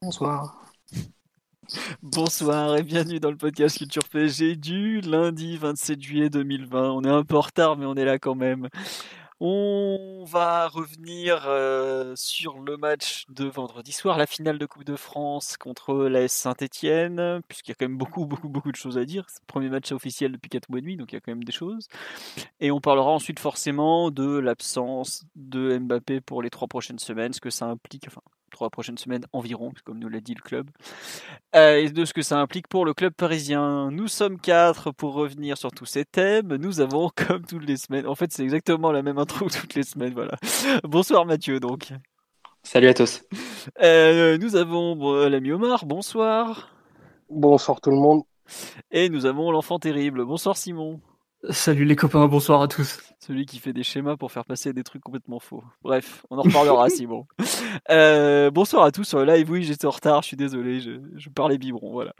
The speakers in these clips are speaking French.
Bonsoir. Bonsoir et bienvenue dans le podcast Culture PSG du lundi 27 juillet 2020. On est un peu en retard mais on est là quand même. On va revenir euh, sur le match de vendredi soir, la finale de Coupe de France contre l'AS Saint-Etienne, puisqu'il y a quand même beaucoup, beaucoup, beaucoup de choses à dire. C'est le premier match officiel depuis 4 mois et demi, donc il y a quand même des choses. Et on parlera ensuite forcément de l'absence de Mbappé pour les trois prochaines semaines, ce que ça implique, enfin, trois prochaines semaines environ, comme nous l'a dit le club, euh, et de ce que ça implique pour le club parisien. Nous sommes quatre pour revenir sur tous ces thèmes. Nous avons, comme toutes les semaines, en fait c'est exactement la même intro toutes les semaines, voilà. Bonsoir Mathieu donc. Salut à tous. Euh, nous avons bon, l'ami Omar, bonsoir. Bonsoir tout le monde. Et nous avons l'enfant terrible, bonsoir Simon. Salut les copains, bonsoir à tous. Celui qui fait des schémas pour faire passer des trucs complètement faux. Bref, on en reparlera si bon. Euh, bonsoir à tous sur le live. Oui, j'étais en retard, je suis désolé, je, je parlais biberon, voilà.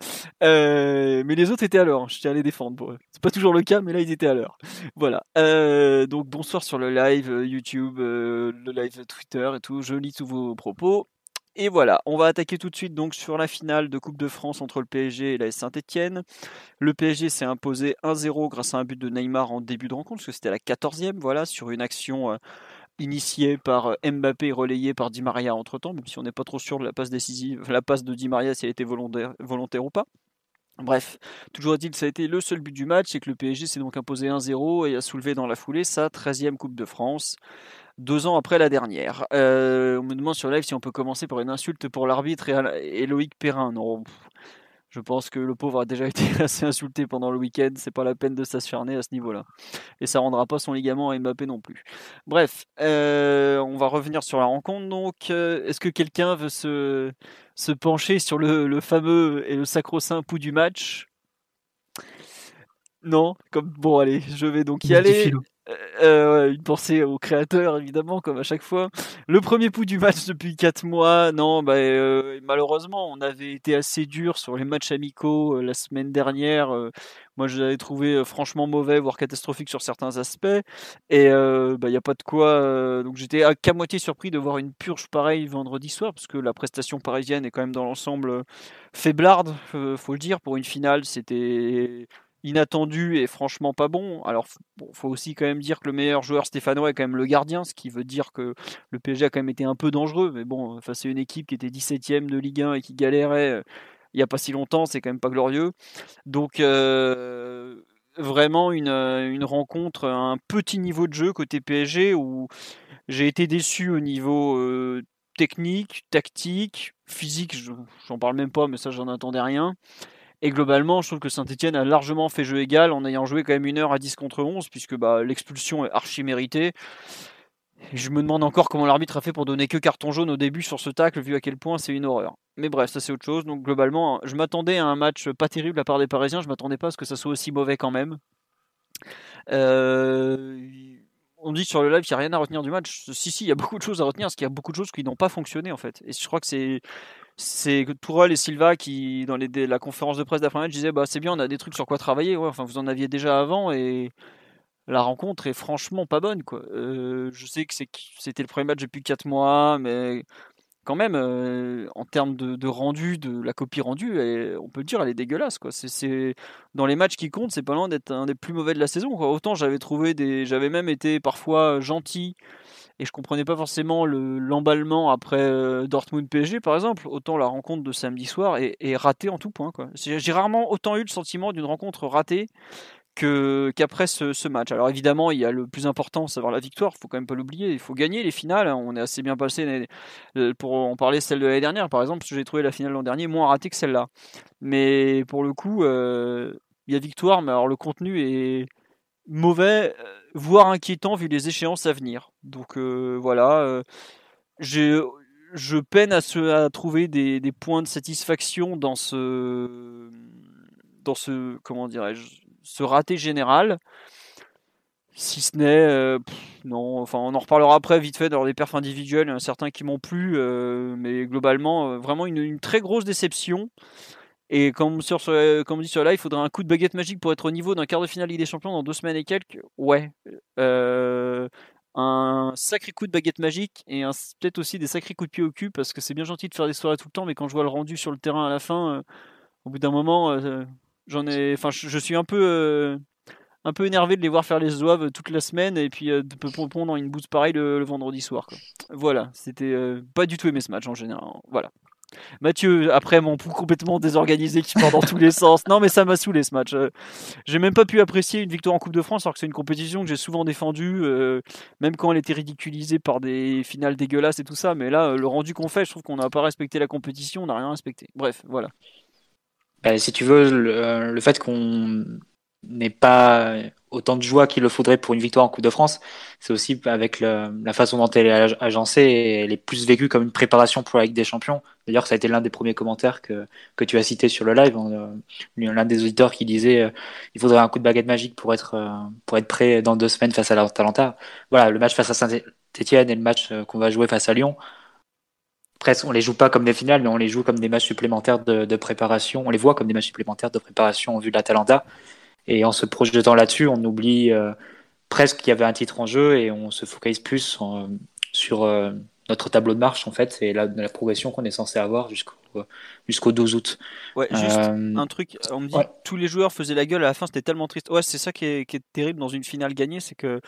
Euh, mais les autres étaient à l'heure, je tiens à les défendre pour eux. C'est pas toujours le cas, mais là ils étaient à l'heure. Voilà. Euh, donc bonsoir sur le live YouTube, le live Twitter et tout. Je lis tous vos propos. Et voilà, on va attaquer tout de suite donc sur la finale de Coupe de France entre le PSG et la Saint-Etienne. Le PSG s'est imposé 1-0 grâce à un but de Neymar en début de rencontre, parce que c'était la 14e, voilà, sur une action euh, initiée par euh, Mbappé et relayée par Di Maria entre temps, même si on n'est pas trop sûr de la passe décisive, la passe de Di Maria si elle était volontaire, volontaire ou pas. Bref, toujours est-il, ça a été le seul but du match, c'est que le PSG s'est donc imposé 1-0 et a soulevé dans la foulée sa 13e Coupe de France deux ans après la dernière. Euh, on me demande sur live si on peut commencer par une insulte pour l'arbitre et, et Loïc Perrin. Non, je pense que le pauvre a déjà été assez insulté pendant le week-end. C'est pas la peine de s'acharner à ce niveau-là. Et ça rendra pas son ligament à Mbappé non plus. Bref, euh, on va revenir sur la rencontre. Donc, euh, est-ce que quelqu'un veut se, se pencher sur le, le fameux et le sacro-saint pouls du match? Non, comme bon, allez, je vais donc y aller. Euh, une pensée au créateur, évidemment, comme à chaque fois. Le premier pouls du match depuis 4 mois, non, bah, euh, malheureusement, on avait été assez dur sur les matchs amicaux euh, la semaine dernière. Euh, moi, je l'avais trouvé euh, franchement mauvais, voire catastrophique sur certains aspects. Et il bah, n'y a pas de quoi. donc j'étais à qu'à moitié surpris de voir une purge pareille vendredi soir, parce que la prestation parisienne est quand même dans l'ensemble faiblarde, faut le dire. Pour une finale, c'était inattendu et franchement pas bon. Alors, bon, faut aussi quand même dire que le meilleur joueur stéphanois est quand même le gardien, ce qui veut dire que le PSG a quand même été un peu dangereux. Mais bon, face à une équipe qui était 17ème de Ligue 1 et qui galérait euh, il n'y a pas si longtemps, c'est quand même pas glorieux. Donc, euh, vraiment une, une rencontre un petit niveau de jeu côté PSG où j'ai été déçu au niveau euh, technique, tactique, physique, j'en parle même pas, mais ça j'en attendais rien. Et globalement, je trouve que Saint-Etienne a largement fait jeu égal en ayant joué quand même une heure à 10 contre 11, puisque bah, l'expulsion est archi méritée. Je me demande encore comment l'arbitre a fait pour donner que carton jaune au début sur ce tacle, vu à quel point c'est une horreur. Mais bref, ça c'est autre chose. Donc globalement, je m'attendais à un match pas terrible de la part des Parisiens, je m'attendais pas à ce que ça soit aussi mauvais quand même. Euh, on dit sur le live qu'il n'y a rien à retenir du match. Si, si, il y a beaucoup de choses à retenir, parce qu'il y a beaucoup de choses qui n'ont pas fonctionné en fait. Et je crois que c'est c'est Tourelle et Silva qui, dans la conférence de presse d'après-match, disaient bah, c'est bien, on a des trucs sur quoi travailler. Enfin, vous en aviez déjà avant et la rencontre est franchement pas bonne. Euh, je sais que c'était le premier match depuis 4 mois, mais quand même, euh, en termes de, rendu, de la copie rendue, on peut dire, elle est dégueulasse. Quoi. C'est, dans les matchs qui comptent, c'est pas loin d'être un des plus mauvais de la saison. Quoi. Autant j'avais trouvé des, j'avais même été parfois gentil et je comprenais pas forcément le, l'emballement après euh, Dortmund PSG par exemple. Autant la rencontre de samedi soir est, est ratée en tout point. J'ai rarement autant eu le sentiment d'une rencontre ratée qu'après ce, match. Alors évidemment, il y a le plus important, savoir la victoire. Il faut quand même pas l'oublier. Il faut gagner les finales. On est assez bien passé pour en parler celle de l'année dernière, par exemple. J'ai trouvé la finale l'an dernier moins ratée que celle-là. Mais pour le coup, euh, il y a victoire, mais alors le contenu est mauvais, voire inquiétant vu les échéances à venir. Donc euh, voilà, euh, je peine à trouver des, des, points de satisfaction dans ce, dans ce, comment dirais-je, ce raté général. Si ce n'est, euh, non, enfin on en reparlera après vite fait dans des perfs individuels, il y en a certains qui m'ont plu, euh, mais globalement euh, vraiment une, très grosse déception. Et comme, sur, comme on dit sur là, il faudrait un coup de baguette magique pour être au niveau d'un quart de finale Ligue des Champions dans deux semaines et quelques. Ouais. Un sacré coup de baguette magique et peut-être aussi des sacrés coups de pied au cul parce que c'est bien gentil de faire des soirées tout le temps, mais quand je vois le rendu sur le terrain à la fin, au bout d'un moment, j'en ai, enfin, je, suis un peu un peu énervé de les voir faire les zouaves toute la semaine et puis de de dans une bouse pareille le, vendredi soir. Voilà, c'était pas du tout aimé ce match en général. Voilà. Mathieu, après mon pouls complètement désorganisé qui part dans tous les sens. Non, mais ça m'a saoulé ce match. Euh, j'ai même pas pu apprécier une victoire en Coupe de France, alors que c'est une compétition que j'ai souvent défendue, euh, même quand elle était ridiculisée par des finales dégueulasses et tout ça. Mais là, le rendu qu'on fait, je trouve qu'on n'a pas respecté la compétition, on n'a rien respecté. Bref, voilà. Bah, si tu veux, le fait qu'on n'ait pas autant de joie qu'il le faudrait pour une victoire en Coupe de France, c'est aussi avec la façon dont elle est agencée et elle est plus vécue comme une préparation pour la Ligue des Champions. D'ailleurs, ça a été l'un des premiers commentaires que, que tu as cité sur le live. Euh, l'un des auditeurs qui disait euh, il faudrait un coup de baguette magique pour être, euh, pour être prêt dans deux semaines face à l'Atalanta. Voilà, le match face à Saint-Etienne et le match qu'on va jouer face à Lyon. Presque, on les joue pas comme des finales, mais on les joue comme des matchs supplémentaires de, de préparation. On les voit comme des matchs supplémentaires de préparation en vue de l'Atalanta. Et en se projetant là-dessus, on oublie euh, presque qu'il y avait un titre en jeu et on se focalise plus sur euh, notre tableau de marche en fait et la, la progression qu'on est censé avoir jusqu'au jusqu'au 12 août. Ouais, juste euh, un truc, on me dit tous les joueurs faisaient la gueule à la fin, c'était tellement triste. Ouais, c'est ça qui est, qui est, terrible dans une finale gagnée, c'est que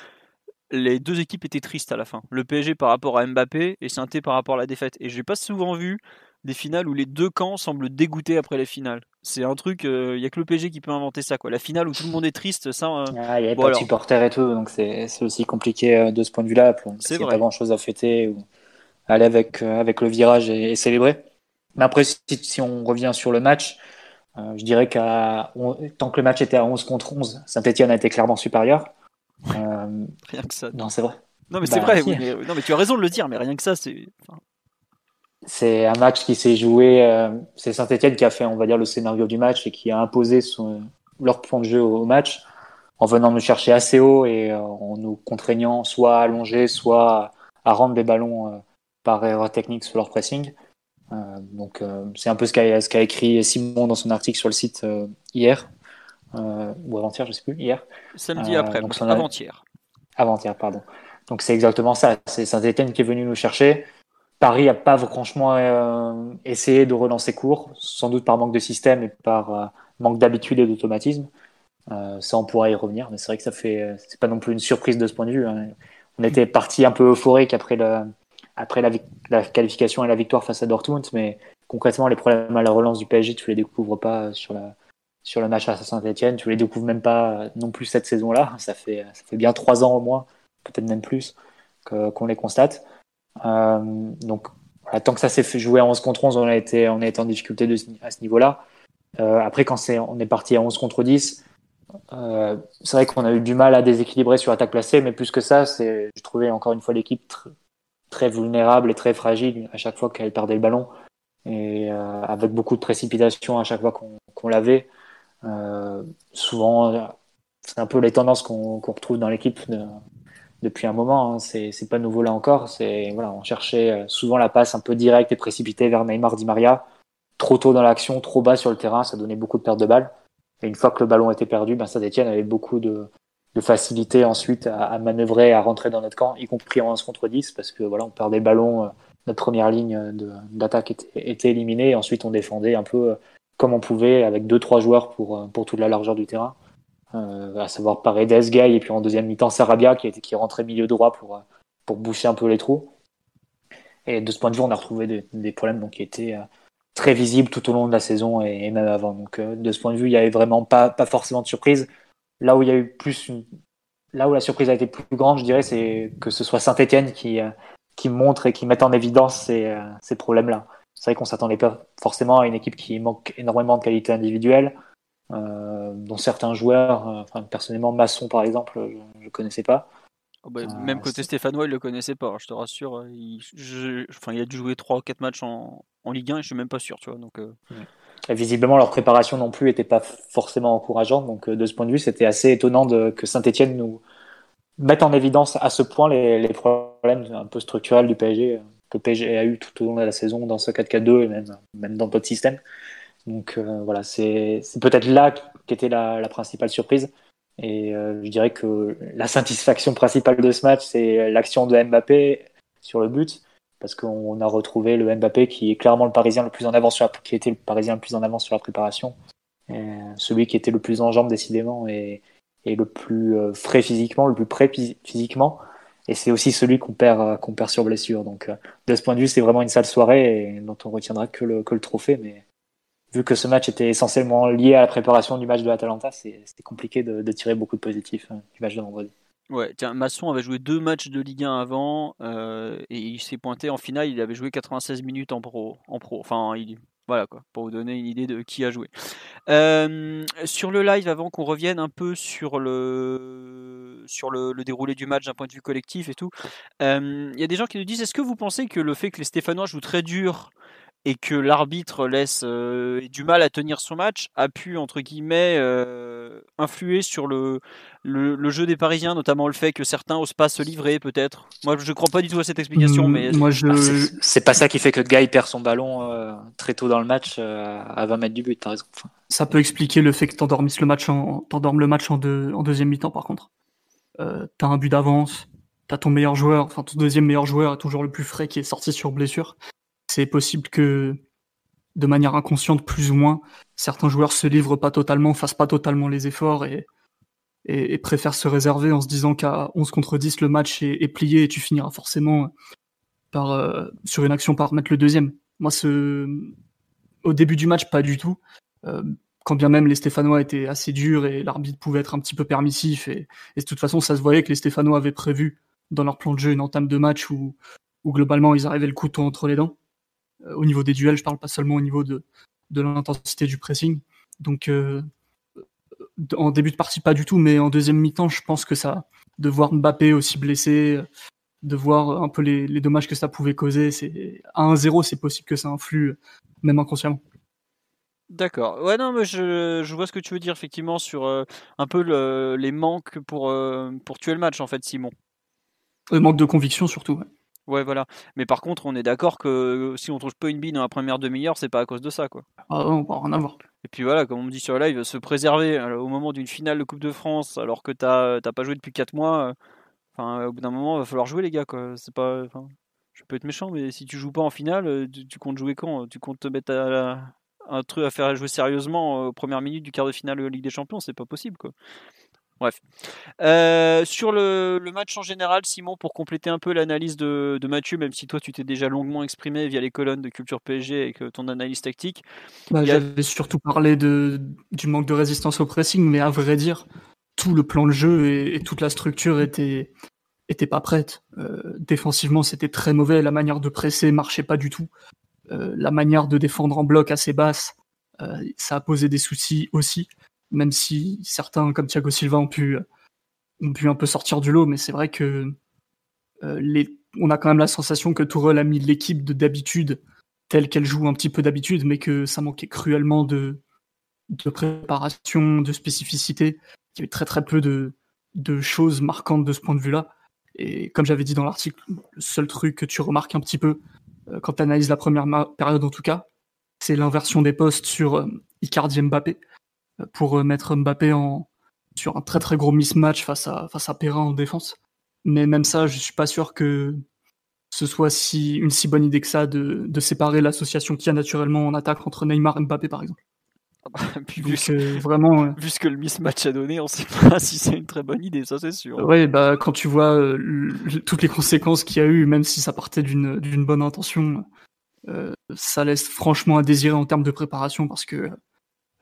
les deux équipes étaient tristes à la fin. Le PSG par rapport à Mbappé et saint par rapport à la défaite. Et j'ai pas souvent vu des finales où les deux camps semblent dégoûtés après les finales. C'est un truc, il euh, y a que le PSG qui peut inventer ça. Quoi. La finale où tout le monde est triste, ça. Euh, ah, il n'y pas de supporters et tout, donc c'est aussi compliqué euh, de ce point de vue-là. Il n'y a pas grand-chose à fêter ou aller avec, avec le virage et, célébrer. Mais après, si, on revient sur le match, je dirais qu'à tant que le match était à 11 contre 11, Saint-Etienne a été clairement supérieur. Rien que ça. Non, c'est vrai. Non, mais c'est bah, vrai. non, mais tu as raison de le dire, mais rien que ça, c'est c'est un match qui s'est joué. Euh, c'est Saint-Etienne qui a fait, on va dire, le scénario du match et qui a imposé son, leur point de jeu au, match en venant nous chercher assez haut et euh, en nous contraignant soit à allonger, soit à rendre des ballons euh, par erreur technique sur leur pressing. donc c'est un peu ce qu'a ce qu'a écrit Simon dans son article sur le site hier ou avant-hier, je sais plus, hier. Samedi après, donc avant-hier. Avant-hier, pardon. Donc c'est exactement ça. C'est Saint-Etienne qui est venu nous chercher. Paris n'a pas franchement euh, essayé de relancer court, sans doute par manque de système et par euh, manque d'habitude et d'automatisme. Euh, ça, on pourra y revenir, mais c'est vrai que ça fait, c'est pas non plus une surprise de ce point de vue. Hein. On était parti un peu euphorique après, le, après la, la, qualification et la victoire face à Dortmund, mais concrètement, les problèmes à la relance du PSG, tu les découvres pas sur, la, sur le match à Saint-Etienne, tu les découvres même pas non plus cette saison-là. Ça fait, ça fait bien trois ans au moins, peut-être même plus, qu'on les constate. Euh, donc, tant que ça s'est fait jouer à 11 contre 11, on a été, on a été en difficulté à ce niveau-là. Euh, après, quand on est parti à 11 contre 10, euh, c'est vrai qu'on a eu du mal à déséquilibrer sur l'attaque placée, mais plus que ça, c'est, je trouvais encore une fois l'équipe très vulnérable et très fragile à chaque fois qu'elle perdait le ballon et avec beaucoup de précipitation à chaque fois qu'on l'avait. Euh, souvent, c'est un peu les tendances qu'on, retrouve dans l'équipe de, depuis un moment. Hein. C'est, pas nouveau là encore. C'est voilà, on cherchait euh, souvent la passe un peu directe et précipitée vers Neymar Di Maria, trop tôt dans l'action, trop bas sur le terrain, ça donnait beaucoup de pertes de balles. Et une fois que le ballon était perdu, ben Saint-Etienne avait beaucoup de, de facilité ensuite à, à, manœuvrer, à rentrer dans notre camp, y compris en 11 contre 10, parce que voilà, on perdait le ballon, euh, notre première ligne d'attaque était, était, éliminée, et ensuite on défendait un peu euh, comme on pouvait avec deux trois joueurs pour, pour toute la largeur du terrain euh, à savoir Paredes, Gay, et puis en deuxième mi-temps Sarabia qui, qui rentrait milieu droit pour, euh, pour boucher un peu les trous. Et de ce point de vue, on a retrouvé des, problèmes donc, qui étaient euh, très visibles tout au long de la saison et, même avant. Donc euh, de ce point de vue, il n'y avait vraiment pas, forcément de surprise. Là où il y a eu plus là où la surprise a été plus grande, je dirais, c'est que ce soit Saint-Etienne qui, montre et qui met en évidence ces, ces problèmes-là. C'est vrai qu'on s'attendait pas forcément à une équipe qui manque énormément de qualité individuelle, euh, dont certains joueurs, euh, enfin, personnellement Masson par exemple, je ne connaissais pas. Oh, bah, même euh, côté Stéphanois, il le connaissait pas, je te rassure. Il, enfin, il a dû jouer 3 ou 4 matchs en, en, Ligue 1 et je suis même pas sûr. Tu vois, donc, visiblement, leur préparation non plus n'était pas forcément encourageante. Donc, de ce point de vue, c'était assez étonnant de, que Saint-Etienne nous mette en évidence à ce point les, les, problèmes un peu structurels du PSG que PSG a eu tout au long de la saison dans ce 4-4-2 et même, même dans d'autres systèmes. Donc euh, voilà, c'est peut-être là qu'était la, la, principale surprise. Et je dirais que la satisfaction principale de ce match, c'est l'action de Mbappé sur le but, parce qu'on a retrouvé le Mbappé qui est clairement le Parisien le plus en avance sur la, qui était le Parisien le plus en avance sur la préparation, celui qui était le plus en jambes décidément et, et le plus frais physiquement, le plus prêt physiquement. Et c'est aussi celui qu'on perd, perd sur blessure. Donc, de ce point de vue, c'est vraiment une sale soirée dont on retiendra que le, que le trophée. Mais vu que ce match était essentiellement lié à la préparation du match de l'Atalanta, c'était compliqué de, tirer beaucoup de positifs hein, du match de vendredi. Ouais, tiens, Masson avait joué deux matchs de Ligue 1 avant euh, et il s'est pointé en finale. Il avait joué 96 minutes en pro. En pro. Enfin, il, voilà quoi, pour vous donner une idée de qui a joué. Euh, sur le live, avant qu'on revienne un peu sur le sur le, déroulé du match d'un point de vue collectif et tout, euh, il y a des gens qui nous disent est-ce que vous pensez que le fait que les Stéphanois jouent très dur et que l'arbitre laisse euh, du mal à tenir son match a pu entre guillemets euh, influer sur le, le, jeu des Parisiens, notamment le fait que certains osent pas se livrer peut-être. Moi je crois pas du tout à cette explication, mmh, mais moi je ah, c'est pas ça qui fait que Guy perd son ballon euh, très tôt dans le match à 20 mètres du but, t'as raison. Ça peut expliquer le fait que t'endormisses le match en t'endormes le match en, deux, en deuxième mi-temps par contre. t'as un but d'avance, t'as ton meilleur joueur, enfin ton deuxième meilleur joueur, toujours le plus frais qui est sorti sur blessure c'est possible que de manière inconsciente, plus ou moins, certains joueurs se livrent pas totalement, fassent pas totalement les efforts et, et, préfèrent se réserver en se disant qu'à 11 contre 10, le match est, plié et tu finiras forcément par, euh, sur une action par mettre le deuxième. Moi, ce, au début du match, pas du tout. Euh, quand bien même les Stéphanois étaient assez durs et l'arbitre pouvait être un petit peu permissif et, et, de toute façon, ça se voyait que les Stéphanois avaient prévu dans leur plan de jeu une entame de match où, où globalement ils arrivaient le couteau entre les dents. Euh, au niveau des duels, je parle pas seulement au niveau de, de l'intensité du pressing. Donc, euh, en début de partie, pas du tout, mais en deuxième mi-temps, je pense que ça, de voir Mbappé aussi blessé, de voir un peu les, les dommages que ça pouvait causer, c'est à 1-0, c'est possible que ça influe, même inconsciemment. D'accord. Ouais, non, mais je, je, vois ce que tu veux dire, effectivement, sur euh, un peu le, les manques pour, pour tuer le match, en fait, Simon. Le manque de conviction, surtout. Ouais. Ouais, voilà. Mais par contre, on est d'accord que si on trouve pas une bille dans la première demi-heure, c'est pas à cause de ça, quoi. Ah non, pas rien à voir. Et puis voilà, comme on me dit sur le live, se préserver euh, au moment d'une finale de Coupe de France, alors que t'as pas joué depuis 4 mois, euh, enfin, au bout d'un moment, il va falloir jouer, les gars, quoi. C'est pas. je peux être méchant, mais si tu joues pas en finale, euh, tu, comptes jouer quand? Tu comptes te mettre à, un truc à faire jouer sérieusement aux premières minutes du quart de finale de Ligue des Champions, c'est pas possible, quoi. Bref. Euh, sur le, match en général, Simon, pour compléter un peu l'analyse de, Mathieu, même si toi tu t'es déjà longuement exprimé via les colonnes de Culture PSG avec ton analyse tactique. Bah, j'avais surtout parlé de, du manque de résistance au pressing, mais à vrai dire, tout le plan de jeu et, toute la structure était, était pas prête. Euh, défensivement, c'était très mauvais. La manière de presser marchait pas du tout. Euh, la manière de défendre en bloc assez basse, ça a posé des soucis aussi même si certains comme Thiago Silva ont pu, ont pu un peu sortir du lot, mais c'est vrai que euh, les, on a quand même la sensation que Tourelle a mis l'équipe de d'habitude telle qu'elle joue un petit peu d'habitude, mais que ça manquait cruellement de, de préparation, de spécificité. Il y avait très très peu de, de choses marquantes de ce point de vue-là. Et comme j'avais dit dans l'article, le seul truc que tu remarques un petit peu euh, quand tu analyses la première période en tout cas, c'est l'inversion des postes sur euh, Icardi Mbappé pour euh, mettre Mbappé en, sur un très très gros mismatch face à, face à Perrin en défense. Mais même ça, je suis pas sûr que ce soit si, une si bonne idée que ça de, de séparer l'association qui a naturellement en attaque entre Neymar et Mbappé par exemple. Puis vu, que, vraiment, euh, vu ce que le mismatch a donné, on sait pas si c'est une très bonne idée, ça c'est sûr. Ouais, bah quand tu vois euh, toutes les conséquences qu'il y a eu, même si ça partait d'une d'une bonne intention, ça laisse franchement à désirer en termes de préparation parce que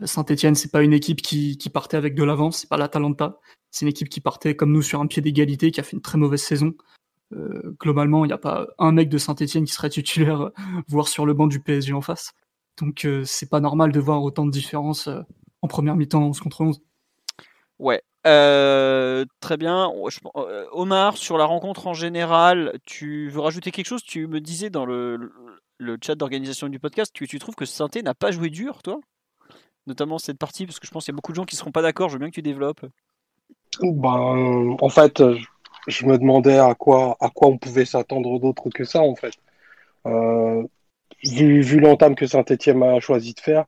Saint-Etienne, c'est pas une équipe qui, partait avec de l'avance, c'est pas l'Atalanta. C'est une équipe qui partait comme nous sur un pied d'égalité, qui a fait une très mauvaise saison. Euh, globalement, il n'y a pas un mec de Saint-Etienne qui serait titulaire, voire sur le banc du PSG en face. Donc euh, c'est pas normal de voir autant de différences euh, en première mi-temps 11 contre 11. Ouais, très bien. Omar, sur la rencontre en général, tu veux rajouter quelque chose? Tu me disais dans le, chat d'organisation du podcast que tu trouves que saint n'a pas joué dur, toi? Notamment cette partie Parce que je pense qu'il y a beaucoup de gens qui ne seront pas d'accord. Je veux bien que tu développes. Ben, en fait, je me demandais à quoi, on pouvait s'attendre d'autre que ça, en fait. Euh, vu, l'entame que Saint-Etienne a choisi de faire,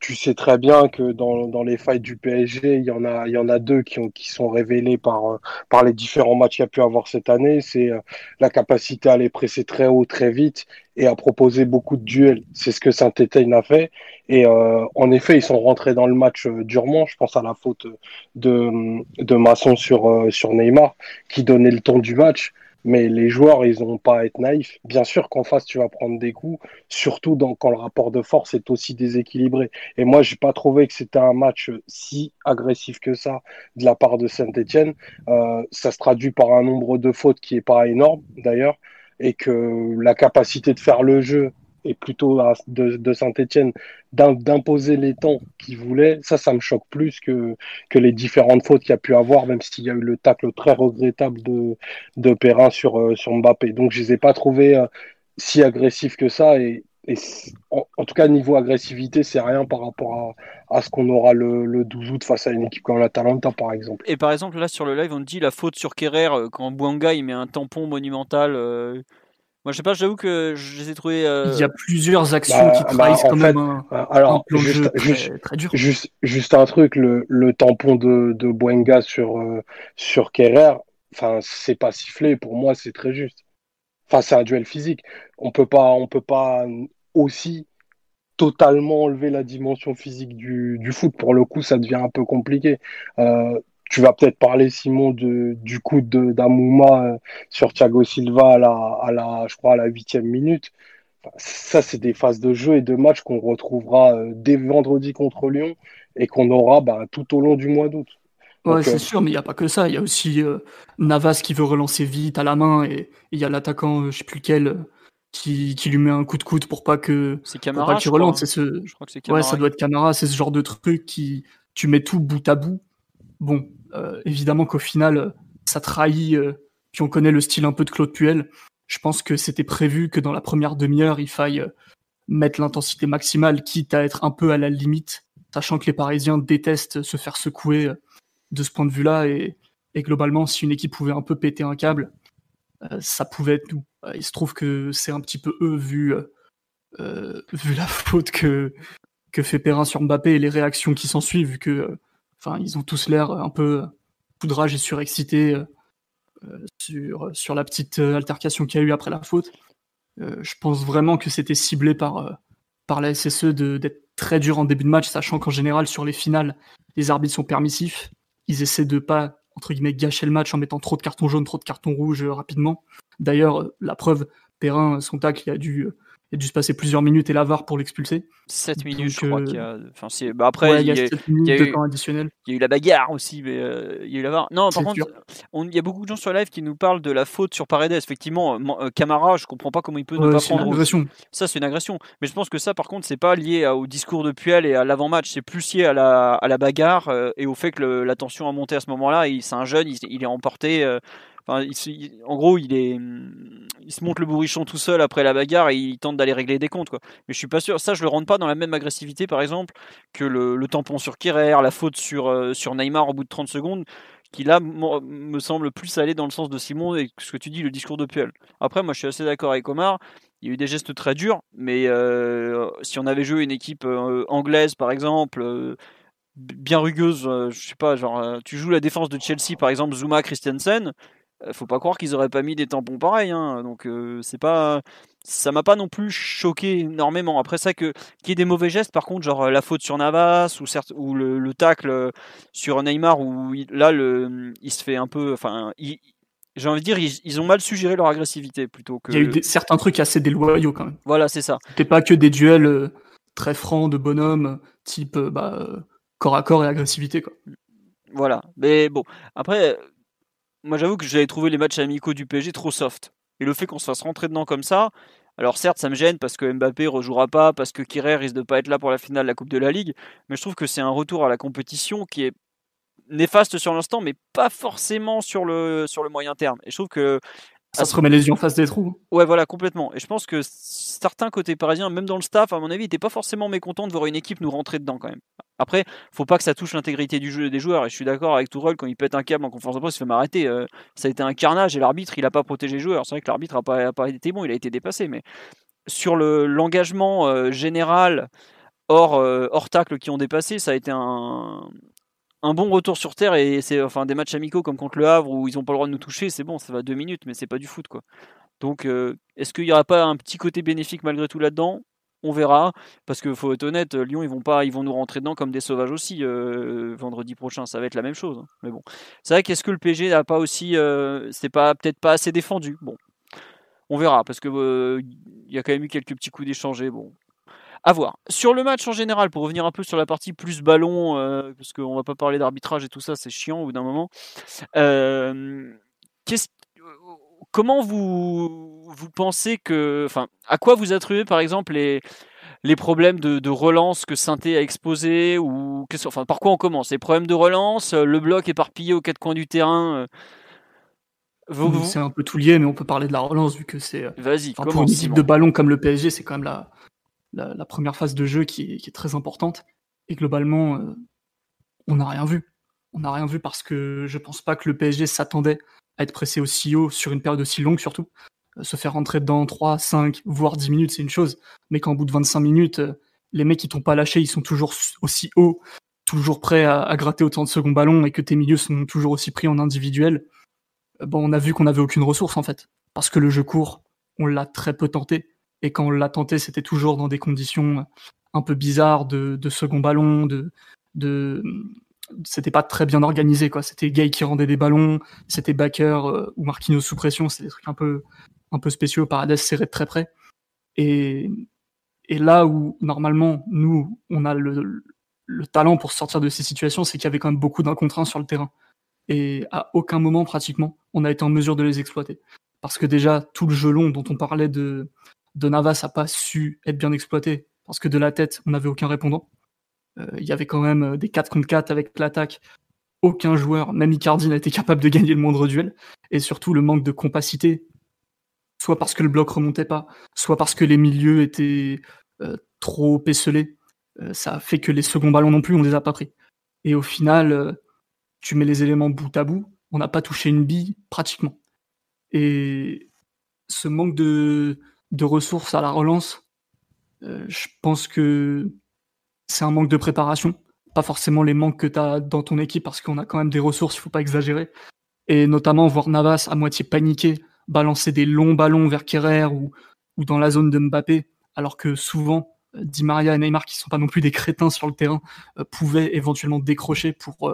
tu sais très bien que dans, les failles du PSG, il y en a, deux qui, ont, qui sont révélés par, euh, par les différents matchs qu'il y a pu avoir cette année. C'est euh, la capacité à les presser très haut, très vite et à proposer beaucoup de duels. C'est ce que Saint-Etienne a fait. Et euh, en effet, ils sont rentrés dans le match durement. Je pense à la faute de, de Masson sur, sur Neymar qui donnait le ton du match mais les joueurs, ils n'ont pas à être naïfs. Bien sûr qu'en face, tu vas prendre des coups, surtout quand le rapport de force est aussi déséquilibré. Et moi, j'ai pas trouvé que c'était un match si agressif que ça de la part de Saint-Etienne. Euh, ça se traduit par un nombre de fautes qui est pas énorme, d'ailleurs, et que la capacité de faire le jeu et plutôt de, Saint-Etienne d'imposer les temps qu'il voulait, ça, ça me choque plus que, que les différentes fautes qu'il y a pu avoir, même s'il y a eu le tacle très regrettable de, de Perrin sur, euh, sur Mbappé. Donc, je ne les ai pas trouvés euh, si agressifs que ça. Et, en, tout cas, niveau agressivité, c'est rien par rapport à, à ce qu'on aura le, le, 12 août face à une équipe comme l'Atalanta, par exemple. Et par exemple, là, sur le live, on dit la faute sur Kerrer euh, quand Bouanga il met un tampon monumental. Moi, je sais pas, j'avoue que je les ai trouvés. Euh, Il y a plusieurs actions qui bah, trahissent quand même un, euh, alors, juste, très, dur. Juste, juste, un truc, le, le tampon de, de Buenga sur, euh, sur Kerrer, enfin, c'est pas sifflé. Pour moi, c'est très juste. Enfin, c'est un duel physique. On peut pas, on peut pas aussi totalement enlever la dimension physique du, du foot. Pour le coup, ça devient un peu compliqué. Euh, tu vas peut-être parler, Simon, de, du coup d'Amouma euh, sur Thiago Silva à la, à la, je crois, à la huitième minute. ça, c'est des phases de jeu et de match qu'on retrouvera euh, dès vendredi contre Lyon et qu'on aura bah, tout au long du mois d'août. Ouais, c'est sûr, mais il n'y a pas que ça. Il y a aussi Navas qui veut relancer vite à la main et il y a l'attaquant, je ne sais plus lequel, qui, qui, lui met un coup de coude pour pas que c'est Camara. tu relances. C'est ce... Je crois que c'est Camara. Ouais, ça doit être Camara. C'est ce genre de truc qui tu mets tout bout à bout. Bon, euh, évidemment qu'au final, ça trahit, euh, puis on connaît le style un peu de Claude Puel. Je pense que c'était prévu que dans la première demi-heure, il faille euh, mettre l'intensité maximale, quitte à être un peu à la limite, sachant que les Parisiens détestent se faire secouer de ce point de vue-là. Et, globalement, si une équipe pouvait un peu péter un câble, ça pouvait être nous. Il se trouve que c'est un petit peu eux, vu, vu la faute que, fait Perrin sur Mbappé et les réactions qui s'en suivent, que Enfin, ils ont tous l'air un peu poudrage et surexcités euh, sur, la petite euh, altercation qu'il y a eu après la faute. Euh, je pense vraiment que c'était ciblé par, par la SSE d'être très dur en début de match, sachant qu'en général, sur les finales, les arbitres sont permissifs. Ils essaient de pas, entre guillemets, gâcher le match en mettant trop de cartons jaunes, trop de cartons rouges rapidement. D'ailleurs, la preuve, Perrin, son tacle, il a dû il a dû se passer plusieurs minutes et l'avare pour l'expulser. 7 minutes, je crois qu'il y a. Enfin, bah après, il, y a, 7 minutes de temps additionnel. Il y a eu la bagarre aussi, mais euh, il y a eu l'avare. Non, par contre, il y a beaucoup de gens sur live qui nous parlent de la faute sur Paredes. Effectivement, euh, Camara, je comprends pas comment il peut ne pas prendre. Une agression. Ça, c'est une agression. Mais je pense que ça, par contre, c'est pas lié au discours de Puel et à l'avant-match. C'est plus lié à la, à la bagarre euh, et au fait que la tension a monté à ce moment-là. C'est un jeune, il, il est emporté en gros, il, se monte le bourrichon tout seul après la bagarre et il tente d'aller régler des comptes. Mais je suis pas sûr. Ça, je le rentre pas dans la même agressivité, par exemple, que le, tampon sur Kerrer, la faute sur, euh, sur Neymar au bout de 30 secondes, qui là me semble plus aller dans le sens de Simon et ce que tu dis, le discours de Puel. Après, moi, je suis assez d'accord avec Omar. Il y a eu des gestes très durs, mais euh, si on avait joué une équipe euh, anglaise, par exemple, bien rugueuse, je sais pas, genre, tu joues la défense de Chelsea, par exemple, Zuma, Christensen euh, faut pas croire qu'ils auraient pas mis des tampons pareils. Hein. Donc euh, c'est pas, ça m'a pas non plus choqué énormément. Après ça que qu'il y ait des mauvais gestes, par contre, genre la faute sur Navas ou certes ou le, le tacle sur Neymar où là le, il se fait un peu, enfin, j'ai envie de dire, ils, ont mal suggéré leur agressivité plutôt que. Il y a eu certains trucs assez déloyaux quand même. Voilà, c'est ça. C'était pas que des duels euh, très francs de bonhomme, type bah, corps à corps et agressivité quoi. Voilà, mais bon, après, moi j'avoue que j'avais trouvé les matchs amicaux du PSG trop soft. Et le fait qu'on se fasse rentrer dedans comme ça, alors certes ça me gêne parce que Mbappé rejouera pas, parce que Kirer risque de pas être là pour la finale de la Coupe de la Ligue, mais je trouve que c'est un retour à la compétition qui est néfaste sur l'instant, mais pas forcément sur le, sur le moyen terme. Et je trouve que ça se remet les yeux en face des trous. Ouais, voilà, complètement. Et je pense que certains côtés parisiens, même dans le staff, à mon avis, n'étaient pas forcément mécontents de voir une équipe nous rentrer dedans quand même. Après, faut pas que ça touche l'intégrité du jeu des joueurs. Et je suis d'accord avec Tourelle quand il pète un câble en conférence de presse, il fait m'arrêter. Euh, ça a été un carnage et l'arbitre, il a pas protégé les joueurs. C'est vrai que l'arbitre a pas, été bon, il a été dépassé. Mais sur l'engagement euh, général hors, hors tacle qui ont dépassé. Ça a été un, un bon retour sur terre et c'est enfin des matchs amicaux comme contre le Havre où ils n'ont pas le droit de nous toucher, c'est bon, ça va deux minutes, mais c'est pas du foot quoi. Donc est-ce qu'il n'y aura pas un petit côté bénéfique malgré tout là-dedans? On verra, parce que faut être honnête, Lyon ils vont pas, ils vont nous rentrer dedans comme des sauvages aussi vendredi prochain, ça va être la même chose. Hein. Mais bon, c'est vrai qu'est-ce que le PG n'a pas aussi, c'est pas peut-être pas assez défendu? Bon, on verra, parce que il y a quand même eu quelques petits coups d'échanger. Bon, à voir. Sur le match en général, pour revenir un peu sur la partie plus ballon, parce qu'on va pas parler d'arbitrage et tout ça, c'est chiant au bout d'un moment. comment vous, vous pensez que. Enfin, à quoi vous attribuez par exemple les, les problèmes de, relance que Sainté a exposés ou enfin, par quoi on commence? Les problèmes de relance, le bloc éparpillé aux quatre coins du terrain C'est un peu tout lié, mais on peut parler de la relance vu que c'est. Vas-y, pour une équipe de ballon comme le PSG, c'est quand même la, la, première phase de jeu qui est, très importante. Et globalement, euh, on n'a rien vu. On n'a rien vu parce que je pense pas que le PSG s'attendait à être pressé aussi haut sur une période aussi longue surtout. Euh, se faire rentrer dedans 3, 5, voire 10 minutes, c'est une chose. Mais qu'en bout de 25 minutes, euh, les mecs qui t'ont pas lâché, ils sont toujours aussi hauts, toujours prêts à, gratter autant de second ballon et que tes milieux sont toujours aussi pris en individuel. Bon, on a vu qu'on n'avait aucune ressource en fait. Parce que le jeu court, on l'a très peu tenté. Et quand on l'a tenté, c'était toujours dans des conditions un peu bizarres de, second ballon, de, de c'était pas très bien organisé quoi. C'était Gay qui rendait des ballons, c'était Backer euh, ou Marquinhos sous pression, c'est des trucs un peu un peu spéciaux. Paredes serré de très près. Et et là où normalement nous on a le, le talent pour sortir de ces situations, c'est qu'il y avait quand même beaucoup d'incontraints sur le terrain. Et à aucun moment pratiquement on a été en mesure de les exploiter. Parce que déjà tout le jeu long dont on parlait de de Navas n'a pas su être bien exploité parce que de la tête, on n'avait aucun répondant. Euh, il y avait quand même euh, des 4 contre 4 avec l'attaque. Aucun joueur, même Icardi, n'a été capable de gagner le moindre duel. Et surtout, le manque de compacité, soit parce que le bloc remontait pas, soit parce que les milieux étaient euh, trop écelés. ça fait que les seconds ballons non plus, on les a pas pris. Et au final, tu mets les éléments bout à bout, on n'a pas touché une bille pratiquement. Et ce manque de, de ressources à la relance, euh, je pense que c'est un manque de préparation. Pas forcément les manques que tu as dans ton équipe parce qu'on a quand même des ressources, il faut pas exagérer. Et notamment voir Navas à moitié paniqué, balancer des longs ballons vers Kerrer ou, dans la zone de Mbappé, alors que souvent euh, Di Maria et Neymar, qui sont pas non plus des crétins sur le terrain, euh, pouvaient éventuellement décrocher pour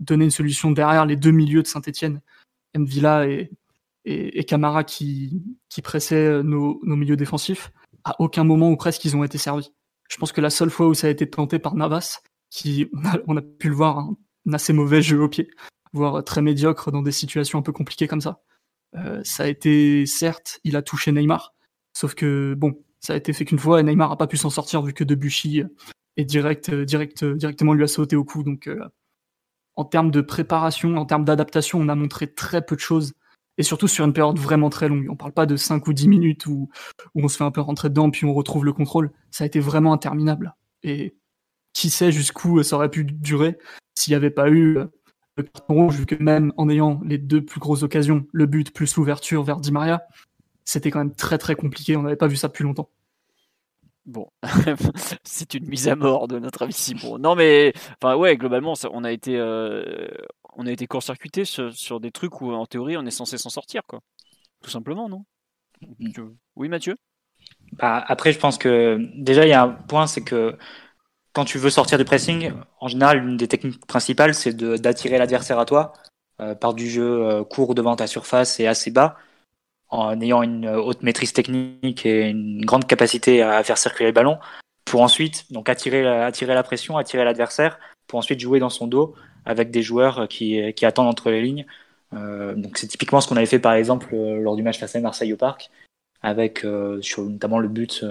donner une solution derrière les deux milieux de Saint-Etienne, Mvila et, et, Camara qui, qui pressait euh, nos, milieux défensifs, à aucun moment ou presque ils ont été servis. Je pense que la seule fois où ça a été tenté par Navas, qui on a, pu le voir, un, assez mauvais jeu au pied, voire très médiocre dans des situations un peu compliquées comme ça. Euh, ça a été, certes, il a touché Neymar, sauf que bon, ça a été fait qu'une fois et Neymar a pas pu s'en sortir vu que Debuchy est direct, direct, directement lui a sauté au cou. Donc, euh, en termes de préparation, en termes d'adaptation, on a montré très peu de choses et surtout sur une période vraiment très longue. On parle pas de 5 ou 10 minutes où, on se fait un peu rentrer dedans puis on retrouve le contrôle. Ça a été vraiment interminable. Et qui sait jusqu'où ça aurait pu durer s'il n'y avait pas eu euh, le carton rouge, vu que même en ayant les deux plus grosses occasions, le but plus l'ouverture vers Di Maria, c'était quand même très très compliqué. On n'avait pas vu ça depuis longtemps. Bon, c'est une mise à mort de notre avis. Non mais, enfin ouais, globalement, on a été, euh, on a été court-circuité sur, des trucs où en théorie on est censé s'en sortir, quoi. Tout simplement, non? Oui, Mathieu? Bah, Après, je pense que déjà, il y a un point, c'est que quand tu veux sortir du pressing, en général, une des techniques principales, c'est d'attirer l'adversaire à toi euh, par du jeu euh, court devant ta surface et assez bas, en ayant une haute maîtrise technique et une grande capacité à faire circuler le ballon, pour ensuite donc attirer, attirer la pression, attirer l'adversaire, pour ensuite jouer dans son dos avec des joueurs qui, qui attendent entre les lignes. Euh, donc c'est typiquement ce qu'on avait fait par exemple euh, lors du match face à Marseille au Parc, avec euh, notamment le but,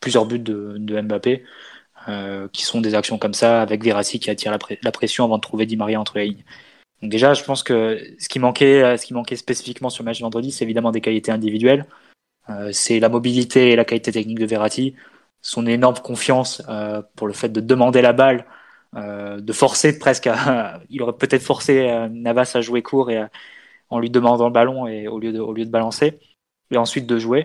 plusieurs buts de, Mbappé, qui sont des actions comme ça, avec Verratti qui attire la, pression avant de trouver Di Maria entre les lignes. Donc déjà, je pense que ce qui manquait, ce qui manquait spécifiquement sur le match vendredi, c'est évidemment des qualités individuelles. c'est la mobilité et la qualité technique de Verratti, son énorme confiance pour le fait de demander la balle euh, de forcer presque à, il aurait peut-être forcé euh, Navas à jouer court et en lui demandant le ballon et au lieu de, au lieu de balancer et ensuite de jouer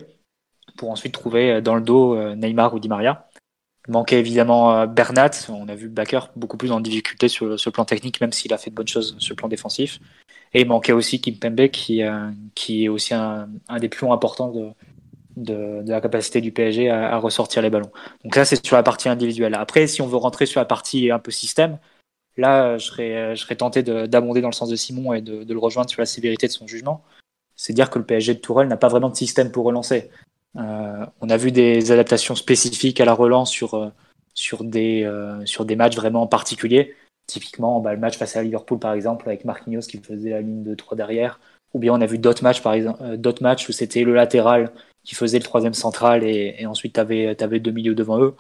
pour ensuite trouver euh, dans le dos Neymar ou Di Maria manquait évidemment Bernat. On a vu Baker beaucoup plus en difficulté sur, le plan technique, même s'il a fait de bonnes choses sur le plan défensif. Et il manquait aussi Kim Pembe, qui, qui est aussi un, un des pions importants de, de, de, la capacité du PSG à, à, ressortir les ballons. Donc là, c'est sur la partie individuelle. Après, si on veut rentrer sur la partie un peu système, là, je serais, je serais tenté d'abonder dans le sens de Simon et de, de, le rejoindre sur la sévérité de son jugement. C'est dire que le PSG de Tourelle n'a pas vraiment de système pour relancer. Euh, on a vu des adaptations spécifiques à la relance sur, euh, sur, des, euh, sur des matchs vraiment particuliers. Typiquement, bah, le match face à Liverpool, par exemple, avec Marquinhos qui faisait la ligne de 3 derrière. Ou bien on a vu d'autres matchs, par exemple, euh, d'autres matchs où c'était le latéral qui faisait le troisième central et, et ensuite tu avais, deux milieux devant eux.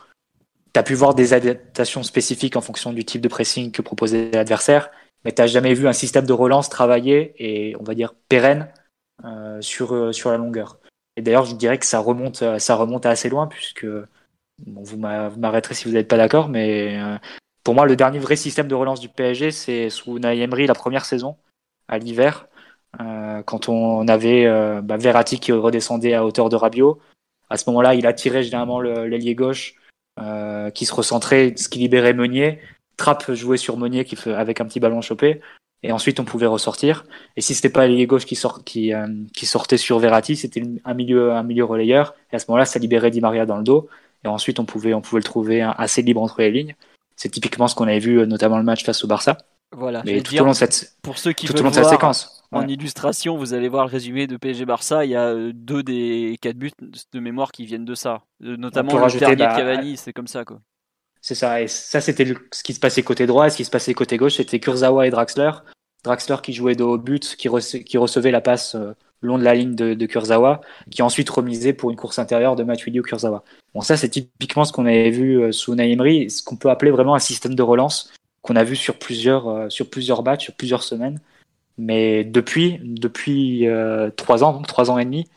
Tu as pu voir des adaptations spécifiques en fonction du type de pressing que proposait l'adversaire, mais tu jamais vu un système de relance travaillé et on va dire pérenne euh, sur, euh, sur la longueur. Et d'ailleurs, je dirais que ça remonte, ça remonte assez loin puisque bon, vous m'arrêterez si vous n'êtes pas d'accord, mais euh, pour moi, le dernier vrai système de relance du PSG, c'est sous Naï Emery la première saison à l'hiver quand on avait euh, bah, Verratti qui redescendait à hauteur de Rabiot, à ce moment-là, il attirait généralement l'ailier gauche euh, qui se recentrait, ce qui libérait Meunier. Trapp jouait sur Meunier qui avec un petit ballon chopé. Et ensuite, on pouvait ressortir. Et si c'était pas l'ailier gauche qui, sort, qui, euh, qui sortait sur Verratti, c'était un milieu, un milieu relayeur. Et à ce moment-là, ça libérait Di Maria dans le dos. Et ensuite, on pouvait, on pouvait le trouver assez libre entre les lignes. C'est typiquement ce qu'on avait vu, notamment le match face au Barça. Voilà. Mais tout au long de cette, pour ceux qui tout au long de cette séquence. En illustration, vous allez voir le résumé de PSG Barça. Il y a euh, deux des quatre buts de mémoire qui viennent de ça, Euh, notamment le rajouter, dernier bah, de Cavani. C'est comme ça, quoi. C'est ça. Et ça, c'était ce qui se passait côté droit. Et ce qui se passait côté gauche, c'était Kurzawa et Draxler. Draxler qui jouait de haut but, qui, rece- qui recevait la passe euh, long de la ligne de, de Kurzawa, qui ensuite remisait pour une course intérieure de Matuidi ou Kurzawa. Bon, ça, c'est typiquement ce qu'on avait vu euh, sous Emery, ce qu'on peut appeler vraiment un système de relance qu'on a vu sur plusieurs, euh, sur plusieurs matchs, sur plusieurs semaines. Mais depuis, depuis euh, trois ans, trois ans et demi,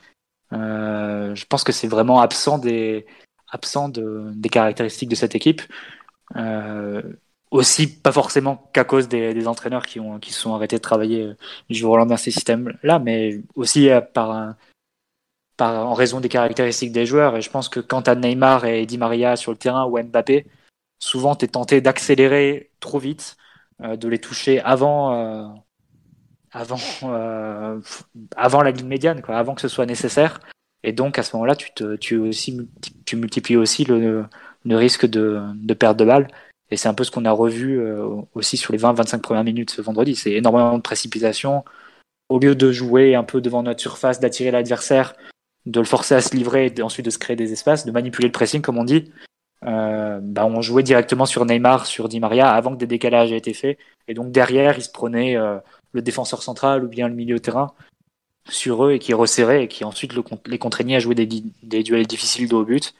euh, je pense que c'est vraiment absent des, absent de, des caractéristiques de cette équipe. Euh, aussi, pas forcément qu'à cause des, des entraîneurs qui, ont, qui sont arrêtés de travailler euh, du jour au lendemain ces systèmes-là, mais aussi euh, par, un, par, en raison des caractéristiques des joueurs. Et je pense que quand tu as Neymar et Di Maria sur le terrain ou Mbappé, souvent tu es tenté d'accélérer trop vite, euh, de les toucher avant, euh, avant, euh, avant la ligne médiane, quoi, avant que ce soit nécessaire. Et donc à ce moment-là, tu, tu, aussi, tu multiplies aussi le, le risque de, de perte de balle. Et c'est un peu ce qu'on a revu euh, aussi sur les 20-25 premières minutes ce vendredi. C'est énormément de précipitation. Au lieu de jouer un peu devant notre surface, d'attirer l'adversaire, de le forcer à se livrer et ensuite de se créer des espaces, de manipuler le pressing, comme on dit, euh, bah on jouait directement sur Neymar, sur Di Maria avant que des décalages aient été faits. Et donc derrière, il se prenait euh, le défenseur central ou bien le milieu terrain sur eux et qui resserrait et qui ensuite le, les contraignait à jouer des, duels difficiles de haut but.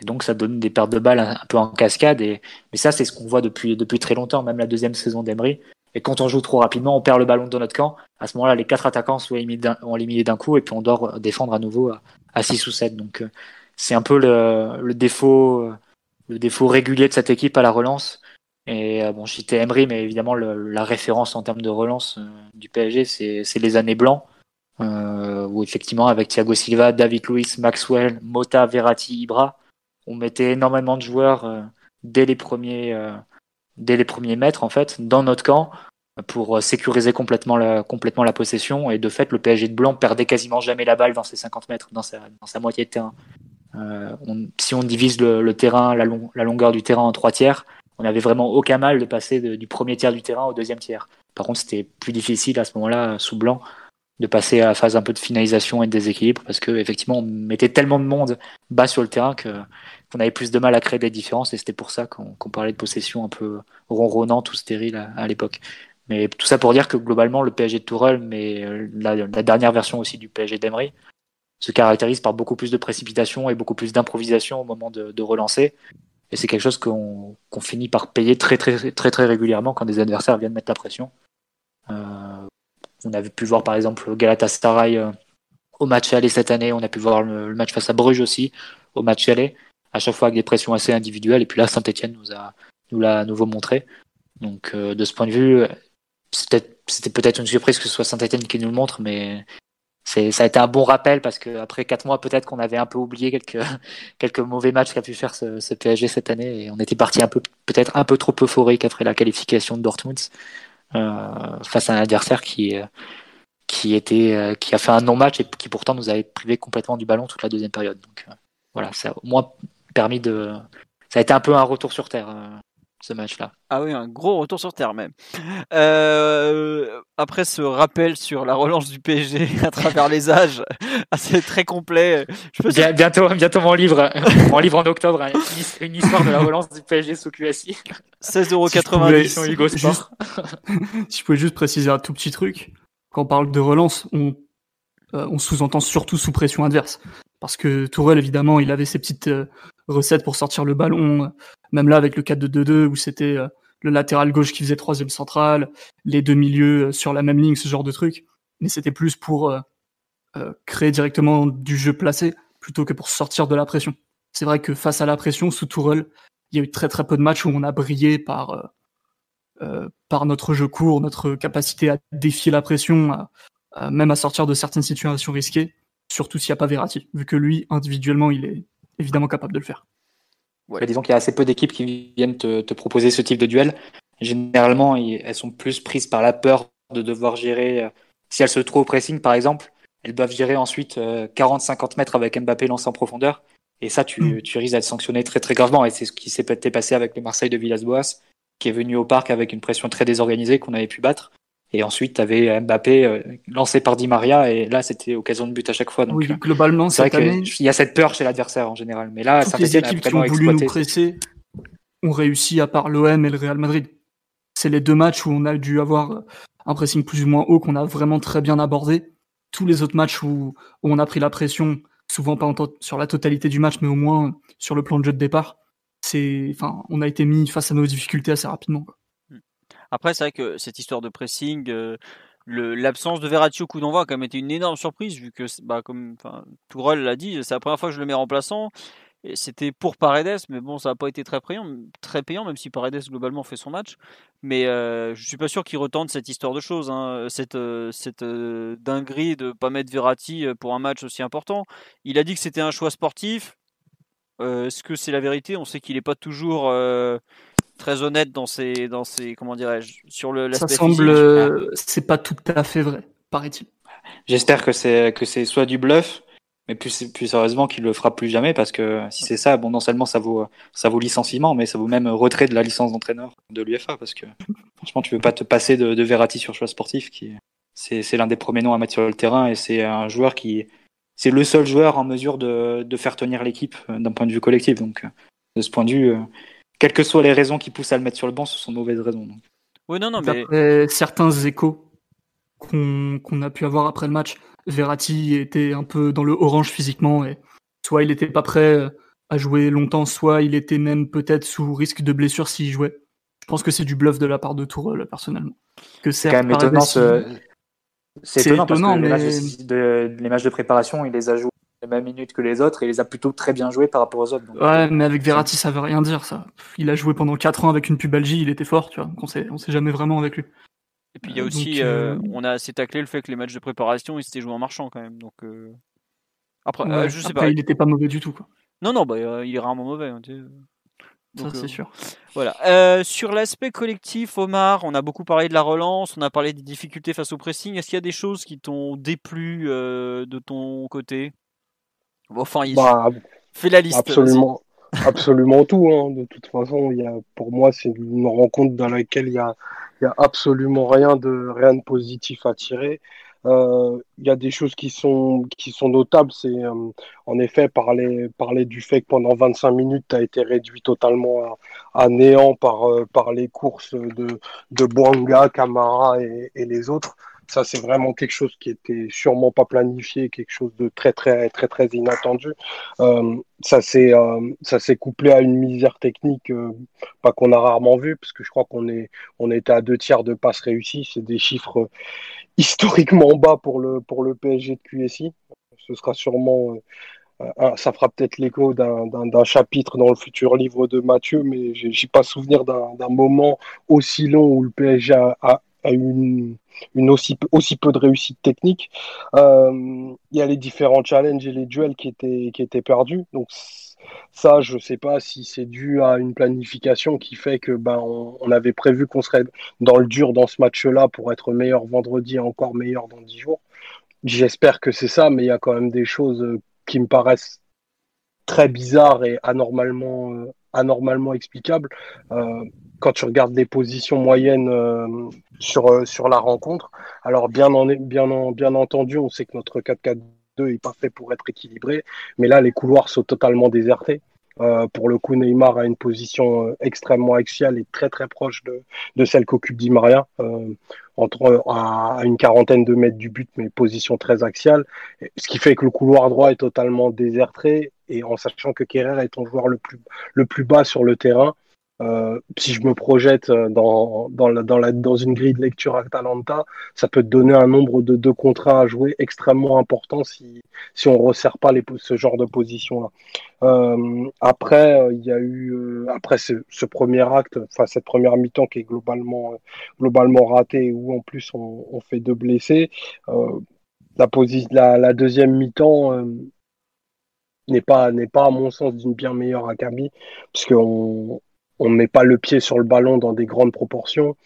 Et donc ça donne des pertes de balles un, peu en cascade. Et, mais ça, c'est ce qu'on voit depuis, depuis très longtemps, même la deuxième saison d'Emery. Et quand on joue trop rapidement, on perd le ballon dans notre camp. À ce moment-là, les quatre attaquants sont éliminés d'un coup et puis on doit défendre à nouveau à, à 6 ou 7. Donc euh, c'est un peu le, le, défaut, le défaut régulier de cette équipe à la relance. Et euh, bon, je citais Emery, mais évidemment le, la référence en termes de relance euh, du PSG, c'est les années blancs. Euh, où effectivement avec Thiago Silva, David Luiz, Maxwell, Mota, Verratti, Ibra, on mettait énormément de joueurs euh, dès les premiers euh, dès les premiers mètres en fait dans notre camp pour sécuriser complètement la, complètement la possession et de fait le PSG de Blanc perdait quasiment jamais la balle dans ses 50 mètres dans sa, dans sa moitié de terrain euh, on, si on divise le, le terrain la, long, la, longueur du terrain en trois tiers on n'avait vraiment aucun mal de passer du premier tiers du terrain au deuxième tiers par contre c'était plus difficile à ce moment là sous Blanc de passer à la phase un peu de finalisation et de déséquilibre parce que effectivement on mettait tellement de monde bas sur le terrain que qu'on avait plus de mal à créer des différences et c'était pour ça qu'on qu parlait de possession un peu ronronnante ou stérile à, l'époque. Mais tout ça pour dire que globalement le PSG de Tourelle, mais la, la dernière version aussi du PSG d'Emery, se caractérise par beaucoup plus de précipitation et beaucoup plus d'improvisation au moment de, relancer. Et c'est quelque chose qu'on qu finit par payer très très très régulièrement quand des adversaires viennent mettre la pression. Euh, on avait pu voir par exemple Galatasaray euh, au match aller cette année, on a pu voir le, match face à Bruges aussi au match aller, à chaque fois avec des pressions assez individuelles. Et puis là, Saint-Etienne nous a nous l'a à nouveau montré. Donc euh, de ce point de vue, c'était peut-être une surprise que ce soit Saint-Etienne qui nous le montre, mais c'est ça a été un bon rappel parce que après quatre mois peut-être qu'on avait un peu oublié quelques quelques mauvais matchs qu'a pu faire ce, ce, PSG cette année et on était parti un peu peut-être un peu trop euphorique après la qualification de Dortmund euh, face à un adversaire qui qui était euh, qui a fait un non-match et qui pourtant nous avait privé complètement du ballon toute la deuxième période. Donc euh, voilà, ça a au moins permis de ça a été un peu un retour sur terre ce match-là. Ah oui, un gros retour sur terre même. Euh, après ce rappel sur la relance du PSG à travers les âges, c'est très complet. Je peux bientôt, bientôt mon livre, mon livre en octobre, hein, une histoire de la relance du PSG sous QSI. 16,90€ si Sport. si je pouvais juste préciser un tout petit truc, quand on parle de relance, on, euh, on sous-entend surtout sous pression adverse. Parce que Tourelle, évidemment, il avait ses petites euh, recettes pour sortir le ballon, même là avec le 4-2-2-2 où c'était euh, le latéral gauche qui faisait troisième central, les deux milieux euh, sur la même ligne, ce genre de truc. Mais c'était plus pour euh, créer directement du jeu placé plutôt que pour sortir de la pression. C'est vrai que face à la pression, sous Tourelle, il y a eu très très peu de matchs où on a brillé par, par notre jeu court, notre capacité à défier la pression, même à sortir de certaines situations risquées, surtout s'il n'y a pas Verratti, vu que lui, individuellement, il est évidemment capable de le faire. Disons qu'il y a assez peu d'équipes qui viennent te, proposer ce type de duel. Généralement, elles sont plus prises par la peur de devoir gérer. Euh, si elles se trouvent au pressing, par exemple, elles doivent gérer ensuite 40-50 euh, mètres avec Mbappé lancé en profondeur. Et ça, tu, mm. tu risques d'être sanctionné très très gravement. Et c'est ce qui s'est passé avec le Marseille de Villas-Boas, qui est venu au parc avec une pression très désorganisée qu'on avait pu battre. Et ensuite, tu avais Mbappé euh, lancé par Di Maria, et là, c'était occasion de but à chaque fois. Donc, oui, globalement, c'est vrai qu'il y a cette peur chez l'adversaire en général. Mais là, Toutes les équipes qui ont voulu nous presser ont réussi à part l'OM et le Real Madrid. C'est les deux matchs où on a dû avoir un pressing plus ou moins haut qu'on a vraiment très bien abordé. Tous les autres matchs où, on a pris la pression, souvent pas sur la totalité du match, mais au moins sur le plan de jeu de départ, c'est, enfin, on a été mis face à nos difficultés assez rapidement. Après, c'est vrai que cette histoire de pressing, euh, l'absence de Verratti au coup d'envoi a quand même été une énorme surprise, vu que, bah, comme Tourelle l'a dit, c'est la première fois que je le mets remplaçant. C'était pour Paredes, mais bon, ça n'a pas été très payant, très payant, même si Paredes globalement fait son match. Mais euh, je suis pas sûr qu'il retente cette histoire de choses, hein, cette, euh, cette dinguerie de pas mettre Verratti pour un match aussi important. Il a dit que c'était un choix sportif. Est-ce que c'est la vérité? On sait qu'il n'est pas toujours très honnête dans ses, dans ses comment dirais-je, sur le. Ça semble, euh, c'est pas tout à fait vrai, paraît-il. J'espère que c'est que c'est soit du bluff, mais plus plus sérieusement qu'il le fera plus jamais parce que si c'est ça, bon non seulement ça vaut ça vaut licenciement, mais ça vaut même retrait de la licence d'entraîneur de l'UFA parce que franchement tu veux pas te passer de, de Verratti sur choix sportif qui c'est c'est l'un des premiers noms à mettre sur le terrain et c'est un joueur qui c'est le seul joueur en mesure de, de faire tenir l'équipe d'un point de vue collectif donc de ce point de vue euh, quelles que soient les raisons qui poussent à le mettre sur le banc, ce sont de mauvaises raisons. Oui, non, non, mais... certains échos qu'on a pu avoir après le match, Verratti était un peu dans le orange physiquement et soit il n'était pas prêt à jouer longtemps, soit il était même peut-être sous risque de blessure s'il jouait. Je pense que c'est du bluff de la part de Tourelle, personnellement. Que c'est quand même étonnant. C'est étonnant, parce que les matchs de préparation, il les a joués les mêmes minutes que les autres et il les a plutôt très bien joués par rapport aux autres. ouais, mais avec Verratti, ça veut rien dire, ça. Il a joué pendant 4 ans avec une pubalgie, il était fort, tu vois. On sait, on sait jamais vraiment avec lui. Et puis il y a euh, aussi, euh, euh, on a assez taclé le fait que les matchs de préparation, ils s'étaient joués en marchant quand même. Donc après, je sais pas. Il n'était pas mauvais du tout, quoi. Non, non, bah, il est rarement mauvais. Hein, ça, c'est sûr. Voilà. sur l'aspect collectif, Omar, on a beaucoup parlé de la relance, on a parlé des difficultés face au pressing. Est-ce qu'il y a des choses qui t'ont déplu de ton côté? Enfin, il bah, fait la liste. Absolument, absolument tout. Hein. De toute façon, il y a, pour moi, c'est une rencontre dans laquelle il y a, il y a absolument rien de, rien de positif à tirer. Euh, il y a des choses qui sont, qui sont notables. C'est euh, en effet parler, parler du fait que pendant 25 minutes, tu as été réduit totalement à, néant par, euh, par les courses de, de Boanga, Camara et, et les autres. Ça, c'est vraiment quelque chose qui était sûrement pas planifié, quelque chose de très, très, très, très inattendu. Euh, ça s'est, euh, ça s'est couplé à une misère technique, euh, pas qu'on a rarement vu, parce que je crois qu'on est, on était à deux tiers de passes réussies. C'est des chiffres historiquement bas pour le, pour le PSG de QSI. Ce sera sûrement, ça fera peut-être l'écho d'un, chapitre dans le futur livre de Mathieu, mais j'ai, pas souvenir d'un, moment aussi long où le PSG a une, aussi, peu de réussite technique. Euh, il y a les différents challenges et les duels qui étaient, perdus. Donc ça, je ne sais pas si c'est dû à une planification qui fait que ben on, avait prévu qu'on serait dans le dur dans ce match-là pour être meilleur vendredi et encore meilleur dans dix jours. J'espère que c'est ça, mais il y a quand même des choses qui me paraissent très bizarres et anormalement, euh, anormalement explicables. Euh, quand tu regardes les positions moyennes euh, sur, sur la rencontre, alors bien, en, bien, bien entendu, on sait que notre 4-4-2 est pas fait pour être équilibré, mais là, les couloirs sont totalement désertés. pour le coup, Neymar a une position extrêmement axiale et très très proche de, de celle qu'occupe Di Maria, entre à, une quarantaine de mètres du but, mais position très axiale, ce qui fait que le couloir droit est totalement déserté et en sachant que Kerrer est ton joueur le plus, le plus bas sur le terrain, euh, si je me projette dans, dans, la, dans, la, dans une grille de lecture Atalanta, ça peut te donner un nombre de deux contrats à jouer extrêmement important si, si on ne resserre pas les, ce genre de position-là. Euh, après, euh, il y a eu euh, après ce, ce, premier acte, enfin cette première mi-temps qui est globalement, globalement ratée, où en plus on, on fait deux blessés. la, la, la, deuxième mi-temps n'est pas n'est pas à mon sens d'une bien meilleure Akabi puisqu'on on ne met pas le pied sur le ballon dans des grandes proportions.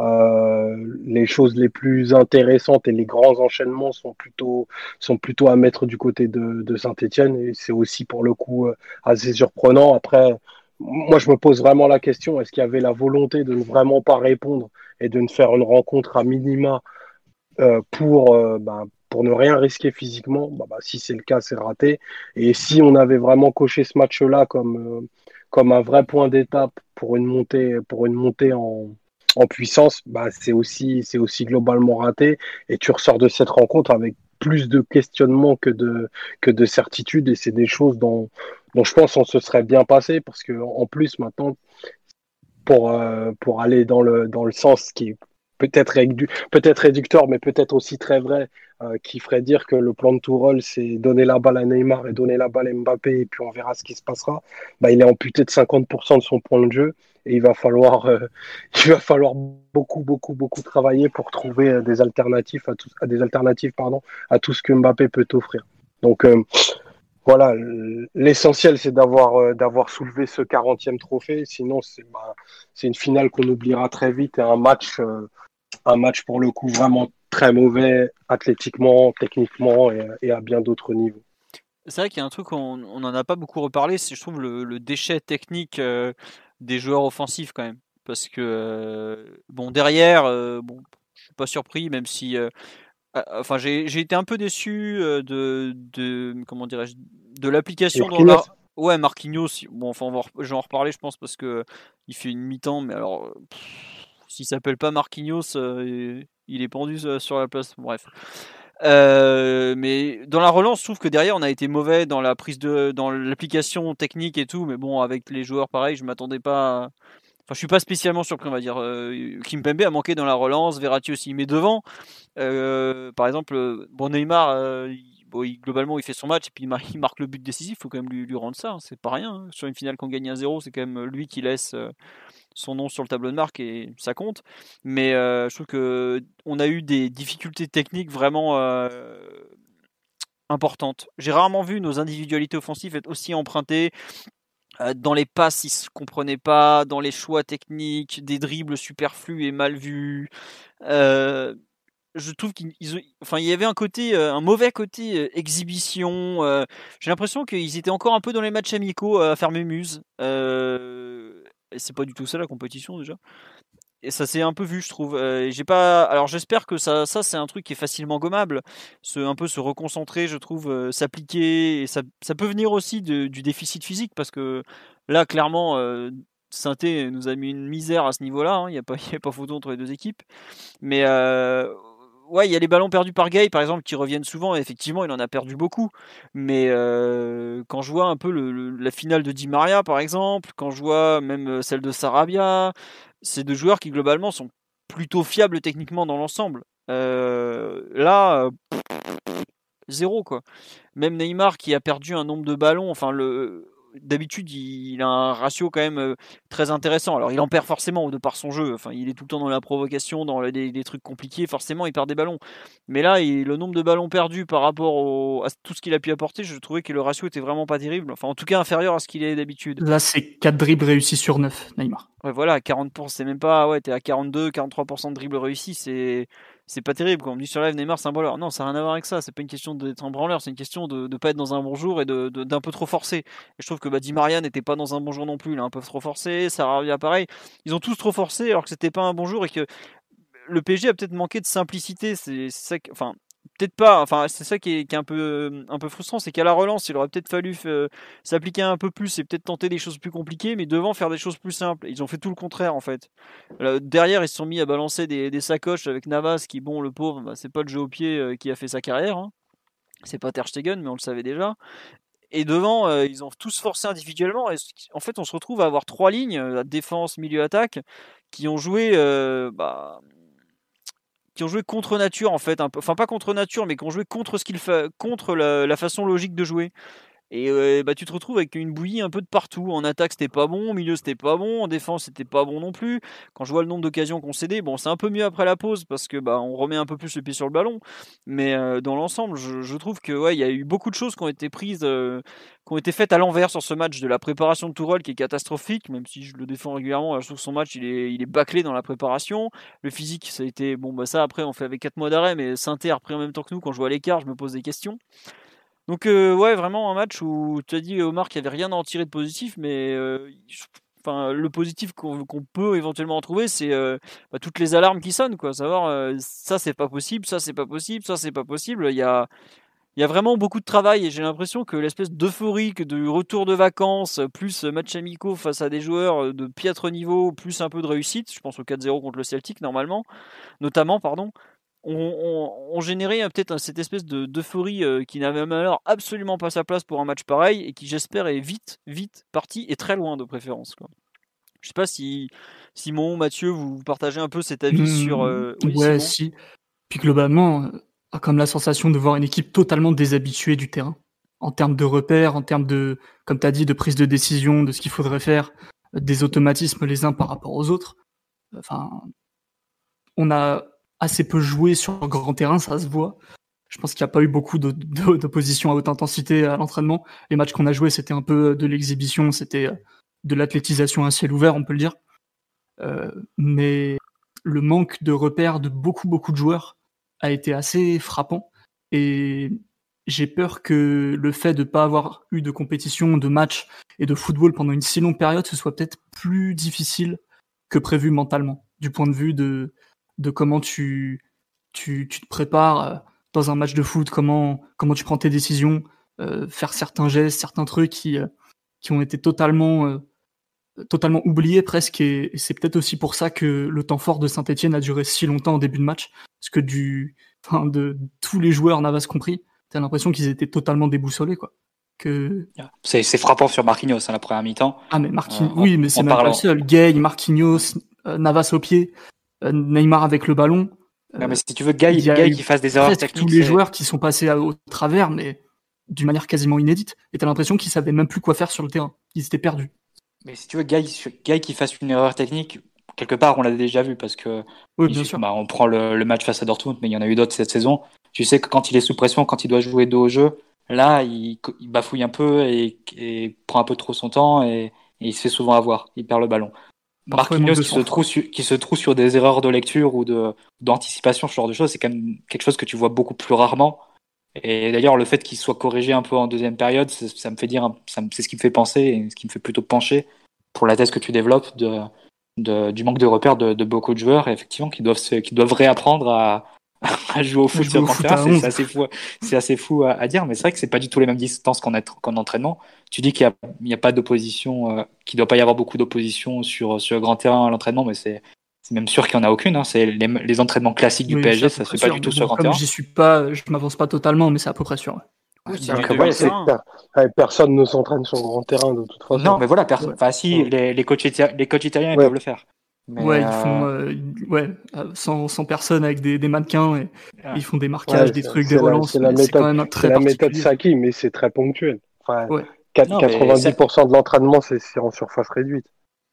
Euh, les choses les plus intéressantes et les grands enchaînements sont plutôt sont plutôt à mettre du côté de, de Saint-Etienne et c'est aussi pour le coup euh, assez surprenant. Après, moi je me pose vraiment la question est-ce qu'il y avait la volonté de ne vraiment pas répondre et de ne faire une rencontre à minima euh, pour euh, ben, pour ne rien risquer physiquement, bah, bah, si c'est le cas, c'est raté. Et si on avait vraiment coché ce match-là comme, euh, comme un vrai point d'étape pour une montée, pour une montée en, en puissance, bah, c'est aussi, aussi globalement raté. Et tu ressors de cette rencontre avec plus de questionnements que de, que de certitudes. Et c'est des choses dont, dont je pense on se serait bien passé parce que en plus maintenant, pour, euh, pour aller dans le, dans le sens qui est peut-être peut-être réducteur, mais peut-être aussi très vrai, euh, qui ferait dire que le plan de Tourelle, c'est donner la balle à Neymar et donner la balle à Mbappé, et puis on verra ce qui se passera. Bah, il est amputé de 50% de son point de jeu, et il va falloir, euh, il va falloir beaucoup, beaucoup, beaucoup travailler pour trouver euh, des alternatives à tout, à des alternatives, pardon, à tout ce que Mbappé peut offrir. Donc voilà, l'essentiel c'est d'avoir d'avoir soulevé ce 40e trophée. Sinon, c'est bah, une finale qu'on oubliera très vite et un match un match pour le coup vraiment très mauvais athlétiquement, techniquement et, à bien d'autres niveaux. C'est vrai qu'il y a un truc, on n'en a pas beaucoup reparlé, c'est je trouve le, déchet technique euh, des joueurs offensifs quand même. Parce que, euh, bon, derrière, euh, bon, je suis pas surpris, même si. enfin, j'ai été un peu déçu de, de comment dirais-je, de l'application. Ouais, Marquinhos, bon, enfin, je vais en reparler, je pense, parce que il fait une mi-temps, mais alors. S'il s'appelle pas Marquinhos, euh, il est pendu euh, sur la place. Bref. Euh, mais dans la relance, je trouve que derrière, on a été mauvais dans la prise de, dans l'application technique et tout. Mais bon, avec les joueurs pareil, je m'attendais pas. Enfin, je suis pas spécialement surpris, on va dire. Kim Pembe a manqué dans la relance, Verratti aussi. Mais devant, par exemple, bon Neymar, globalement, il fait son match et puis il, marque le but décisif. Il faut quand même lui, rendre ça. Hein. c'est pas rien. Hein. Sur une finale qu'on gagne 1-0, c'est quand même lui qui laisse son nom sur le tableau de marque et ça compte. Mais euh, je trouve que on a eu des difficultés techniques vraiment euh, importantes. J'ai rarement vu nos individualités offensives être aussi empruntées. Euh, dans les passes, ils se comprenaient pas. Dans les choix techniques, des dribbles superflus et mal vus. Je trouve qu'il enfin, il y avait un côté, un mauvais côté exhibition. J'ai l'impression qu'ils étaient encore un peu dans les matchs amicaux à faire mémuse. Et c'est pas du tout ça la compétition déjà. Et ça s'est un peu vu, je trouve. Euh, j'ai pas. Alors j'espère que ça, ça c'est un truc qui est facilement gommable. Se, un peu se reconcentrer, je trouve, euh, s'appliquer. Et ça, ça, peut venir aussi du déficit physique parce que là, clairement, euh, Sainté nous a mis une misère à ce niveau-là. Hein. Il n'y a pas, y a pas photo entre les deux équipes. Mais euh, ouais, il y a les ballons perdus par Gay, par exemple, qui reviennent souvent. Effectivement, il en a perdu beaucoup. Mais euh, quand je vois un peu la finale de Di Maria, par exemple, quand je vois même euh, celle de Sarabia, c'est deux joueurs qui globalement sont plutôt fiables techniquement dans l'ensemble. Euh, là, zéro quoi. Même Neymar qui a perdu un nombre de ballons, enfin le d'habitude, il, a un ratio quand même euh, très intéressant. Alors, il en perd forcément de par son jeu. Enfin, il est tout le temps dans la provocation, dans des, trucs compliqués. Forcément, il perd des ballons. Mais là, le nombre de ballons perdus par rapport à tout ce qu'il a pu apporter, je trouvais que le ratio était vraiment pas terrible. Enfin, en tout cas, inférieur à ce qu'il est d'habitude. Là, c'est 4 dribbles réussis sur 9, Neymar. Ouais, voilà, 40%, c'est même pas, ouais, t'es à 42, 43% de dribbles réussis, c'est, c'est pas terrible. Quand on me dit sur live Neymar c'est un branleur, non, ça n'a rien à voir avec ça. C'est pas une question d'être un branleur, c'est une question de ne pas être dans un bon jour et d'un de, d'un peu trop forcé. Et je trouve que bah, Di Maria n'était pas dans un bon jour non plus. A un peu trop forcé, revient pareil. Ils ont tous trop forcé alors que c'était pas un bon jour et que le PSG a peut-être manqué de simplicité. C'est enfin, peut-être pas. Enfin, c'est ça qui est, un peu un peu frustrant, c'est qu'à la relance, il aurait peut-être fallu euh, s'appliquer un peu plus et peut-être tenter des choses plus compliquées, mais devant faire des choses plus simples. Ils ont fait tout le contraire en fait. derrière, ils se sont mis à balancer des, sacoches avec Navas, qui bon, le pauvre, bah, c'est pas le jeu au pied euh, qui a fait sa carrière. Hein. C'est pas Ter Stegen, mais on le savait déjà. Et devant, euh, ils ont tous forcé individuellement. Et en fait, on se retrouve à avoir trois lignes, défense, milieu, attaque, qui ont joué bah, qui ont joué contre nature en fait, enfin pas contre nature, mais qui ont contre ce qu'il fait, contre la, façon logique de jouer. Et euh, bah, tu te retrouves avec une bouillie un peu de partout. En attaque, c'était pas bon. Au milieu, c'était pas bon. En défense, c'était pas bon non plus. Quand je vois le nombre d'occasions concédées, bon, c'est un peu mieux après la pause parce que bah, on remet un peu plus le pied sur le ballon. Mais euh, dans l'ensemble, je, trouve que ouais, il y a eu beaucoup de choses qui ont été prises, euh, qui ont été faites à l'envers sur ce match. De la préparation de Tourelle qui est catastrophique, même si je le défends régulièrement. Je trouve que son match, il est, il est bâclé dans la préparation. Le physique, ça a été bon. Bah ça, après, on fait avec 4 mois d'arrêt, mais Sainté a repris en même temps que nous. Quand je vois l'écart, je me pose des questions. Donc euh, ouais, vraiment un match où tu as dit Omar qu'il n'y avait rien à en tirer de positif, mais euh, enfin le positif qu'on peut éventuellement en trouver, c'est euh, bah, toutes les alarmes qui sonnent, quoi. Savoir ça c'est pas possible, ça c'est pas possible, ça c'est pas possible. Il y a y a vraiment beaucoup de travail et j'ai l'impression que l'espèce d'euphorie de retour de vacances, plus match amicaux face à des joueurs de piètre niveau, plus un peu de réussite, je pense au 4-0 contre le Celtic normalement, notamment, pardon, on, générait peut-être cette espèce d'euphorie euh, qui n'avait alors absolument pas sa place pour un match pareil et qui j'espère est vite, vite parti et très loin de préférence. Quoi. Je sais pas si Simon, Mathieu, vous partagez un peu cet avis mmh, sur. Euh, ouais, si. Puis globalement, a euh, comme la sensation de voir une équipe totalement déshabituée du terrain en termes de repères, en termes de, comme tu as dit, de prise de décision, de ce qu'il faudrait faire, des automatismes les uns par rapport aux autres. Enfin, on a assez peu joué sur grand terrain, ça se voit. Je pense qu'il n'y a pas eu beaucoup d'opposition à haute intensité à l'entraînement. Les matchs qu'on a joués, c'était un peu de l'exhibition, c'était euh, de l'athlétisation à ciel ouvert, on peut le dire. Euh, mais le manque de repères de beaucoup, beaucoup de joueurs a été assez frappant. Et j'ai peur que le fait de ne pas avoir eu de compétition, de match et de football pendant une si longue période, ce soit peut-être plus difficile que prévu mentalement, du point de vue de, de comment tu, tu, tu, te prépares euh, dans un match de foot, comment, comment tu prends tes décisions, euh, faire certains gestes, certains trucs qui, euh, qui ont été totalement, totalement oubliés presque. Et, c'est peut-être aussi pour ça que le temps fort de Saint-Etienne a duré si longtemps au début de match. Parce que du, enfin, de, tous les joueurs, Navas compris, t'as l'impression qu'ils étaient totalement déboussolés, quoi. Que... C'est, frappant sur Marquinhos à hein, la première mi-temps. Ah, mais Marquinhos, oui, mais c'est même pas le seul. Gay, Marquinhos, Navas au pied. Euh, Neymar avec le ballon. Non, mais si tu veux, Guy, Guy qui fasse des erreurs techniques. Tous les joueurs qui sont passés au travers, mais d'une manière quasiment inédite. Et t'as l'impression qu'ils savaient même plus quoi faire sur le terrain. Ils étaient perdus. Mais si tu veux, Guy, Guy qui fasse une erreur technique, quelque part, on l'a déjà vu parce que oui, bien sûr. Bah, on prend le, match face à Dortmund, mais il y en a eu d'autres cette saison. Tu sais que quand il est sous pression, quand il doit jouer dos au jeu, là, il, bafouille un peu et, prend un peu trop son temps et, et, il se fait souvent avoir. Il perd le ballon. Marquinhos qui se, trouve sur, qui se trouve sur des erreurs de lecture ou d'anticipation, ce genre de choses, c'est quand même quelque chose que tu vois beaucoup plus rarement. Et d'ailleurs, le fait qu'il soit corrigé un peu en deuxième période, ça me fait dire, c'est ce qui me fait penser et ce qui me fait plutôt pencher pour la thèse que tu développes de, de du manque de repères de, de, beaucoup de joueurs, effectivement, qui doivent, qui doivent réapprendre à jouer au foot sur C'est assez fou, c'est assez fou à, dire, mais c'est vrai que c'est pas du tout les mêmes distances qu'en qu entraînement. Tu dis qu'il n'y a, a, pas d'opposition, euh, qu'il doit pas y avoir beaucoup d'opposition sur, sur le grand terrain à l'entraînement, mais c'est même sûr qu'il n'y en a aucune. Hein. C'est les, les, entraînements classiques du PSG, ça se fait pas du tout sur le grand terrain. J'y suis pas, je m'avance pas totalement, mais c'est à peu près sûr. personne ne s'entraîne sur le grand terrain de toute façon. Non, mais voilà, personne. Enfin, si, les, les, coachs, les coachs italiens ils peuvent le faire ouais, ils font euh, euh, ouais, 100, 100, personnes avec des, des mannequins et ils font des marquages, des trucs, des relances. C'est la méthode, très la méthode Saki, mais c'est très ponctuel. Enfin, 90% de l'entraînement, c'est en surface réduite.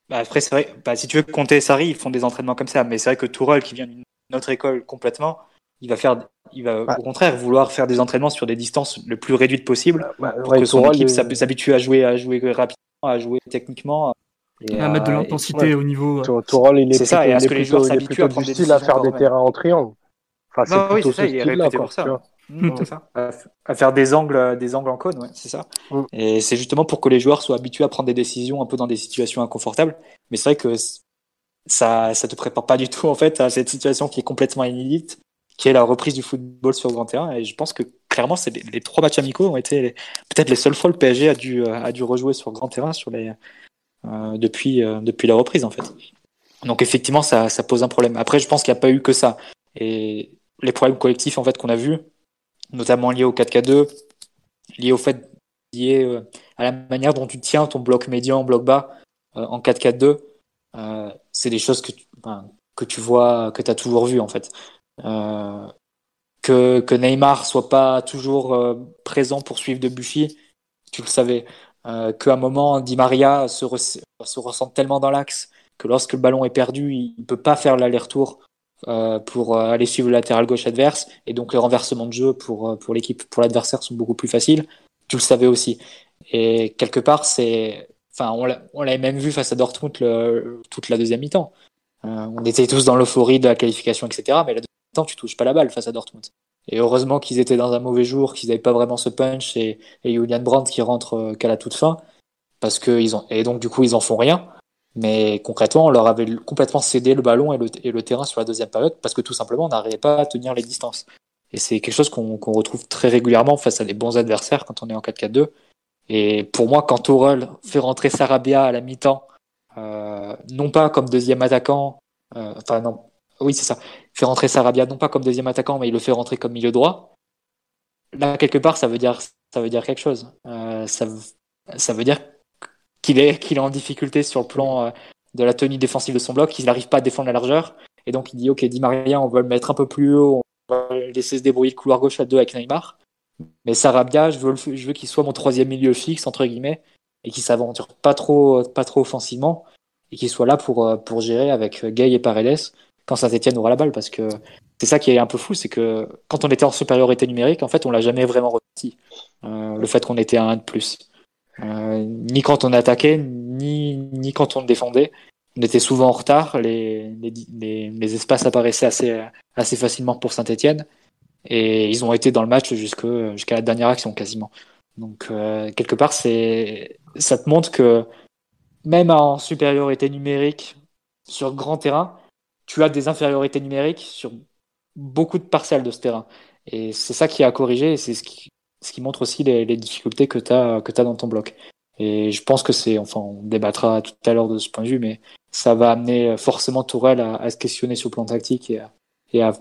Bah après, c'est vrai, bah, si tu veux compter Sarri, ils font des entraînements comme ça, mais c'est vrai que Tourelle, qui vient d'une autre école complètement, il va faire, il va au contraire vouloir faire des entraînements sur des distances le plus réduites possible bah, pour que son équipe s'habitue à jouer, à jouer rapidement, à jouer techniquement. Et à mettre de l'intensité au niveau. Tourelle, il est, ça, et à ce que les joueurs s'habituent à prendre du style à faire des terrains en triangle. Enfin, c'est oui, ça, il est réputé pour ça. Mmh, ça. À, faire des angles, des angles en cône, ouais, c'est ça. Mmh. Et c'est justement pour que les joueurs soient habitués à prendre des décisions un peu dans des situations inconfortables. Mais c'est vrai que ça, ça te prépare pas du tout en fait à cette situation qui est complètement inédite, qui est la reprise du football sur grand terrain. Et je pense que clairement, c'est les, trois matchs amicaux ont été peut-être les seules fois le PSG a dû, a dû rejouer sur grand terrain sur les, euh, depuis, euh, depuis la reprise en fait. Donc effectivement, ça, ça pose un problème. Après, je pense qu'il n'y a pas eu que ça. Et les problèmes collectifs en fait qu'on a vus, notamment liés au 4K2, liés au fait liés euh, à la manière dont tu tiens ton bloc médian, bloc bas euh, en 4-4-2, euh, c'est des choses que tu, que tu vois, que tu as toujours vu en fait. que, que Neymar soit pas toujours présent pour suivre Debuchy, tu le savais. Qu'à un moment, Di Maria se, se ressent tellement dans l'axe que lorsque le ballon est perdu, il ne peut pas faire l'aller-retour euh, pour euh, aller suivre le latéral gauche adverse et donc les renversements de jeu pour, euh, l'équipe, pour l'adversaire sont beaucoup plus faciles. Tu le savais aussi. Et quelque part, c'est, enfin, on l'avait même vu face à Dortmund toute la deuxième mi-temps. on était tous dans l'euphorie de la qualification, etc. Mais la deuxième mi-temps, tu touches pas la balle face à Dortmund. Et heureusement qu'ils étaient dans un mauvais jour, qu'ils n'avaient pas vraiment ce punch et, et Julian Brandt qui rentre qu'à la toute fin. Parce que ils ont, et donc du coup, ils en font rien. Mais concrètement, on leur avait complètement cédé le ballon et le, et le terrain sur la deuxième période parce que tout simplement, on n'arrivait pas à tenir les distances. Et c'est quelque chose qu'on retrouve très régulièrement face à des bons adversaires quand on est en 4-4-2. Et pour moi, quand Tourelle fait rentrer Sarabia à la mi-temps, euh, non pas comme deuxième attaquant, euh, enfin non, oui c'est ça, fait rentrer Sarabia non pas comme deuxième attaquant, mais il le fait rentrer comme milieu droit. Là quelque part, ça veut dire ça veut dire quelque chose. Euh, ça, ça veut dire qu'il est, qu'il est en difficulté sur le plan euh, de la tenue défensive de son bloc, qu'il n'arrive pas à défendre la largeur. Et donc il dit ok, Di Maria, on va le mettre un peu plus haut, on va laisser se débrouiller le couloir gauche à deux avec Neymar. Mais Sarabia, je veux, je veux qu'il soit mon troisième milieu fixe entre guillemets et qu'il s'aventure pas trop, pas trop offensivement et qu'il soit là pour euh, pour gérer avec Gay et Paredes quand Saint-Etienne aura la balle parce que c'est ça qui est un peu fou, c'est que quand on était en supériorité numérique, en fait, on l'a jamais vraiment ressenti. Euh, le fait qu'on était à un de plus. Euh, ni quand on attaquait, ni, ni quand on défendait. On était souvent en retard, les, les, les, espaces apparaissaient assez, assez facilement pour Saint-Etienne, et ils ont été dans le match jusqu'à la dernière action quasiment. Donc euh, quelque part, c'est ça te montre que même en supériorité numérique sur grand terrain, tu as des infériorités numériques sur beaucoup de parcelles de ce terrain. Et c'est ça qui a corrigé, et c'est ce qui, ce qui montre aussi les, difficultés que tu as, que as dans ton bloc. Et je pense que c'est, enfin, on débattra tout à l'heure de ce point de vue, mais ça va amener forcément Tourelle à, se questionner sur le plan tactique et à, et à,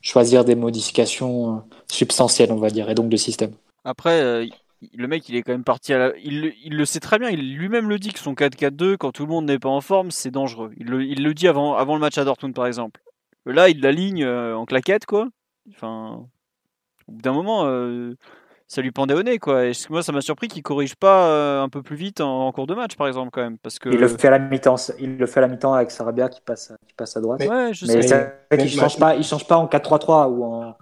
choisir des modifications substantielles, on va dire, et donc de système. Après, euh, le mec, il est quand même parti à la... il, il, le sait très bien, il lui-même le dit que son 4-4-2, quand tout le monde n'est pas en forme, c'est dangereux. Il le, il le dit avant, avant le match à Dortmund, par exemple. Là, il l'aligne euh, en claquette, quoi. Enfin, au bout d'un moment, euh, ça lui pendait au nez quoi. Et moi ça m'a surpris qu'il corrige pas euh, un peu plus vite en, cours de match par exemple quand même parce que il le fait à la mi-temps, il le fait à la mi-temps avec Sarabia qui passe qui passe à droite. Mais, ouais, je mais sais. il change pas, il change pas en 4-3-3 ou en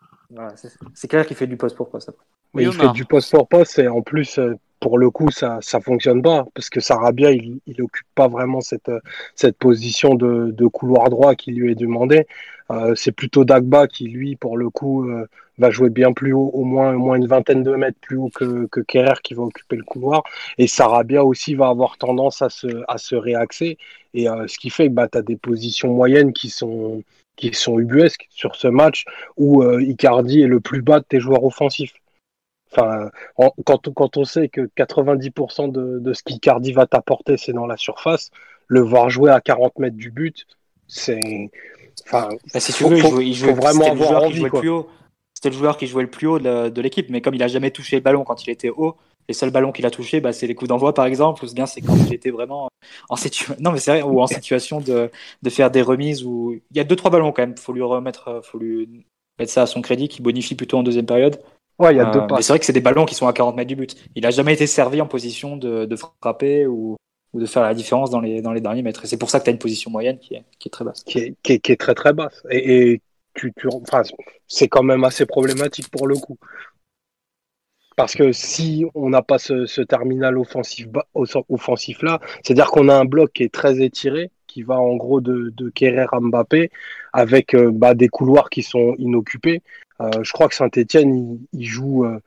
c'est clair qu'il fait du poste pour poste après. Oui, il fait du poste pour poste et en plus euh, pour le coup, ça ça fonctionne pas parce que Sarabia, il, il occupe pas vraiment cette cette position de, de couloir droit qui lui est demandé. Euh, c'est plutôt Dagba qui, lui, pour le coup, euh, va jouer bien plus haut, au moins, au moins une vingtaine de mètres plus haut que, que Kerrer qui va occuper le couloir. Et Sarabia aussi va avoir tendance à se, à se réaxer. Et euh, ce qui fait que bah, tu as des positions moyennes qui sont, qui sont ubuesques sur ce match où Icardi est le plus bas de tes joueurs offensifs. Enfin, quand, quand, on sait que 90% de, de ce qu'Icardi va t'apporter, c'est dans la surface, le voir jouer à 40 mètres du but, c'est Enfin, bah, si tu veux, il jouait, vraiment avoir envie. C'était le joueur qui jouait le plus haut de, l'équipe, mais comme il a jamais touché le ballon quand il était haut, les seuls ballons qu'il a touchés, bah, c'est les coups d'envoi par exemple. Ou ce gain, c'est quand il était vraiment en situation, non mais c'est ou en situation de, de faire des remises où il y a deux trois ballons quand même. Faut lui remettre, faut lui mettre ça à son crédit, qui bonifie plutôt en deuxième période. Ouais, il y a deux passes. c'est vrai que c'est des ballons qui sont à 40 mètres du but. Il a jamais été servi en position de, de frapper ou, ou, de faire la différence dans les, dans les derniers mètres. Et c'est pour ça que tu as une position moyenne qui est, qui est très basse. Qui est, qui est, qui est très très basse. Et, et tu, tu, enfin, c'est quand même assez problématique pour le coup. Parce que si on n'a pas ce, terminal offensif, offensif là, c'est-à-dire qu'on a un bloc qui est très étiré, qui va en gros de, de Kerrer Mbappé, avec euh, bah, des couloirs qui sont inoccupés. Euh, je crois que Saint-Etienne, il, il, joue euh,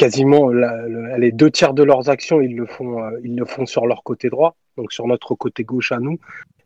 quasiment les deux tiers de leurs actions, ils le font, euh, ils le font sur leur côté droit, donc sur notre côté gauche à nous.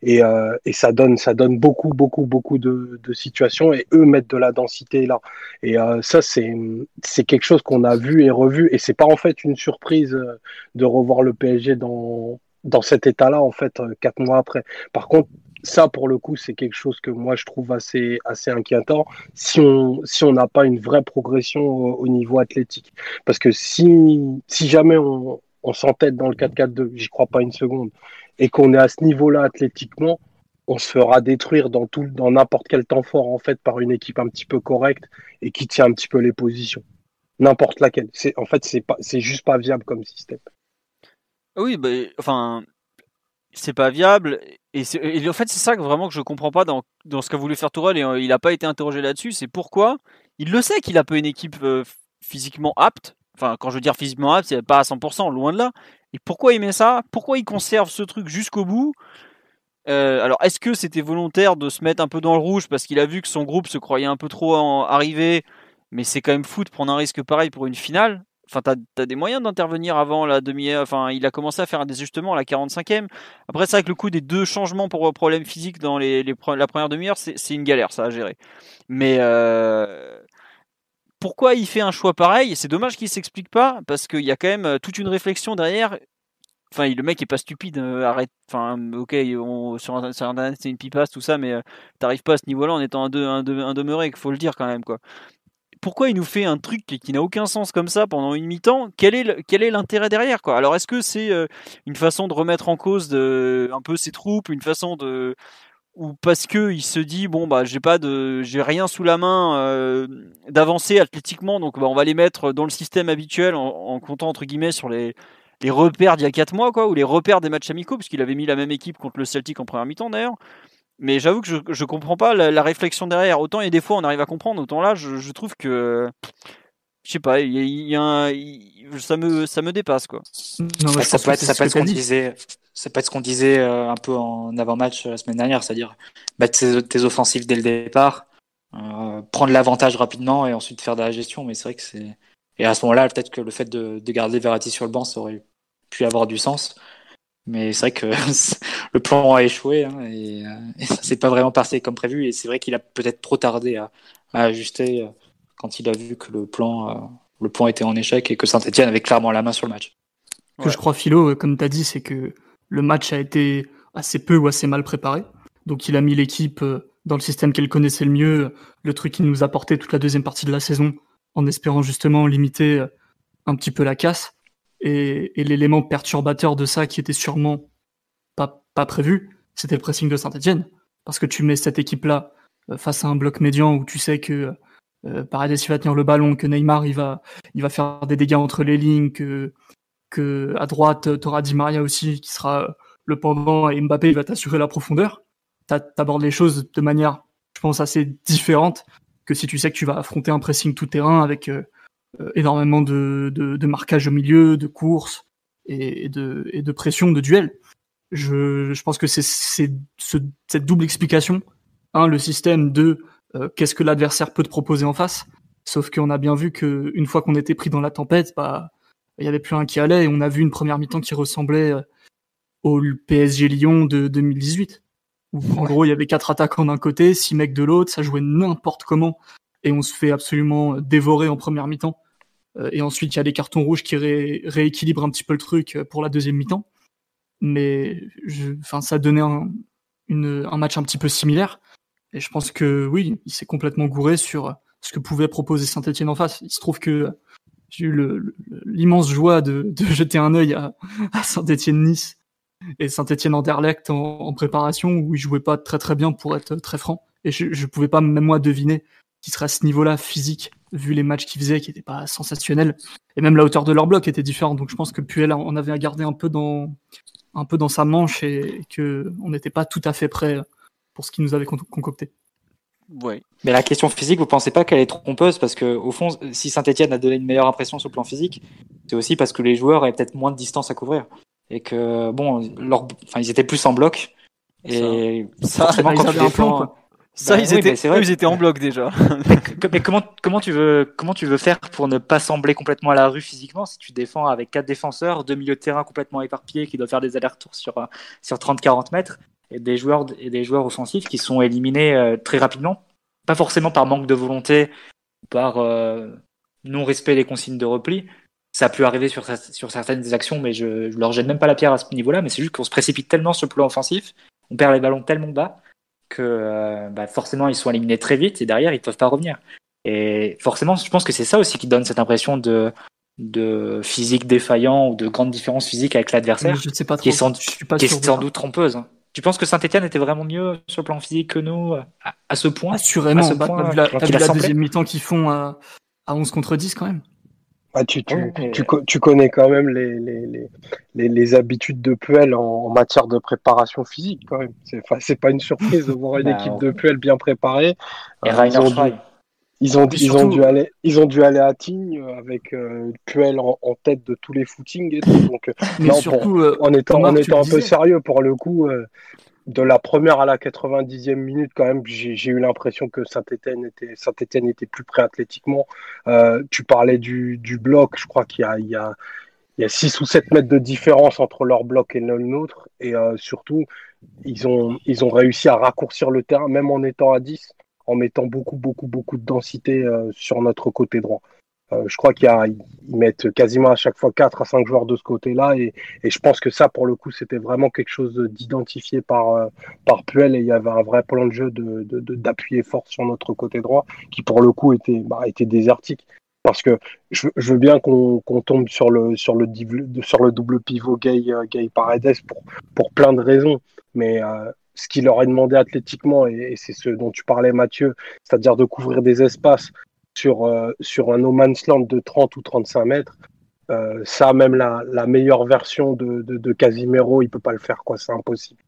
Et, euh, et, ça donne ça donne beaucoup beaucoup beaucoup de, de, situations et eux mettent de la densité là. Et euh, ça c'est c'est quelque chose qu'on a vu et revu. Et c'est pas en fait une surprise euh, de revoir le PSG dans dans cet état là en fait euh, quatre mois après. Par contre ça pour le coup c'est quelque chose que moi je trouve assez assez inquiétant si on si on n'a pas une vraie progression au, au, niveau athlétique parce que si si jamais on on s'entête dans le 4-4-2 j'y crois pas une seconde et qu'on est à ce niveau-là athlétiquement, on se fera détruire dans tout, dans n'importe quel temps fort en fait par une équipe un petit peu correcte et qui tient un petit peu les positions. N'importe laquelle. C'est en fait c'est pas, c'est juste pas viable comme système. Oui, bah, enfin, c'est pas viable et, en fait c'est ça que vraiment que je comprends pas dans, ce qu'a voulu faire Tourelle et euh, il n'a pas été interrogé là-dessus. C'est pourquoi il le sait qu'il a pas une équipe euh, physiquement apte. Enfin, quand je veux dire physiquement apte, c'est pas à 100%, loin de là. Et pourquoi il met ça? Pourquoi il conserve ce truc jusqu'au bout? Euh, alors, est-ce que c'était volontaire de se mettre un peu dans le rouge parce qu'il a vu que son groupe se croyait un peu trop arrivé Mais c'est quand même fou de prendre un risque pareil pour une finale. Enfin, t'as as des moyens d'intervenir avant la demi. Enfin, il a commencé à faire un désajustement à la 45e. Après, c'est vrai que le coup des deux changements pour problème physique dans les, les la première demi-heure, c'est une galère, ça à gérer. Mais euh, pourquoi il fait un choix pareil? C'est dommage qu'il s'explique pas parce qu'il y a quand même toute une réflexion derrière enfin le mec est pas stupide euh, arrête enfin ok on, sur, internet c'est une pipasse tout ça mais euh, t'arrives pas à ce niveau là en étant un, de, un, un demeuré faut le dire quand même quoi pourquoi il nous fait un truc qui, n'a aucun sens comme ça pendant une mi-temps? Quel est l'intérêt derrière quoi? Alors est-ce que c'est euh, une façon de remettre en cause un peu ses troupes une façon de ou parce que il se dit bon bah j'ai pas de j'ai rien sous la main euh, d'avancer athlétiquement donc bah, on va les mettre dans le système habituel en, comptant entre guillemets sur les repères d'il y a 4 mois, ou les repères des matchs amicaux, puisqu'il avait mis la même équipe contre le Celtic en première mi-temps d'ailleurs. Mais j'avoue que je, je comprends pas la, la, réflexion derrière. Autant il y a des fois on arrive à comprendre, autant là je, je trouve que je sais pas, il y a, il y a un, il, ça me ça me dépasse quoi. Non, ça, peut être, ça peut être ce qu'on disait, ça peut être ce qu'on disait euh, un peu en avant-match la semaine dernière, c'est-à-dire battre tes, tes, offensives dès le départ, euh, prendre l'avantage rapidement et ensuite faire de la gestion. Mais c'est vrai que c'est et à ce moment-là, peut-être que le fait de, de garder Verratti sur le banc, ça aurait pu avoir du sens. Mais c'est vrai que le plan a échoué hein, et, euh, et, ça s'est pas vraiment passé comme prévu. Et c'est vrai qu'il a peut-être trop tardé à, à, ajuster euh, quand il a vu que le plan, euh, le plan était en échec et que Saint-Etienne avait clairement la main sur le match. Ce que je crois, Philo, comme tu as dit, c'est que le match a été assez peu ou assez mal préparé. Donc il a mis l'équipe dans le système qu'elle connaissait le mieux, le truc qui nous apportait toute la deuxième partie de la saison, en espérant justement limiter un petit peu la casse. Et, l'élément perturbateur de ça qui était sûrement pas, prévu, c'était le pressing de Saint-Etienne. Parce que tu mets cette équipe-là face à un bloc médian où tu sais que euh, Paredes il va tenir le ballon, que Neymar il va, faire des dégâts entre les lignes, que, à droite tu auras Di Maria aussi qui sera le pendant et Mbappé il va t'assurer la profondeur. T'abordes les choses de manière, je pense, assez différente que si tu sais que tu vas affronter un pressing tout terrain avec euh, énormément de, de, de, marquage au milieu, de course et, de, et de pression, de duel. Je, je pense que c'est ce, cette double explication. Un, le système. Deux, euh, qu'est-ce que l'adversaire peut te proposer en face. Sauf qu'on a bien vu que une fois qu'on était pris dans la tempête, bah il y avait plus un qui allait et on a vu une première mi-temps qui ressemblait au PSG Lyon de 2018 où en gros il y avait quatre attaquants d'un côté, six mecs de l'autre, ça jouait n'importe comment et on se fait absolument dévorer en première mi-temps. Euh, et ensuite il y a des cartons rouges qui ré rééquilibrent un petit peu le truc pour la deuxième mi-temps. Mais enfin ça donnait un, une, un match un petit peu similaire. Et je pense que oui, il s'est complètement gouré sur ce que pouvait proposer Saint-Etienne en face. Il se trouve que j'ai eu l'immense joie de, de, jeter un œil à, Saint-Etienne-Nice et Saint-Etienne-Anderlecht en, en, préparation où il jouait pas très très bien pour être très franc. Et je, je pouvais pas même moi deviner qu'il serait à ce niveau-là physique vu les matchs qu'ils faisaient qui n'étaient pas sensationnels. Et même la hauteur de leur bloc était différente. Donc je pense que Puel en avait à garder un peu dans, un peu dans sa manche et qu'on n'était pas tout à fait prêt pour ce qu'il nous avait concocté. Ouais. Mais la question physique, vous pensez pas qu'elle est trompeuse? Parce que au fond, si Saint-Etienne a donné une meilleure impression sur le plan physique, c'est aussi parce que les joueurs avaient peut-être moins de distance à couvrir et que bon, leur... enfin, ils étaient plus en bloc et ça, forcément quand tu défends, ça, bah ils, étaient, ils étaient en bloc déjà. mais, comment, comment, tu veux, comment tu veux faire pour ne pas sembler complètement à la rue physiquement si tu défends avec quatre défenseurs, deux milieux de terrain complètement éparpillés qui doivent faire des allers-retours sur, sur 30-40 mètres et des joueurs, et des joueurs offensifs qui sont éliminés euh, très rapidement? Pas forcément par manque de volonté, par euh, non-respect des consignes de repli. Ça a pu arriver sur, sur certaines actions, mais je, je leur jette même pas la pierre à ce niveau-là. Mais c'est juste qu'on se précipite tellement sur le plan offensif, on perd les ballons tellement bas que euh, bah, forcément ils sont éliminés très vite et derrière ils peuvent pas revenir. Et forcément, je pense que c'est ça aussi qui donne cette impression de, de physique défaillant ou de grande différence physique avec l'adversaire, qui est sans, qui est sans doute trompeuse. Hein. Tu penses que Saint-Etienne était vraiment mieux sur le plan physique que nous à, ce point? Assurément, à ce bah, point, vu la, la deuxième mi-temps qu'ils font à, à 11 contre 10 quand même. Ah, tu, tu, tu, tu, connais quand même les, les, les, les, habitudes de Puel en, matière de préparation physique quand même. C'est pas une surprise de voir une bah, équipe de Puel bien préparée. Et euh, ils, ont dû, ils, ont, ils, ont dû aller, ils ont dû aller à Tignes avec euh, Puel en, en, tête de tous les footings et tout. Donc, Mais surtout, euh, en étant, en étant un peu sérieux pour le coup, de la première à la 90e minute, quand même, j'ai eu l'impression que Saint-Etienne était, Saint était plus prêt athlétiquement. Euh, tu parlais du, du bloc, je crois qu'il y a 6 ou 7 mètres de différence entre leur bloc et le nôtre. Et euh, surtout, ils ont, ils ont réussi à raccourcir le terrain, même en étant à 10, en mettant beaucoup, beaucoup, beaucoup de densité euh, sur notre côté droit. Euh, je crois qu'ils mettent quasiment à chaque fois 4 à 5 joueurs de ce côté-là. Et, je pense que ça, pour le coup, c'était vraiment quelque chose d'identifié par, euh, par Puel. Et il y avait un vrai plan de jeu d'appuyer de, fort sur notre côté droit, qui pour le coup était, bah, était désertique. Parce que je, veux bien qu'on tombe sur le, sur, le, sur le double pivot gay, euh, gay Paredes pour, pour plein de raisons. Mais ce qu'il leur est demandé athlétiquement, et c'est ce dont tu parlais Mathieu, c'est-à-dire de couvrir des espaces, sur, euh, sur un no man's land de 30 ou 35 mètres, euh, ça, même la, la, meilleure version de, de, de, Casimiro, il peut pas le faire, quoi. C'est impossible.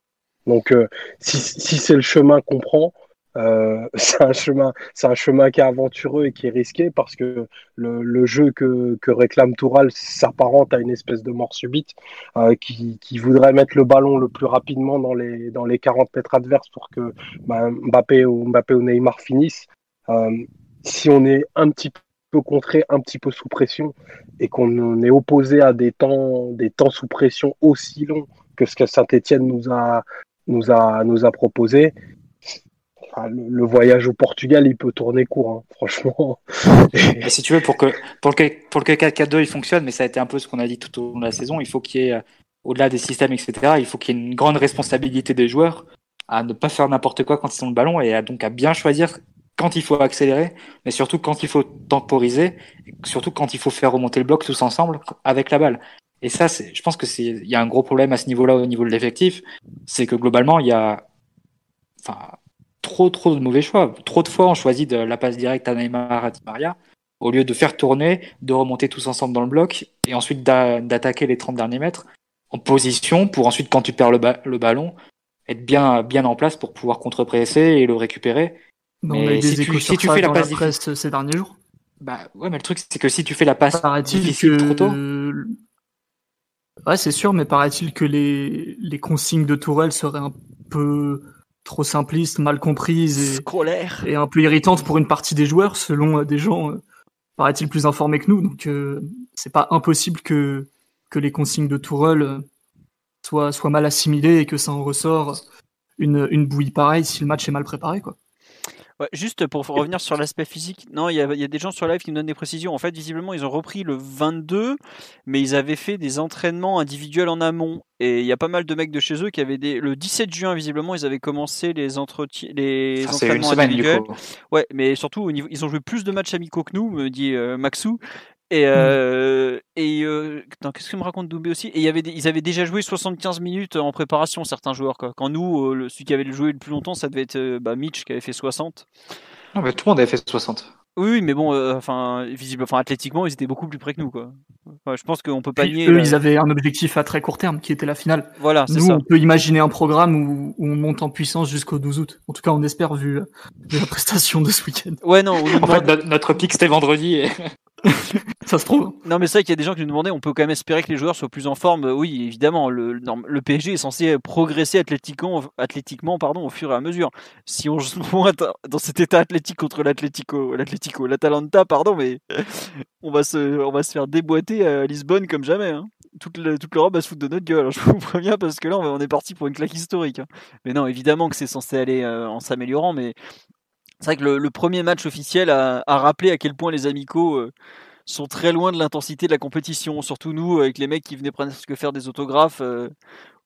Donc, euh, si, si c'est le chemin qu'on prend, euh, c'est un chemin, c'est un chemin qui est aventureux et qui est risqué parce que le, le jeu que, que réclame Toural s'apparente à une espèce de mort subite qui, qui, voudrait mettre le ballon le plus rapidement dans les, dans les 40 mètres adverses pour que bah, Mbappé, ou, Mbappé ou Neymar finissent. Si on est un petit peu contré, un petit peu sous pression, et qu'on est opposé à des temps, des temps sous pression aussi longs que ce que Saint-Etienne nous a, nous a, nous a proposé, le, voyage au Portugal, il peut tourner court, hein, franchement. Si tu veux, pour que, pour que, pour que 4-4-2 il fonctionne, mais ça a été un peu ce qu'on a dit tout au long de la saison, il faut qu'il y ait, au-delà des systèmes, etc., il faut qu'il y ait une grande responsabilité des joueurs à ne pas faire n'importe quoi quand ils ont le ballon et à donc à bien choisir quand il faut accélérer, mais surtout quand il faut temporiser, surtout quand il faut faire remonter le bloc tous ensemble avec la balle. Et ça, je pense que c'est, il y a un gros problème à ce niveau-là au niveau de l'effectif, c'est que globalement, il y a, enfin, trop, trop de mauvais choix. Trop de fois, on choisit de la passe directe à Neymar, à Di Maria, au lieu de faire tourner, de remonter tous ensemble dans le bloc, et ensuite d'attaquer les 30 derniers mètres en position pour ensuite, quand tu perds le, le ballon, être bien, bien en place pour pouvoir contre-presser et le récupérer on a eu des échos si tu fais la passe presse ces derniers jours. Bah ouais, mais le truc c'est que si tu fais la passe difficile trop tôt. Ouais, c'est sûr, mais paraît-il que les, les consignes de Tourelle seraient un peu trop simplistes, mal comprises et, et un peu irritantes pour une partie des joueurs, selon euh, des gens, euh, paraît-il, plus informés que nous. Donc, euh, c'est pas impossible que, que les consignes de Tourelle soient, soient mal assimilées et que ça en ressort une, une bouillie pareille si le match est mal préparé, quoi juste pour revenir sur l'aspect physique, non, il y, a, des gens sur live qui me donnent des précisions. En fait, visiblement, ils ont repris le 22, mais ils avaient fait des entraînements individuels en amont. Et il y a pas mal de mecs de chez eux qui avaient des. Le 17 juin, visiblement, ils avaient commencé les entretiens, les entraînements individuels. Ouais, mais surtout, au niveau... ils ont joué plus de matchs amicaux que nous, me dit euh, Maxou. Et, mmh. euh, et euh, qu'est-ce que me raconte Doumbé aussi? Et y avait ils avaient déjà joué 75 minutes en préparation, certains joueurs. Quoi. Quand nous, euh, celui qui avait joué le plus longtemps, ça devait être bah, Mitch qui avait fait 60. Non, mais tout le monde avait fait 60. Oui, mais bon, euh, enfin, visible, enfin, athlétiquement, ils étaient beaucoup plus près que nous, quoi. je pense qu'on peut pas Puis nier. eux, la- ils avaient un objectif à très court terme qui était la finale. Voilà, c'est Nous, ça. on peut imaginer un programme où, où on monte en puissance jusqu'au 12 août. En tout cas, on espère vu, vu la prestation de ce week-end. Ouais, non, on En fait, demande- notre pic c'était vendredi. Et... Ça se trouve. non, mais c'est vrai qu'il y a des gens qui nous demandaient, on peut quand même espérer que les joueurs soient plus en forme. Euh, Oui, évidemment, le, PSG est censé progresser athlétiquement, pardon, au fur et à mesure. Si on se dans cet état athlétique contre l'Atlético, l'Atlético, l'Atalanta, pardon, mais on va se, faire déboîter à Lisbonne comme jamais. hein. Toute, le- toute l'Europe va se foutre de notre gueule. alors je vous préviens parce que là, on est parti pour une claque historique. hein. Mais non, évidemment que c'est censé aller euh, en s'améliorant, mais c'est vrai que le, premier match officiel a, rappelé à quel point les amicaux euh, sont très loin de l'intensité de la compétition. Surtout nous, avec les mecs qui venaient presque faire des autographes euh,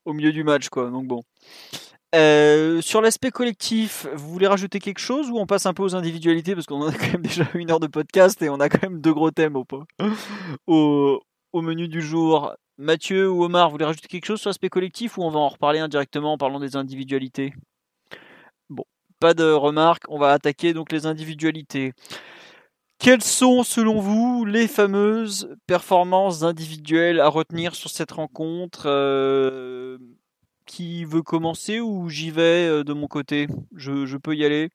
au milieu du match, quoi. Donc bon. Euh, sur l'aspect collectif, vous voulez rajouter quelque chose ou on passe un peu aux individualités? Parce qu'on en a quand même déjà une heure de podcast et on a quand même deux gros thèmes au, menu du jour. Mathieu ou Omar, vous voulez rajouter quelque chose sur l'aspect collectif ou on va en reparler indirectement en parlant des individualités? Pas de remarques, on va attaquer donc les individualités. Quelles sont, selon vous, les fameuses performances individuelles à retenir sur cette rencontre Euh, Qui veut commencer ou j'y vais euh, de mon côté? Je, peux y aller?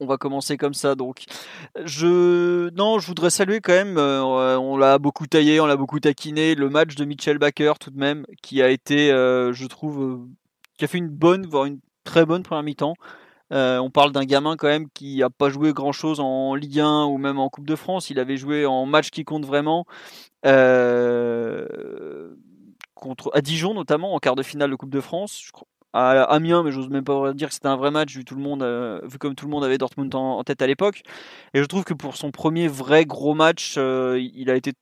On va commencer comme ça donc. Je non, je voudrais saluer quand même. euh, on l'a beaucoup taillé, on l'a beaucoup taquiné. Le match de Mitchell Baker tout de même, qui a été, je trouve, qui a fait une bonne, voire une très bonne première mi-temps. Euh, on parle d'un gamin quand même qui a pas joué grand chose en Ligue 1 ou même en Coupe de France. Il avait joué en match qui compte vraiment. Euh, contre, à Dijon notamment, en quart de finale de Coupe de France. Je à Amiens, mais j'ose même pas dire que c'était un vrai match vu tout monde, euh, vu comme tout le monde avait Dortmund en, tête à l'époque. Et je trouve que pour son premier vrai gros match, il a été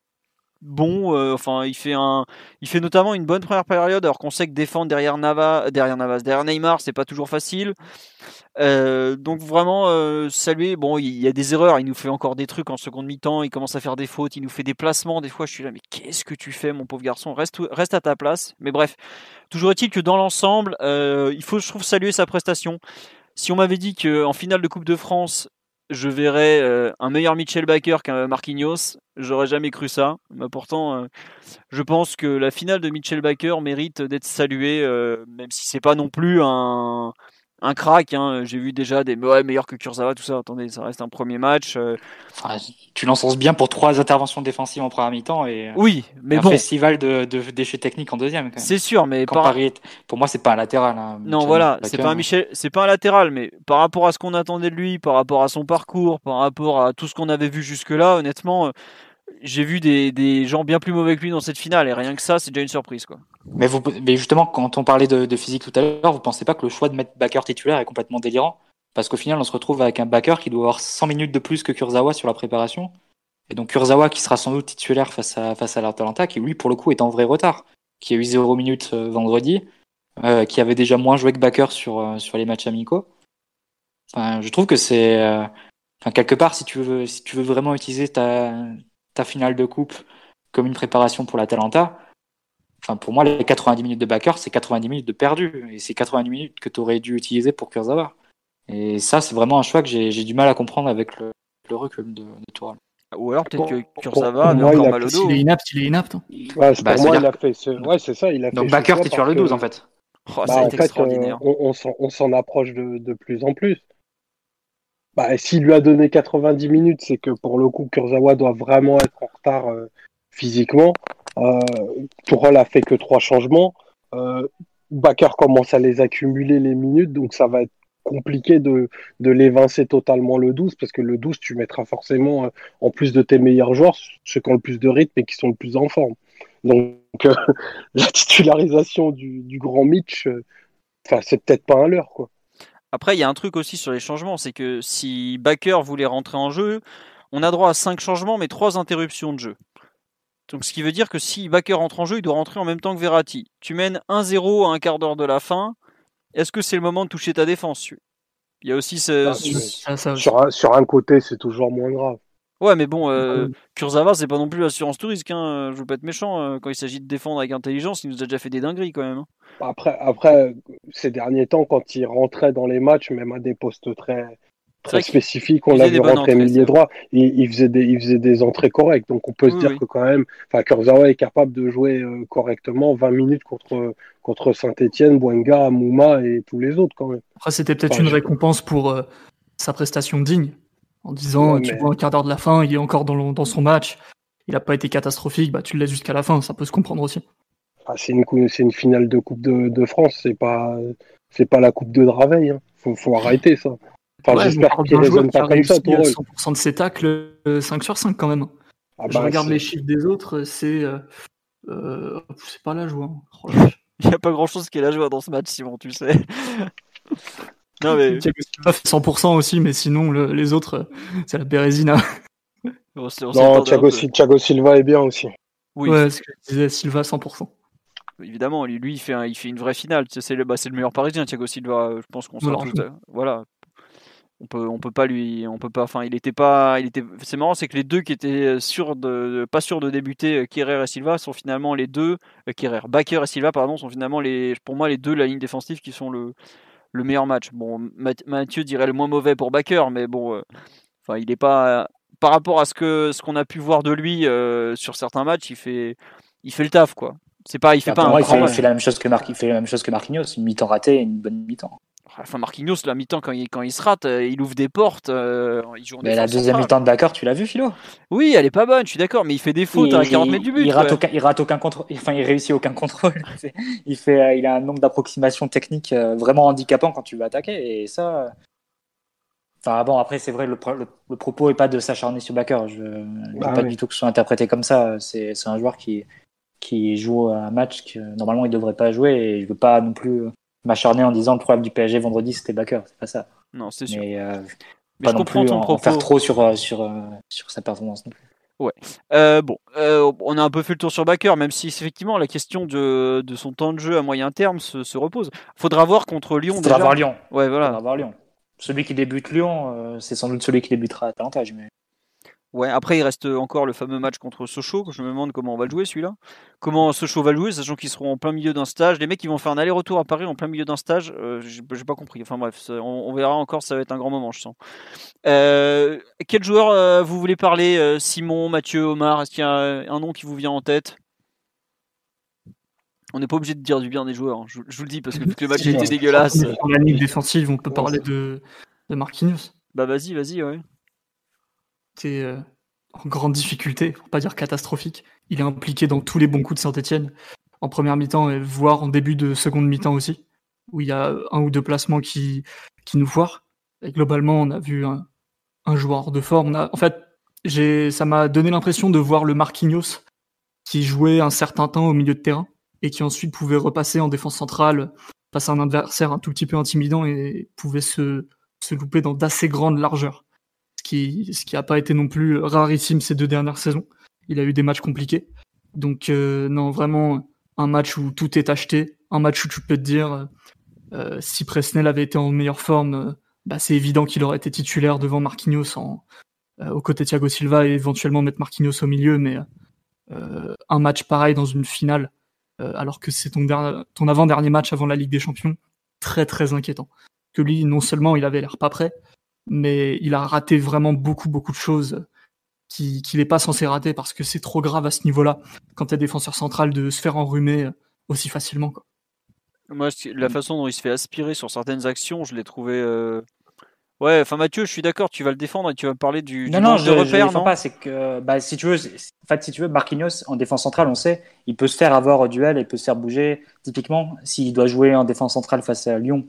bon. euh, enfin, il fait notamment une bonne première période, alors qu'on sait que défendre derrière Nava, derrière Navas, derrière Neymar, c'est pas toujours facile. Euh, donc vraiment euh, saluer. Bon, il y a des erreurs. Il nous fait encore des trucs en seconde mi-temps. Il commence à faire des fautes. Il nous fait des placements. Des fois, je suis là, mais qu'est-ce que tu fais, mon pauvre garçon? Reste, reste à ta place. Mais bref, toujours est-il que dans l'ensemble, il faut, je trouve, saluer sa prestation. Si on m'avait dit qu'en finale de Coupe de France, je verrais euh, un meilleur Mitchell Baker qu'un Marquinhos, j'aurais jamais cru ça. Mais pourtant, euh, je pense que la finale de Mitchell Baker mérite d'être saluée, euh, même si c'est pas non plus un un crack. Hein. J'ai vu déjà des ouais, meilleurs que Kurzawa, tout ça. Attendez, ça reste un premier match. euh. Enfin, tu l'encenses bien pour trois interventions défensives en première mi-temps et euh, Oui, mais un bon, festival de, de déchets techniques en deuxième. C'est sûr, mais par- Paris est- Pour moi, c'est pas un latéral. hein, Non, voilà, c'est pas un Michel, c'est pas un latéral, mais par rapport à ce qu'on attendait de lui, par rapport à son parcours, par rapport à tout ce qu'on avait vu jusque-là, honnêtement, euh, j'ai vu des, des gens bien plus mauvais que lui dans cette finale, et rien que ça, c'est déjà une surprise, quoi. Mais, vous, mais justement, quand on parlait de, de physique tout à l'heure, vous pensez pas que le choix de mettre Baker titulaire est complètement délirant? Parce qu'au final, on se retrouve avec un Baker qui doit avoir 100 minutes de plus que Kurzawa sur la préparation. Et donc Kurzawa qui sera sans doute titulaire face à, face à l'Atalanta, qui lui, pour le coup, est en vrai retard. Qui a eu 0 minutes euh, vendredi, euh, qui avait déjà moins joué que Baker sur, euh, sur les matchs amicaux. Enfin, je trouve que c'est. euh, enfin, quelque part, si tu veux, si tu veux vraiment utiliser ta, ta finale de coupe comme une préparation pour l'Atalanta, Enfin, pour moi, les 90 minutes de Bakker, c'est 90 minutes de perdu. Et c'est 90 minutes que tu aurais dû utiliser pour Kurzawa. Et ça, c'est vraiment un choix que j'ai j'ai du mal à comprendre avec le, le recul de, de. Ou alors peut-être que Kurzawa moi, encore il a mal au dos. S'il est inapte, il est inapte. hein. Ouais, c'est Bah, pour moi, il a fait ce... Ouais, c'est ça, il a Donc fait Bakker ce choix titulaire parce le 12, que- en fait. Oh, Bah, ça a en été fait, extraordinaire. euh, on, on s'en- on s'en approche de, de plus en plus. Bah, s'il lui a donné 90 minutes, c'est que pour le coup, Kurzawa doit vraiment être en retard euh, physiquement. Euh, Tourelle a fait que trois changements. Euh, commence à les accumuler les minutes, donc ça va être compliqué de, de l'évincer totalement le 12, parce que le 12, tu mettras forcément, euh, en plus de tes meilleurs joueurs, ceux qui ont le plus de rythme et qui sont le plus en forme. Donc, euh, la titularisation du, du grand Mitch, euh, c'est peut-être pas un leurre, quoi. Après, il y a un truc aussi sur les changements, c'est que si Baker voulait rentrer en jeu, on a droit à 5 changements, mais 3 interruptions de jeu. Donc, ce qui veut dire que si Baker rentre en jeu, il doit rentrer en même temps que Verratti. Tu mènes 1-0 à un quart d'heure de la fin. Est-ce que c'est le moment de toucher ta défense Il y a aussi ce. Ah, ce- oui. Ça, ça, Sur un, sur un côté, c'est toujours moins grave. Ouais, mais bon, euh, Kurzawa, c'est pas non plus l'assurance tout risque. Hein. Je veux pas être méchant. euh, Quand il s'agit de défendre avec intelligence, il nous a déjà fait des dingueries quand même. hein. Après, après, ces derniers temps, quand il rentrait dans les matchs, même à des postes très, très spécifique. On l'a vu rentrer milieu droit. Il, il, faisait des, il faisait des entrées correctes. Donc on peut se dire que quand même, enfin, Kurzawa est capable de jouer euh, correctement 20 minutes contre, contre Saint-Etienne, Boenga, Mouma et tous les autres quand même. Après, c'était peut-être une récompense pour euh, sa prestation digne. En disant, tu vois, un quart d'heure de la fin, il est encore dans, dans son match. Il n'a pas été catastrophique, bah, tu le laisses jusqu'à la fin. Ça peut se comprendre aussi. Ah, c'est une, une finale de Coupe de, de France. C'est pas, c'est pas la Coupe de Draveil. Hein. Faut, faut arrêter ça. Enfin, j'espère qu'il raisonne pas comme ça. 100% de ses tacles, 5 euh, sur 5 quand même. Ah je bah, regarde les chiffres des autres, c'est. Euh, euh, c'est pas la joie. Hein. Oh Il n'y a pas grand chose qui est la joie dans ce match, Simon, tu sais. non, mais. 100% aussi, mais sinon, les autres, c'est la Bérésina. non, Thiago, Silva est bien aussi. Oui. Ouais, ce que je disais, Silva 100% évidemment, lui, il fait, il fait une vraie finale. C'est le, bah, le meilleur parisien, Thiago Silva. Je pense qu'on s'en Voilà, on peut on peut pas lui on peut pas enfin il était pas il était c'est marrant c'est que les deux qui étaient sûrs de pas sûrs de débuter euh, Kerrer et Silva sont finalement les deux euh, Kerrer Baker et Silva pardon sont finalement les pour moi les deux de la ligne défensive qui sont le le meilleur match. Bon Mathieu dirait le moins mauvais pour Baker mais bon euh, enfin il est pas par rapport à ce que ce qu'on a pu voir de lui sur certains matchs il fait il fait le taf quoi. C'est pas il fait pas un il, fait, il fait, la même chose que Marc il fait la même chose que Marquinhos une mi-temps ratée et une bonne mi-temps Enfin, Marquinhos, la mi-temps, quand il, quand il se rate, euh, il ouvre des portes. Euh, il joue mais la deuxième mi-temps de Dakar, tu l'as vu, Philo? Oui, elle est pas bonne, je suis d'accord, mais il fait des fautes à 40 mètres du but. Il rate, aucun, il rate aucun contrôle, enfin, il réussit aucun contrôle. il, fait, euh, il a un nombre d'approximations techniques vraiment handicapant quand tu veux attaquer, et ça. Enfin, bon, après, c'est vrai, le, le, propos est pas de s'acharner sur Bakker. Je ne ah, pas du tout que ce soit interprété comme ça. C'est un joueur qui, qui joue un match que normalement il devrait pas jouer, et je veux pas non plus m'acharner en disant le problème du PSG vendredi c'était Bakker, c'est pas ça. Non, c'est sûr. Mais, euh, pas non plus en, faire trop sur, euh, sur, euh, sur sa performance non plus. Ouais. Euh, bon, euh, on a un peu fait le tour sur Bakker, même si effectivement la question de, de son temps de jeu à moyen terme se, se repose. Faudra voir contre Lyon. Faudra déjà. voir Lyon. Ouais, voilà. Faudra voir Lyon. Celui qui débute Lyon, c'est sans doute celui qui débutera à Atalanta, mais Ouais, après il reste encore le fameux match contre Sochaux. Je me demande comment on va le jouer celui-là. Comment Sochaux va le jouer, sachant qu'ils seront en plein milieu d'un stage. Les mecs qui vont faire un aller-retour à Paris en plein milieu d'un stage, euh, j'ai pas compris. Enfin bref, on, verra encore, ça va être un grand moment, je sens. Euh, quel joueur euh, vous voulez parler euh, Simon, Mathieu, Omar? Est-ce qu'il y a un nom qui vous vient en tête? On n'est pas obligé de dire du bien des joueurs, hein. je, vous le dis parce que vu que le match été dégueulasse. La ligne défensive, on peut parler de, de Marquinhos. Bah vas-y, vas-y, ouais. Euh, en grande difficulté, pour pas dire catastrophique. Il est impliqué dans tous les bons coups de Saint-Etienne, en première mi-temps et voire en début de seconde mi-temps aussi, où il y a un ou deux placements qui, qui nous foirent. Et globalement, on a vu un, joueur de forme. en fait, ça m'a donné l'impression de voir le Marquinhos qui jouait un certain temps au milieu de terrain et qui ensuite pouvait repasser en défense centrale face à un adversaire un tout petit peu intimidant et pouvait se, se louper dans d'assez grandes largeurs ce qui n'a pas été non plus rarissime ces deux dernières saisons. Il a eu des matchs compliqués. Donc euh, non, vraiment un match où tout est acheté, un match où tu peux te dire euh, si Presnel avait été en meilleure forme, euh, bah, c'est évident qu'il aurait été titulaire devant Marquinhos en, aux côtés de Thiago Silva et éventuellement mettre Marquinhos au milieu, mais un match pareil dans une finale, alors que c'est ton, ton avant-dernier match avant la Ligue des Champions, très très inquiétant. Que lui, non seulement il avait l'air pas prêt, mais il a raté vraiment beaucoup, beaucoup de choses qu'il n'est pas censé rater parce que c'est trop grave à ce niveau-là quand tu es défenseur central de se faire enrhumer aussi facilement. Quoi. Moi, la façon dont il se fait aspirer sur certaines actions, je l'ai trouvé. Euh, ouais, enfin Mathieu, je suis d'accord, tu vas le défendre et tu vas me parler du, non, non, je, repère, non pas. C'est que, bah, si tu veux, en fait, si tu veux, Marquinhos en défense centrale, on sait, il peut se faire avoir au duel, il peut se faire bouger. Typiquement, s'il doit jouer en défense centrale face à Lyon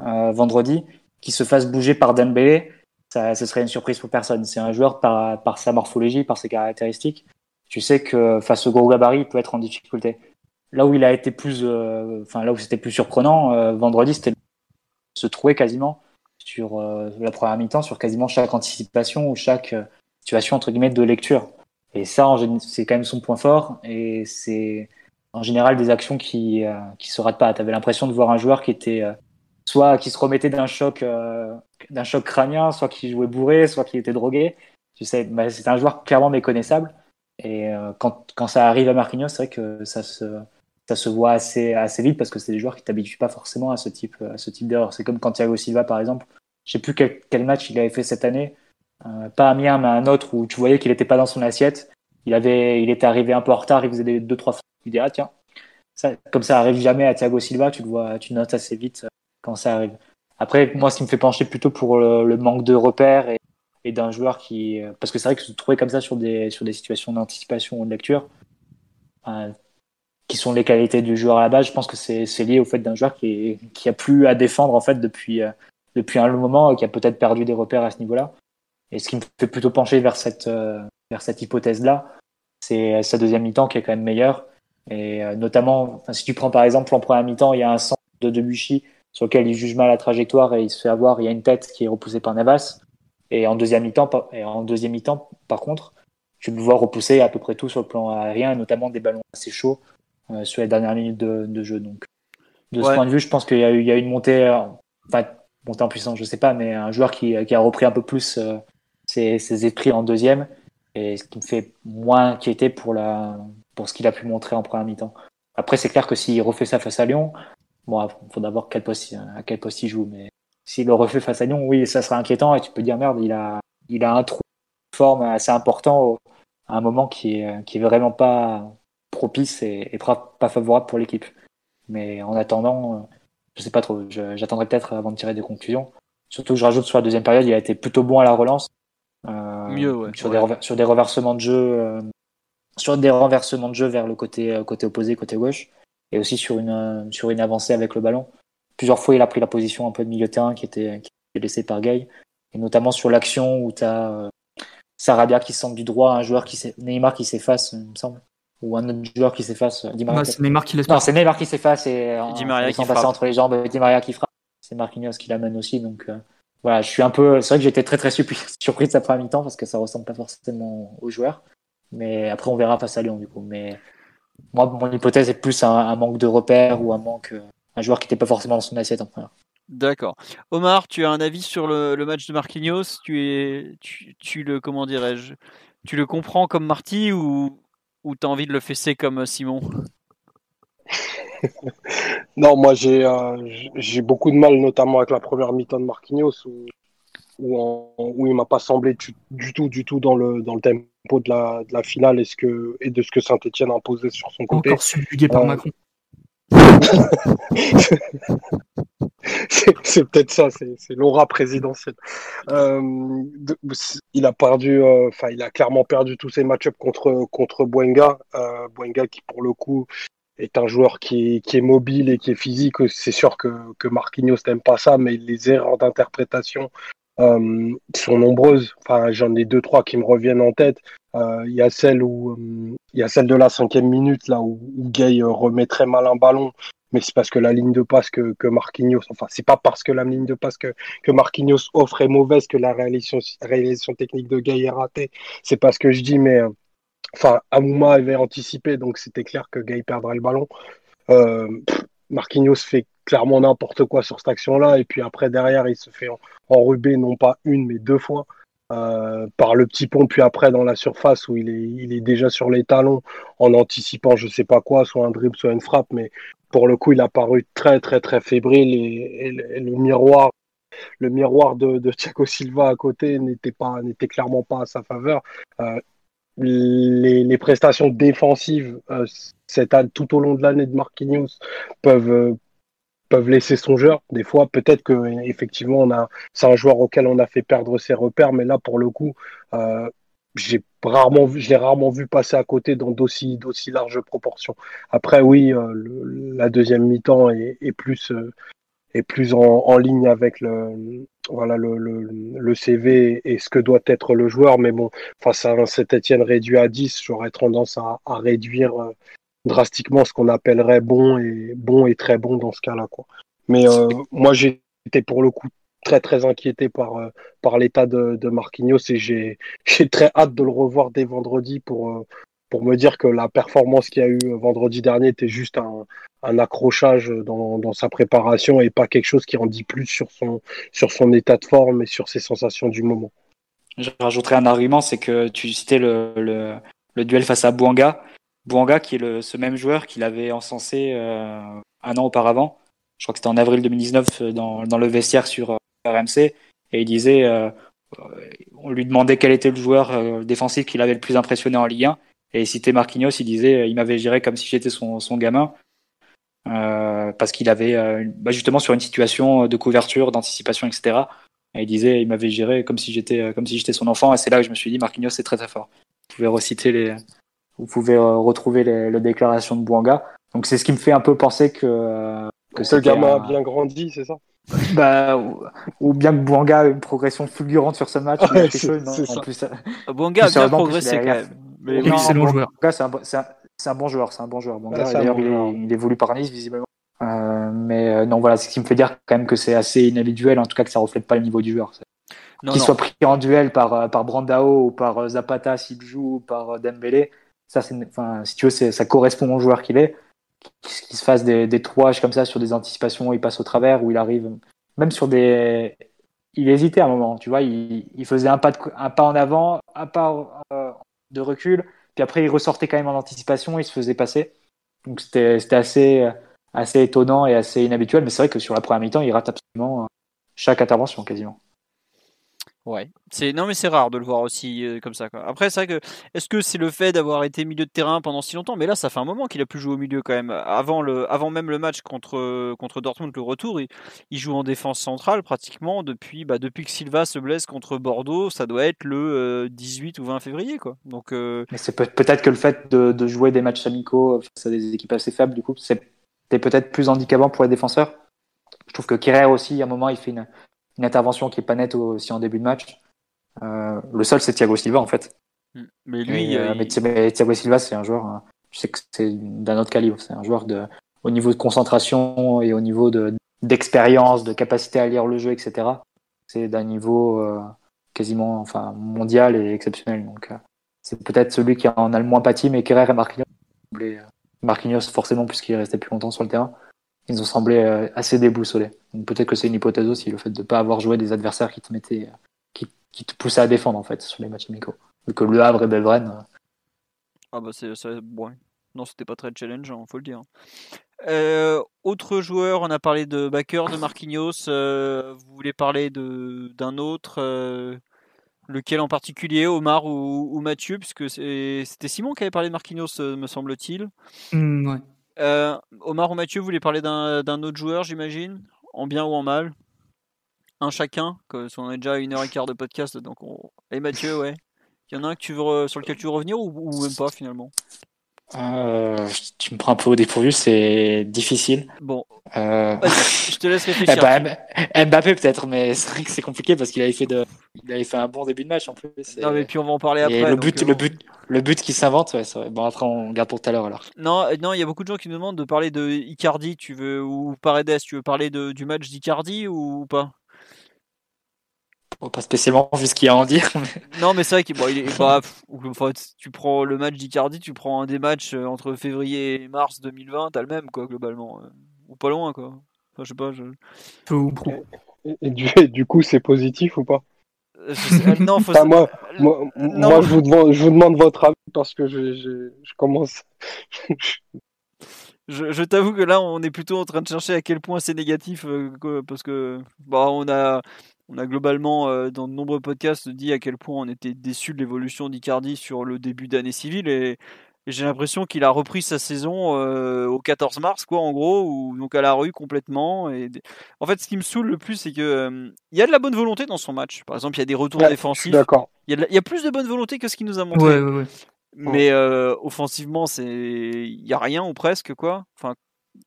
euh, vendredi, qui se fasse bouger par Dembélé, ça, ce serait une surprise pour personne. C'est un joueur par, par sa morphologie, par ses caractéristiques. Tu sais que face au gros gabarit, il peut être en difficulté. Là où il a été plus, euh, enfin là où c'était plus surprenant, euh, vendredi, c'était se trouver quasiment sur euh, la première mi-temps, sur quasiment chaque anticipation ou chaque situation entre guillemets de lecture. Et ça, c'est quand même son point fort. Et c'est en général des actions qui qui se ratent pas. Tu avais l'impression de voir un joueur qui était soit qui se remettait d'un choc, euh, choc crânien, soit qui jouait bourré, soit qui était drogué. Tu sais, bah, c'est un joueur clairement méconnaissable. Et euh, quand, quand ça arrive à Marquinhos, c'est vrai que ça se, ça se voit assez, assez vite parce que c'est des joueurs qui t'habituent pas forcément à ce type, type d'erreur. C'est comme quand Thiago Silva, par exemple, je sais plus quel, quel, match il avait fait cette année, euh, pas Amiens, mais un autre où tu voyais qu'il n'était pas dans son assiette. Il avait, il était arrivé un peu en retard, il faisait deux trois fois. Tu dis ah tiens, ça, comme ça arrive jamais à Thiago Silva, tu le vois, tu notes assez vite quand ça arrive. Après, moi, ce qui me fait pencher plutôt pour le, manque de repères et, d'un joueur qui, euh, parce que c'est vrai que se trouver comme ça sur des sur des situations d'anticipation ou de lecture, euh, qui sont les qualités du joueur à la base, je pense que c'est lié au fait d'un joueur qui, qui a plus à défendre en fait depuis depuis un long moment, qui a peut-être perdu des repères à ce niveau-là. Et ce qui me fait plutôt pencher vers cette, euh, vers cette hypothèse-là, c'est sa deuxième mi-temps qui est quand même meilleure. Et euh, notamment, si tu prends par exemple en première mi-temps, il y a un centre de Debuchy sur lequel il juge mal la trajectoire et il se fait avoir, il y a une tête qui est repoussée par Navas. Et en deuxième mi-temps, en deuxième mi-temps, par contre, tu le vois repousser à peu près tout sur le plan aérien, notamment des ballons assez chauds euh, sur les dernières minutes de, de jeu. Donc, de ce point de vue, je pense qu'il y a eu, il y a une montée, euh, enfin, montée en puissance, je sais pas, mais un joueur qui, qui a repris un peu plus euh, ses, ses, esprits en deuxième, et ce qui me fait moins inquiéter pour, la, pour ce qu'il a pu montrer en première mi-temps. Après, c'est clair que s'il refait ça face à Lyon, bon, il faudra voir quel poste, à quel poste il joue, mais s'il le refait face à Lyon, oui, ça sera inquiétant, et tu peux dire, merde, il a, il a un trou de forme assez important au, à un moment qui est, qui est vraiment pas propice et, et pas favorable pour l'équipe. Mais en attendant, je sais pas trop, j'attendrai peut-être avant de tirer des conclusions. Surtout que je rajoute sur la deuxième période, il a été plutôt bon à la relance. Euh, Mieux, ouais. Sur, ouais. Des sur des reversements de jeu, euh, sur des renversements de jeu vers le côté, euh, côté opposé, côté gauche, et aussi sur une, euh, sur une avancée avec le ballon. Plusieurs fois, il a pris la position un peu de milieu de terrain qui était, qui était laissée par Gay, et notamment sur l'action où tu as euh, Sarabia qui semble du droit, un joueur qui Neymar qui s'efface, il me semble ou un autre joueur qui s'efface. Maria. Bah, c'est Neymar qui laisse Non, c'est Neymar qui s'efface et Di Maria qui passer entre les jambes. Di Maria qui frappe. C'est Marquinhos qui l'amène aussi. Donc euh, voilà, je suis un peu. C'est vrai que j'étais très très surpris de sa première mi-temps parce que ça ressemble pas forcément aux joueurs. Mais après, on verra face à Lyon du coup. Mais moi, mon hypothèse est plus un, un manque de repères ou un manque, euh, un joueur qui n'était pas forcément dans son assiette en première. D'accord. Omar, tu as un avis sur le, le match de Marquinhos? Tu es, tu, tu le, comment dirais-je, tu le comprends comme Marty ou ou t'as envie de le fesser comme Simon? Non, moi j'ai euh, j'ai beaucoup de mal, notamment avec la première mi-temps de Marquinhos, où, où, en, où il m'a pas semblé du, du, tout, du tout dans le, dans le tempo de la, de la finale et, ce que, et de ce que Saint-Etienne a imposé sur son côté. Encore subjugué par Euh, Macron. c'est peut-être ça, c'est l'aura présidentielle. Euh, de- il a perdu, euh, enfin, il a clairement perdu tous ses match-ups contre contre Boenga. Euh, Boenga qui pour le coup est un joueur qui est, qui est mobile et qui est physique. C'est sûr que que Marquinhos n'aime pas ça, mais les erreurs d'interprétation euh, sont nombreuses. Enfin, j'en ai deux trois qui me reviennent en tête. Euh, Il y a celle où euh, il y a celle de la cinquième minute là où, où Gay euh, remet très mal un ballon mais c'est parce que la ligne de passe que, que Marquinhos, enfin, c'est pas parce que la ligne de passe que, que Marquinhos offre est mauvaise que la réalisation, réalisation technique de Gay est ratée. C'est pas ce que je dis, mais, euh, enfin, Amouma avait anticipé, donc c'était clair que Gay perdrait le ballon. Euh, Marquinhos fait clairement n'importe quoi sur cette action-là, et puis après, derrière, il se fait en- enruber, non pas une, mais deux fois. euh, par le petit pont, puis après dans la surface où il est, il est déjà sur les talons en anticipant je sais pas quoi, soit un dribble, soit une frappe, mais pour le coup, il a paru très, très, très fébrile et, et le, et le miroir, le miroir de, de Thiago Silva à côté n'était pas, n'était clairement pas à sa faveur. Euh, les, prestations défensives euh, cette tout au long de l'année de Marquinhos peuvent, euh, peuvent laisser songeur. Des fois, peut-être que effectivement, on a, c'est un joueur auquel on a fait perdre ses repères, mais là, pour le coup, euh, j'ai rarement vu, je l'ai rarement vu passer à côté dans d'aussi, d'aussi larges proportions. Après, oui, la deuxième mi-temps est, plus, est plus en, en ligne avec le, voilà, le, le, le CV et ce que doit être le joueur. Mais bon, face à un Saint-Etienne réduit à 10, j'aurais tendance à, à réduire euh, drastiquement ce qu'on appellerait bon et, bon et très bon dans ce cas-là. Quoi. Mais euh, moi, j'étais pour le coup très très inquiété par, euh, par l'état de, de Marquinhos et j'ai j'ai très hâte de le revoir dès vendredi pour, euh, pour me dire que la performance qu'il y a eu vendredi dernier était juste un, accrochage dans, sa préparation et pas quelque chose qui en dit plus sur son, sur son état de forme et sur ses sensations du moment. Je rajouterai un argument, c'est que tu citais le, duel face à Bouanga. Bouanga qui est le, ce même joueur qu'il avait encensé euh, un an auparavant. Je crois que c'était en avril 2019 dans, dans le vestiaire sur euh, RMC. et il disait, euh, on lui demandait quel était le joueur euh, défensif qui l'avait le plus impressionné en Ligue 1, et il citait Marquinhos, il disait, il m'avait géré comme si j'étais son, son gamin, parce qu'il avait bah, justement sur une situation de couverture, d'anticipation, etc. Et il disait, il m'avait géré comme si j'étais comme si j'étais son enfant, et c'est là que je me suis dit, Marquinhos c'est très très fort. Vous pouvez reciter les, vous pouvez retrouver les, les déclarations de Bouanga. Donc c'est ce qui me fait un peu penser que que ce gamin a bien grandi, c'est ça? Bah, ou, bien que Bouanga a une progression fulgurante sur ce match. Ouais, en plus, Bouanga a bien progressé quand même. Mais non, excellent joueur. C'est un, un, un, bon joueur, c'est un bon joueur. D'ailleurs, il, il, évolue par Nice visiblement. Euh, mais euh, non, voilà, c'est ce qui me fait dire quand même que c'est assez individuel, en tout cas que ça reflète pas le niveau du joueur. Qu'il soit pris en duel par, euh, par Brandao ou par euh, Zapata s'il joue ou par Dembélé, ça, c'est, enfin, si tu veux, ça correspond au joueur qu'il est qu'il se fasse des, des trouages comme ça sur des anticipations, il passe au travers, ou il arrive même sur des. Il hésitait à un moment, tu vois, il, il faisait un pas, de, un pas en avant, un pas euh, de recul, puis après il ressortait quand même en anticipation, il se faisait passer. Donc c'était assez, assez étonnant et assez inhabituel, mais c'est vrai que sur la première mi-temps, il rate absolument chaque intervention quasiment. Ouais, c'est non mais c'est rare de le voir aussi euh, comme ça. Quoi. Après c'est vrai que est-ce que c'est le fait d'avoir été milieu de terrain pendant si longtemps? Mais là ça fait un moment qu'il a plus joué au milieu quand même. Avant le, avant même le match contre contre Dortmund le retour, il, il joue en défense centrale pratiquement depuis bah, depuis que Silva se blesse contre Bordeaux. Ça doit être le 18 euh, ou 20 février quoi. Donc. Euh... Mais c'est peut-être que le fait de, de, jouer des matchs amicaux face à des équipes assez faibles du coup c'est peut-être plus handicapant pour les défenseurs. Je trouve que Kerrer aussi à un moment il fait une une intervention qui est pas nette aussi en début de match. Euh, le seul, c'est Thiago Silva, en fait. Mm. Mais lui, euh, mais Thiago Silva, c'est un joueur, euh, je sais que c'est d'un autre calibre. C'est un joueur de, au niveau de concentration et au niveau de, d'expérience, de capacité à lire le jeu, etc. C'est d'un niveau quasiment, enfin, mondial et exceptionnel. Donc, c'est peut-être celui qui en a le moins pâti, mais Kerrer et Marquinhos, Marquinhos forcément puisqu'il restait plus longtemps sur le terrain, ils ont semblé euh, assez déboussolés. peut-être que c'est une hypothèse aussi, le fait de ne pas avoir joué des adversaires qui te mettaient, euh, qui, qui, te poussaient à défendre en fait sur les matchs amicaux. Vu que Le Havre et Belvren. Euh, ah bah c'est bon. Non, c'était pas très challengeant, faut le dire. Euh, autre joueur, on a parlé de Backer, de Marquinhos. vous voulez parler d'un autre Lequel en particulier, Omar ou, ou Mathieu Puisque c'était Simon qui avait parlé de Marquinhos, me semble-t-il. Mmh, ouais. Euh, Omar ou Mathieu, vous voulez parler d'un autre joueur, j'imagine? En bien ou en mal? Un chacun On a déjà une heure et quart de podcast, donc Et Mathieu, ouais. Il y en a un que tu veux, sur lequel tu veux revenir ou même pas finalement? Euh, tu me prends un peu au dépourvu, c'est difficile. Bon, euh... je te laisse réfléchir. Mbappé peut-être, mais c'est vrai que c'est compliqué parce qu'il avait fait de, il avait fait un bon début de match en plus. Non mais puis on va en parler après. le but, le euh, but, le but qui s'invente, ouais, vrai. Bon après on garde pour tout à l'heure alors. Non, euh, non, il y a beaucoup de gens qui me demandent de parler de Icardi, tu veux ou Paredes, tu veux parler de, du match d'Icardi ou pas? Pas spécialement vu ce qu'il y a à en dire. Non, mais c'est vrai qu'il bon, il est pas. Enfin, tu prends le match d'Icardi, tu prends un des matchs euh, entre février et mars 2020, t'as le même, quoi, globalement. Euh, ou pas loin, quoi. Enfin, je sais pas. Je... Et, du, du, coup, c'est positif ou pas? Euh, Non, faut... moi, moi, moi je, vous demande, je vous demande votre avis parce que je, je, je commence. je, je t'avoue que là, on est plutôt en train de chercher à quel point c'est négatif, parce que bah, on a on a globalement, euh, dans de nombreux podcasts, dit à quel point on était déçu de l'évolution d'Icardi sur le début d'année civile et, j'ai l'impression qu'il a repris sa saison euh, au 14 mars, quoi, en gros, ou donc à la rue complètement. Et en fait, ce qui me saoule le plus, c'est que euh, il y a de la bonne volonté dans son match. Par exemple, il y a des retours défensifs. D'accord. Il y, a plus de bonne volonté que ce qu'il nous a montré. Mais offensivement, c'est il y a rien ou presque quoi. Enfin,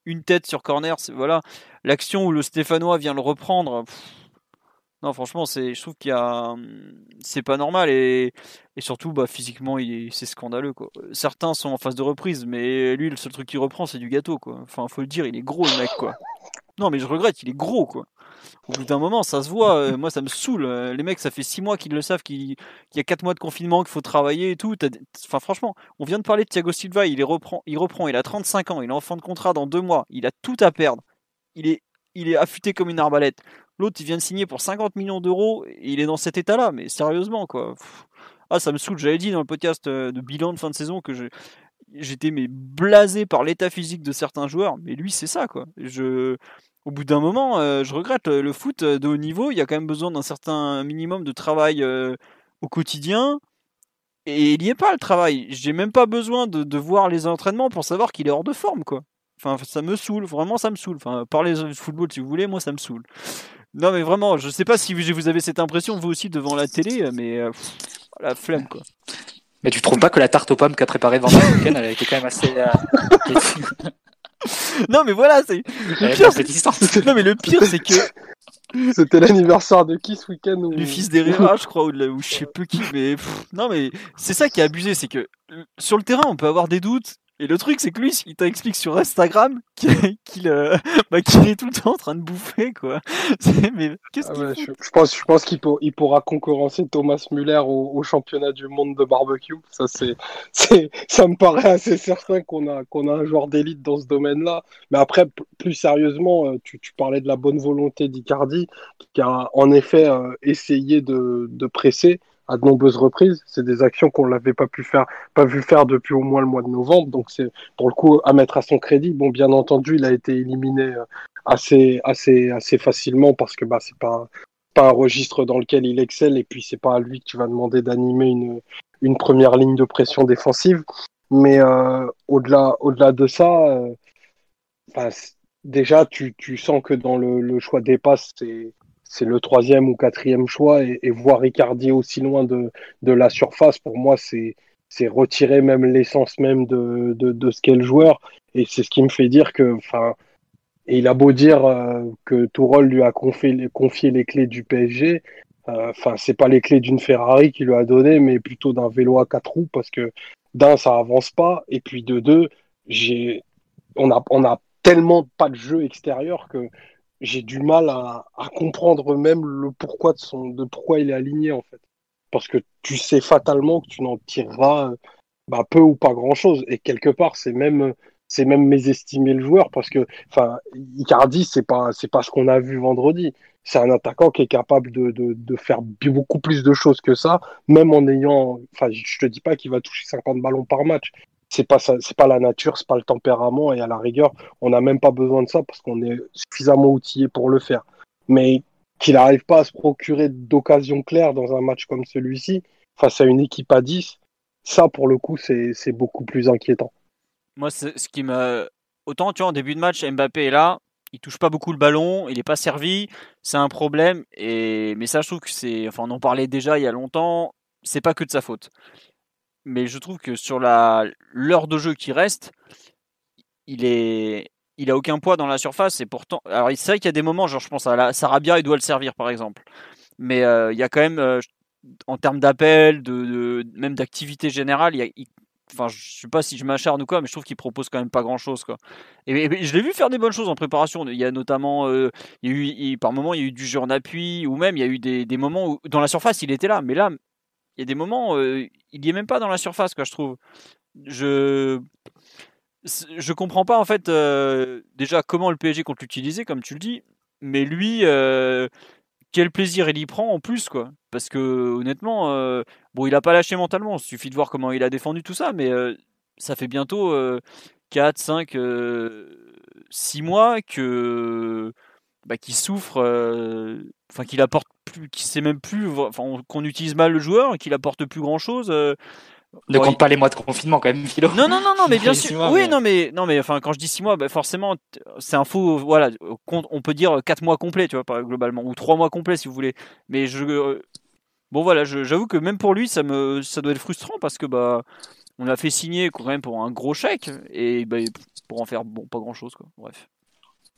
une tête sur corner, c'est voilà. L'action où le Stéphanois vient le reprendre. Non, franchement, c'est, je trouve qu'il y a, c'est pas normal et, surtout, bah, physiquement, c'est scandaleux, quoi. Certains sont en phase de reprise, mais lui, le seul truc qu'il reprend, c'est du gâteau, quoi. Enfin, faut le dire, il est gros, le mec, quoi. Non, mais je regrette, il est gros, quoi. Au bout d'un moment, ça se voit. Euh, moi, ça me saoule. Euh, les mecs, ça fait six mois qu'ils le savent, qu'il y a quatre mois de confinement, qu'il faut travailler et tout. Enfin, franchement, on vient de parler de Thiago Silva. Il, reprend, il reprend. Il a 35 ans. Il est en fin de contrat dans deux mois. Il a tout à perdre. Il est, il est affûté comme une arbalète. L'autre, il vient de signer pour 50 millions d'euros il est dans cet état-là. Mais sérieusement, quoi. Ah, ça me saoule. J'avais dit dans le podcast euh, de bilan de fin de saison que j'étais mais blasé par l'état physique de certains joueurs, mais lui c'est ça quoi. Au bout d'un moment, euh, je regrette le, foot de haut niveau. Il y a quand même besoin d'un certain minimum de travail euh, au quotidien. Et il n'y est pas le travail. J'ai même pas besoin de, voir les entraînements pour savoir qu'il est hors de forme, quoi. Enfin, ça me saoule, vraiment ça me saoule. Enfin, parlez de football si vous voulez, moi ça me saoule. Non mais vraiment, je sais pas si vous avez cette impression vous aussi devant la télé, mais euh, la flemme quoi. Mais tu trouves pas que la tarte aux pommes qu'a préparée Van week elle était quand même assez. Euh, non mais voilà, c'est. Le pire, c'est... Non mais le pire c'est que. C'était l'anniversaire de qui ce week-end ou... Du fils d'Herrera, je crois, ou, de ou je sais plus qui, mais non mais c'est ça qui est abusé, c'est que sur le terrain on peut avoir des doutes, et le truc, c'est que lui, il t'explique sur Instagram qu'il euh, bah, est tout le temps en train de bouffer, quoi. Mais qu'est-ce ah je, je, pense, je pense qu'il pour, il pourra concurrencer Thomas Muller au, championnat du monde de barbecue. Ça, c'est, ça me paraît assez certain qu'on a, qu'on a un joueur d'élite dans ce domaine-là. Mais après, plus sérieusement, euh, tu, tu parlais de la bonne volonté d'Icardi, qui a en effet euh, essayé de, de presser à de nombreuses reprises. C'est des actions qu'on l'avait pas pu faire, pas vu faire depuis au moins le mois de novembre. Donc c'est pour le coup à mettre à son crédit. Bon, bien entendu, il a été éliminé euh, assez, assez, assez facilement parce que bah c'est pas pas un registre dans lequel il excelle et puis c'est pas à lui que tu vas demander d'animer une, une première ligne de pression défensive. Mais euh, au-delà, au-delà de ça, euh, déjà tu, tu sens que dans le, le choix des passes, c'est c'est le troisième ou quatrième choix et, voir Icardi aussi loin de, de la surface, pour moi, c'est c'est retirer même l'essence même de, de, de ce qu'est le joueur. Et c'est ce qui me fait dire que, enfin, et il a beau dire euh, que Tourol lui a confié, confié les clés du PSG, euh, enfin, c'est pas les clés d'une Ferrari qu'il lui a donné, mais plutôt d'un vélo à quatre roues parce que d'un, ça avance pas, et puis de deux, j'ai, on a, on a tellement pas de jeu extérieur que j'ai du mal à, à, comprendre même le pourquoi de son, de pourquoi il est aligné en fait. Parce que tu sais fatalement que tu n'en tireras bah, peu ou pas grand chose. Et quelque part, c'est même, c'est même mésestimer le joueur parce que, enfin, Icardi, c'est pas, c'est pas ce qu'on a vu vendredi. C'est un attaquant qui est capable de, de, de, faire beaucoup plus de choses que ça, même en ayant, enfin, je te dis pas qu'il va toucher 50 ballons par match, c'est pas c'est pas la nature, c'est pas le tempérament et à la rigueur, on n'a même pas besoin de ça parce qu'on est suffisamment outillé pour le faire. Mais qu'il n'arrive pas à se procurer d'occasions claires dans un match comme celui-ci face à une équipe à 10, ça pour le coup c'est beaucoup plus inquiétant. Moi ce qui me autant tu vois en début de match Mbappé est là, il touche pas beaucoup le ballon, il n'est pas servi, c'est un problème et mais ça je trouve que c'est enfin on en parlait déjà il y a longtemps, c'est pas que de sa faute mais je trouve que sur la l'heure de jeu qui reste, il est il a aucun poids dans la surface et pourtant alors c'est vrai qu'il y a des moments genre je pense à la Sarabia il doit le servir par exemple. Mais euh, il y a quand même euh, en termes d'appel de, même d'activité générale il, y enfin je sais pas si je m'acharne ou quoi mais je trouve qu'il propose quand même pas grand chose quoi. Et, je l'ai vu faire des bonnes choses en préparation. Il y a notamment euh, par moment il y a eu du jeu en appui ou même il y a eu des, moments où dans la surface il était là. Mais là y a des moments, euh, il n'y est même pas dans la surface, quoi, je trouve. Je je comprends pas en fait euh, déjà comment le PSG compte l'utiliser, comme tu le dis, mais lui, euh, quel plaisir il y prend en plus, quoi. Parce que honnêtement, bon, il a pas lâché mentalement. Il suffit de voir comment il a défendu tout ça, mais ça fait bientôt 4, 5, 6 mois que bah, qu'il souffre, enfin qu'il apporte plus, qui sait même plus, enfin, qu'on utilise mal le joueur, qu'il apporte plus grand chose. Euh, ne compte pas les mois de confinement quand même, Philo. Non, non, non, non, mais bien sûr. oui, non, mais non, mais enfin, quand je dis 6 mois, bah, forcément, c'est un faux. Voilà, on peut dire 4 mois complets, tu vois, globalement, ou 3 mois complets si vous voulez. Mais je, euh, bon, voilà, j'avoue que même pour lui, ça me, ça doit être frustrant parce que bah, on a fait signer quand même pour un gros chèque et bah, pour en faire bon, pas grand chose, quoi. Bref.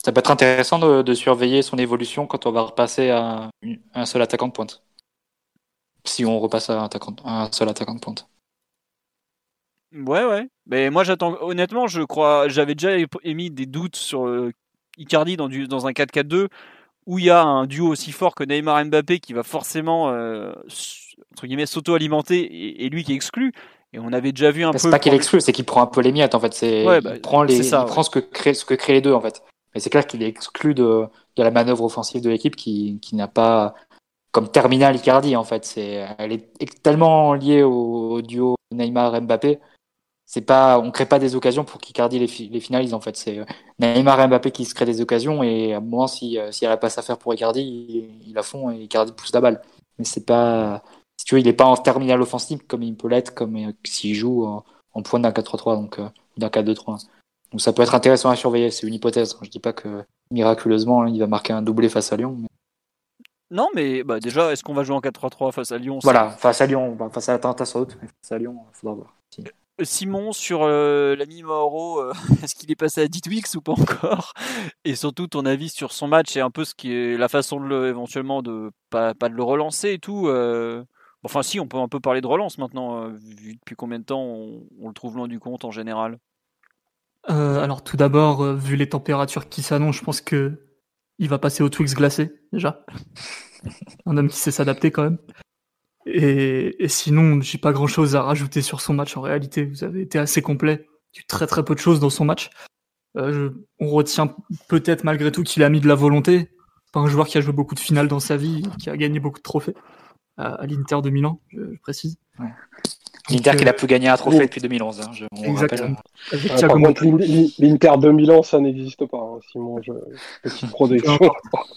Ça peut être intéressant de, surveiller son évolution quand on va repasser à un seul attaquant de pointe. Si on repasse à un, seul attaquant de pointe. Ouais, ouais. Mais moi, j'attends. Honnêtement, je crois. J'avais déjà émis des doutes sur euh, Icardi dans, du, dans un 4-4-2 où il y a un duo aussi fort que Neymar Mbappé qui va forcément euh, entre guillemets s'auto-alimenter et, lui qui est exclu. Et on avait déjà vu un peu. C'est pas qu'il exclut, c'est qu'il prend un peu les miettes en fait. C'est bah, il prend les, il prend ce que crée ce que créent les deux en fait. Mais c'est clair qu'il est exclu de, de, la manœuvre offensive de l'équipe qui, qui n'a pas comme terminal Icardi en fait. C'est, elle est tellement liée au, duo Neymar-Mbappé. c'est pas, on crée pas des occasions pour qu'Icardi les, finalise en fait. C'est Neymar et Mbappé qui se créent des occasions et à un moment, si s'il y a la passe à faire pour Icardi, il, la font et Icardi pousse la balle. Mais c'est pas, si tu veux, il est pas en terminal offensif comme il peut l'être, comme s'il joue en, en point d'un 4-3-3 donc d'un 4-2-3. Donc ça peut être intéressant à surveiller, c'est une hypothèse. Je dis pas que miraculeusement il va marquer un doublé face à Lyon. Non, mais bah, déjà, est-ce qu'on va jouer en 4-3-3 face à Lyon? Voilà, face à Lyon, bah, face à l'Atalanta sans doute, mais face à Lyon, il faudra voir. Euh, Simon, sur euh, l'ami Mauro, euh, est-ce qu'il est passé à 10 weeks ou pas encore? Et surtout, ton avis sur son match et un peu ce qui est la façon de le, éventuellement de pas, pas de le relancer et tout. Enfin, si, on peut un peu parler de relance maintenant, vu depuis combien de temps on, on le trouve loin du compte en général. Euh, alors tout d'abord, euh, vu les températures qui s'annoncent, je pense que il va passer au Twix glacé déjà. Un homme qui sait s'adapter quand même. Et, et sinon, j'ai pas grand chose à rajouter sur son match en réalité. Vous avez été assez complet. Eu très très peu de choses dans son match. Euh, on retient peut-être malgré tout qu'il a mis de la volonté. Pas un joueur qui a joué beaucoup de finales dans sa vie, qui a gagné beaucoup de trophées à, à l'Inter de Milan, je, je précise. Ouais. L'Inter qui n'a plus gagné un trophée depuis 2011. Hein, je, on Exactement. Ah, par contre, l'Inter de Milan, ça n'existe pas, hein, Simon. Je... Petite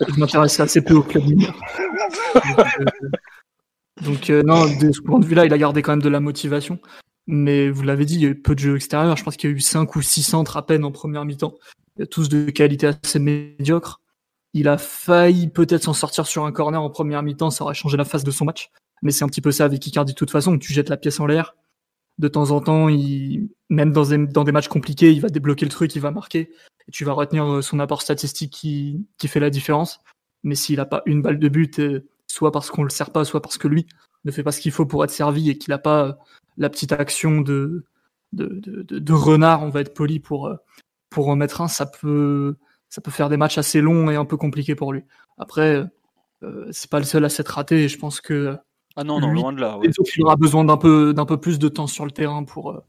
je m'intéresse assez peu au club mineur. Donc, euh, non, de ce point de vue-là, il a gardé quand même de la motivation. Mais vous l'avez dit, il y a eu peu de jeux extérieurs. Je pense qu'il y a eu 5 ou 6 centres à peine en première mi-temps. Tous de qualité assez médiocre. Il a failli peut-être s'en sortir sur un corner en première mi-temps, ça aurait changé la face de son match. Mais c'est un petit peu ça avec Icardi de toute façon, tu jettes la pièce en l'air. De temps en temps, il, même dans des, dans matchs compliqués, il va débloquer le truc, il va marquer. Et tu vas retenir son apport statistique qui, qui fait la différence. Mais s'il n'a pas une balle de but, soit parce qu'on le sert pas, soit parce que lui ne fait pas ce qu'il faut pour être servi et qu'il n'a pas la petite action de, de, de renard, on va être poli pour, pour en mettre un, ça peut, ça peut faire des matchs assez longs et un peu compliqués pour lui. Après, euh, c'est pas le seul à s'être raté et je pense que ah non, non, lui, loin de là. Ouais. il aura besoin d'un peu, d'un peu plus de temps sur le terrain pour, euh,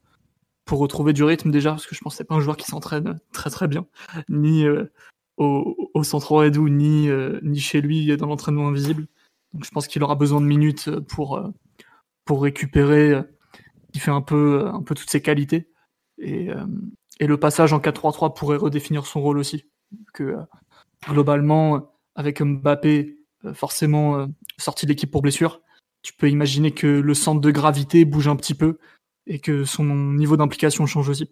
pour retrouver du rythme déjà, parce que je pense que c'est pas un joueur qui s'entraîne très très bien, ni euh, au, au centre Redou, ni, euh, ni chez lui dans l'entraînement invisible. Donc je pense qu'il aura besoin de minutes pour, euh, pour récupérer. Il fait un peu, un peu toutes ses qualités. Et, euh, et le passage en 4-3-3 pourrait redéfinir son rôle aussi. Que euh, globalement, avec Mbappé forcément sorti de l'équipe pour blessure, tu peux imaginer que le centre de gravité bouge un petit peu et que son niveau d'implication change aussi.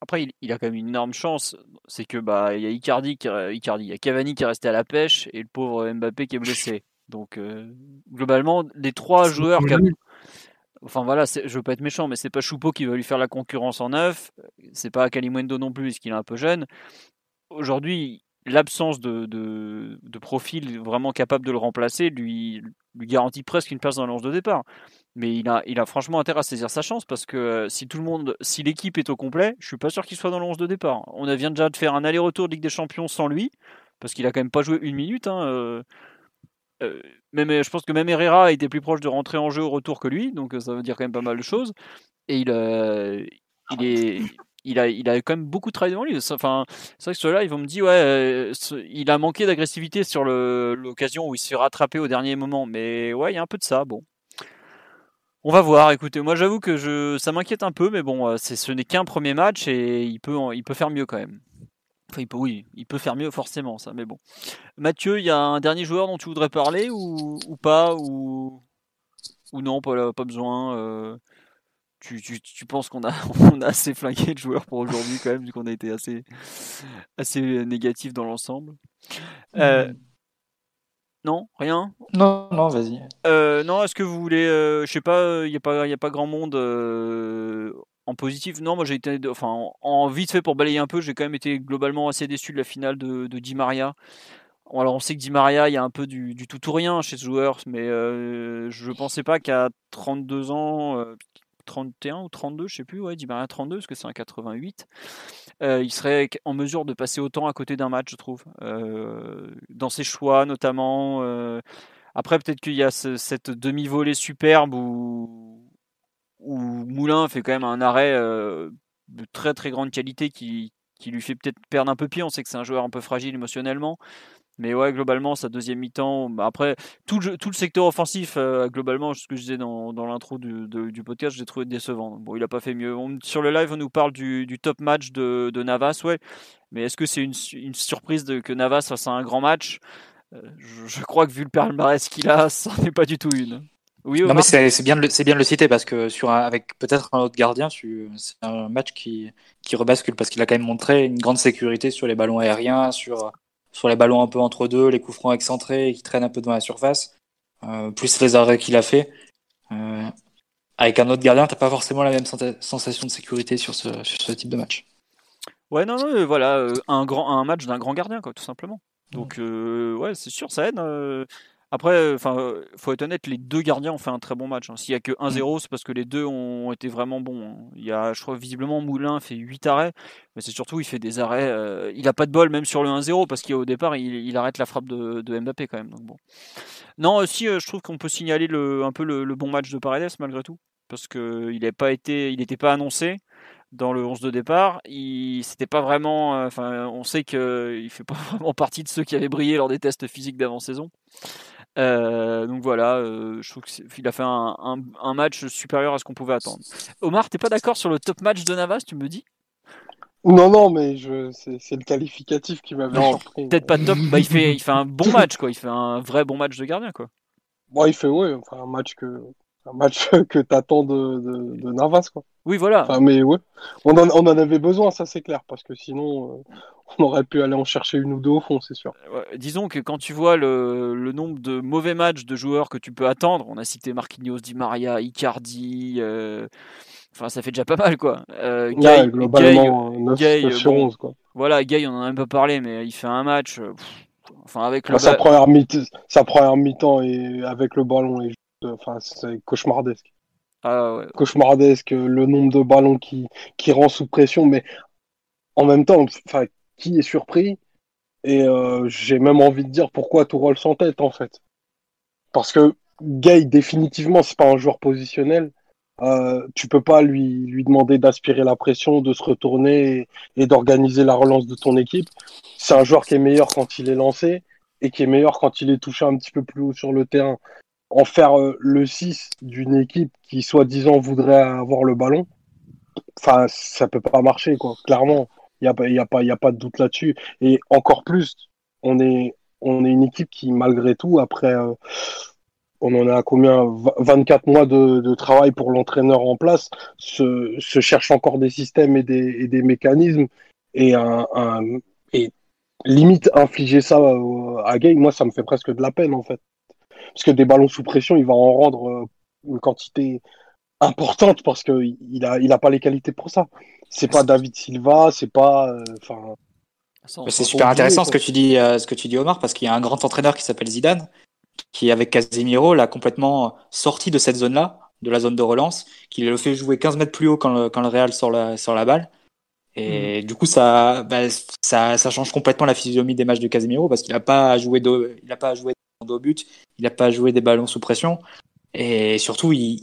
Après, il, il, a quand même une énorme chance, c'est que bah il y a Icardi, qui, Icardi, il y a Cavani qui est resté à la pêche et le pauvre Mbappé qui est blessé. Donc euh, globalement, les trois joueurs, qui enfin voilà, je veux pas être méchant, mais c'est pas Choupeau qui va lui faire la concurrence en neuf, c'est pas Kalimundo non plus, puisqu'il est un peu jeune. Aujourd'hui, l'absence de, de, profil vraiment capable de le remplacer lui, garantit presque une place dans l'once de départ. Mais il a, il a franchement intérêt à saisir sa chance parce que euh, si tout le monde, si l'équipe est au complet, je suis pas sûr qu'il soit dans l'once de départ. On a vient déjà de faire un aller-retour de Ligue des Champions sans lui parce qu'il a quand même pas joué une minute. Hein, euh, euh, je pense que même Herrera était plus proche de rentrer en jeu au retour que lui, donc ça veut dire quand même pas mal de choses. Et il, il est il a, il a quand même beaucoup de travail devant lui. Enfin, c'est vrai que ceux-là, ils vont me dire, ouais, euh, il a manqué d'agressivité sur l'occasion où il se fait rattraper au dernier moment. Mais ouais, il y a un peu de ça. Bon. On va voir. Écoutez, moi, j'avoue que je, ça m'inquiète un peu, mais bon, euh, ce n'est qu'un premier match et il peut, il peut faire mieux quand même. Enfin, il peut, oui, il peut faire mieux forcément, ça, mais bon. Mathieu, il y a un dernier joueur dont tu voudrais parler ou, pas ou, ou non, pas, pas besoin euh tu, tu, tu, penses qu'on a, on a assez flingué de joueurs pour aujourd'hui quand même, vu qu'on a été assez, assez négatif dans l'ensemble. Euh, non, rien? Non, non, vas-y. Euh, non, est-ce que vous voulez, euh, je sais pas, il y a pas, y a pas grand monde euh, en positif? Non, moi j'ai été, enfin, en, en, vite fait pour balayer un peu, j'ai quand même été globalement assez déçu de la finale de, de Di Maria. Alors on sait que Di Maria, il y a un peu du, du tout ou rien chez ce joueur, mais euh, je pensais pas qu'à 32 ans, 31 ou 32, je sais plus, ouais, Di Maria 32, parce que c'est un 88, euh, il serait en mesure de passer autant à côté d'un match, je trouve, euh, dans ses choix notamment. Euh, après, peut-être qu'il y a ce, cette demi-volée superbe où, Moulin fait quand même un arrêt de très très grande qualité qui, qui lui fait peut-être perdre un peu pied. On sait que c'est un joueur un peu fragile émotionnellement. Mais ouais, globalement, sa deuxième mi-temps. Bah, après, tout le, tout le secteur offensif, euh, globalement, ce que je disais dans, dans l'intro du, du, podcast, j'ai trouvé décevant. Bon, il a pas fait mieux. sur le live, on nous parle du, du top match de, de, Navas, ouais. Mais est-ce que c'est une, une, surprise de, que Navas fasse un grand match? Euh, je, crois que vu le palmarès qu'il a, ça n'est pas du tout une. Oui, non, mais c'est bien, de le, bien de le citer parce que sur avec peut-être un autre gardien, c'est un match qui, qui rebascule parce qu'il a quand même montré une grande sécurité sur les ballons aériens, sur sur les ballons un peu entre deux, les coups francs excentrés qui traînent un peu dans la surface, euh, plus les arrêts qu'il a fait. Euh, avec un autre gardien, t'as pas forcément la même sensation de sécurité sur ce, type de match. Ouais, non, non, voilà, euh, un, grand, match d'un grand gardien, quoi, tout simplement. Donc, ouais, c'est sûr, ça aide. Euh. Après, enfin, faut être honnête, les deux gardiens ont fait un très bon match. Hein. S'il y a que 1-0, mm. c'est parce que les deux ont été vraiment bons. Hein. Il y a, je crois, visiblement, Moulin fait 8 arrêts, mais c'est surtout, il fait des arrêts. Euh, il a pas de bol même sur le 1-0 parce qu'au départ, il, arrête la frappe de, de, Mbappé quand même. Donc bon. Non, aussi, je trouve qu'on peut signaler le, un peu le, bon match de Paredes malgré tout, parce qu'il n'était pas été, il n'était pas annoncé dans le 11 de départ. Il c'était pas vraiment. Enfin, on sait qu'il fait pas vraiment partie de ceux qui avaient brillé lors des tests physiques d'avant-saison. Euh, donc voilà, euh, je trouve qu'il a fait un, match supérieur à ce qu'on pouvait attendre. Omar, t'es pas d'accord sur le top match de Navas, tu me dis? Non, non, mais je, c'est, le qualificatif qui m'avait surpris. Peut-être pas top, bah, il, fait, il fait un bon match, quoi. Il fait un vrai bon match de gardien, quoi. Bon, il fait, ouais, enfin, un match que, un match que t'attends de, de, de, Navas, quoi. Oui, voilà. Enfin, mais ouais, on en, on en avait besoin, ça c'est clair, parce que sinon, euh, on aurait pu aller en chercher une ou deux au fond, c'est sûr. disons que quand tu vois le, le, nombre de mauvais matchs de joueurs que tu peux attendre, on a cité Marquinhos, Di Maria, Icardi. Euh, enfin, ça fait déjà pas mal, quoi. Euh, Gay, globalement, 9, sur 11, quoi. Voilà, Gay, on en a même pas parlé, mais il fait un match. enfin, avec le sa, première mi sa première mi-temps et avec le ballon enfin, c'est cauchemardesque. Ah, ouais. Cauchemardesque, le nombre de ballons qui, qui rend sous pression, mais en même temps, enfin, qui est surpris Et euh, j'ai même envie de dire pourquoi tout rôle sans tête en fait. Parce que Gay, définitivement, c'est pas un joueur positionnel. Euh, tu peux pas lui, lui demander d'aspirer la pression, de se retourner et, et d'organiser la relance de ton équipe. C'est un joueur qui est meilleur quand il est lancé et qui est meilleur quand il est touché un petit peu plus haut sur le terrain en faire euh, le 6 d'une équipe qui, soi-disant, voudrait avoir le ballon, enfin, ça peut pas marcher, quoi. Clairement, il n'y a, a, pas, a pas de doute là-dessus. Et encore plus, on est, on est une équipe qui, malgré tout, après, euh, on en a combien 24 mois de, travail pour l'entraîneur en place, se, cherche encore des systèmes et des, et des mécanismes. Et, un, et limite, infliger ça euh, à Gay, moi, ça me fait presque de la peine, en fait parce que des ballons sous pression, il va en rendre euh, une quantité importante parce qu'il n'a il a pas les qualités pour ça. C'est pas David Silva, c'est pas. Euh, enfin. c'est super intéressant ce que tu dis, euh, ce que tu dis Omar, parce qu'il y a un grand entraîneur qui s'appelle Zidane, qui avec Casemiro l'a complètement sorti de cette zone-là, de la zone de relance, qui le fait jouer 15 mètres plus haut quand le, quand le Real sort la, sort la balle. Et mm. du coup, ça, bah, ça, ça change complètement la physionomie des matchs de Casemiro parce qu'il n'a pas joué de, il a pas joué au but, il n'a pas joué des ballons sous pression. Et surtout, il,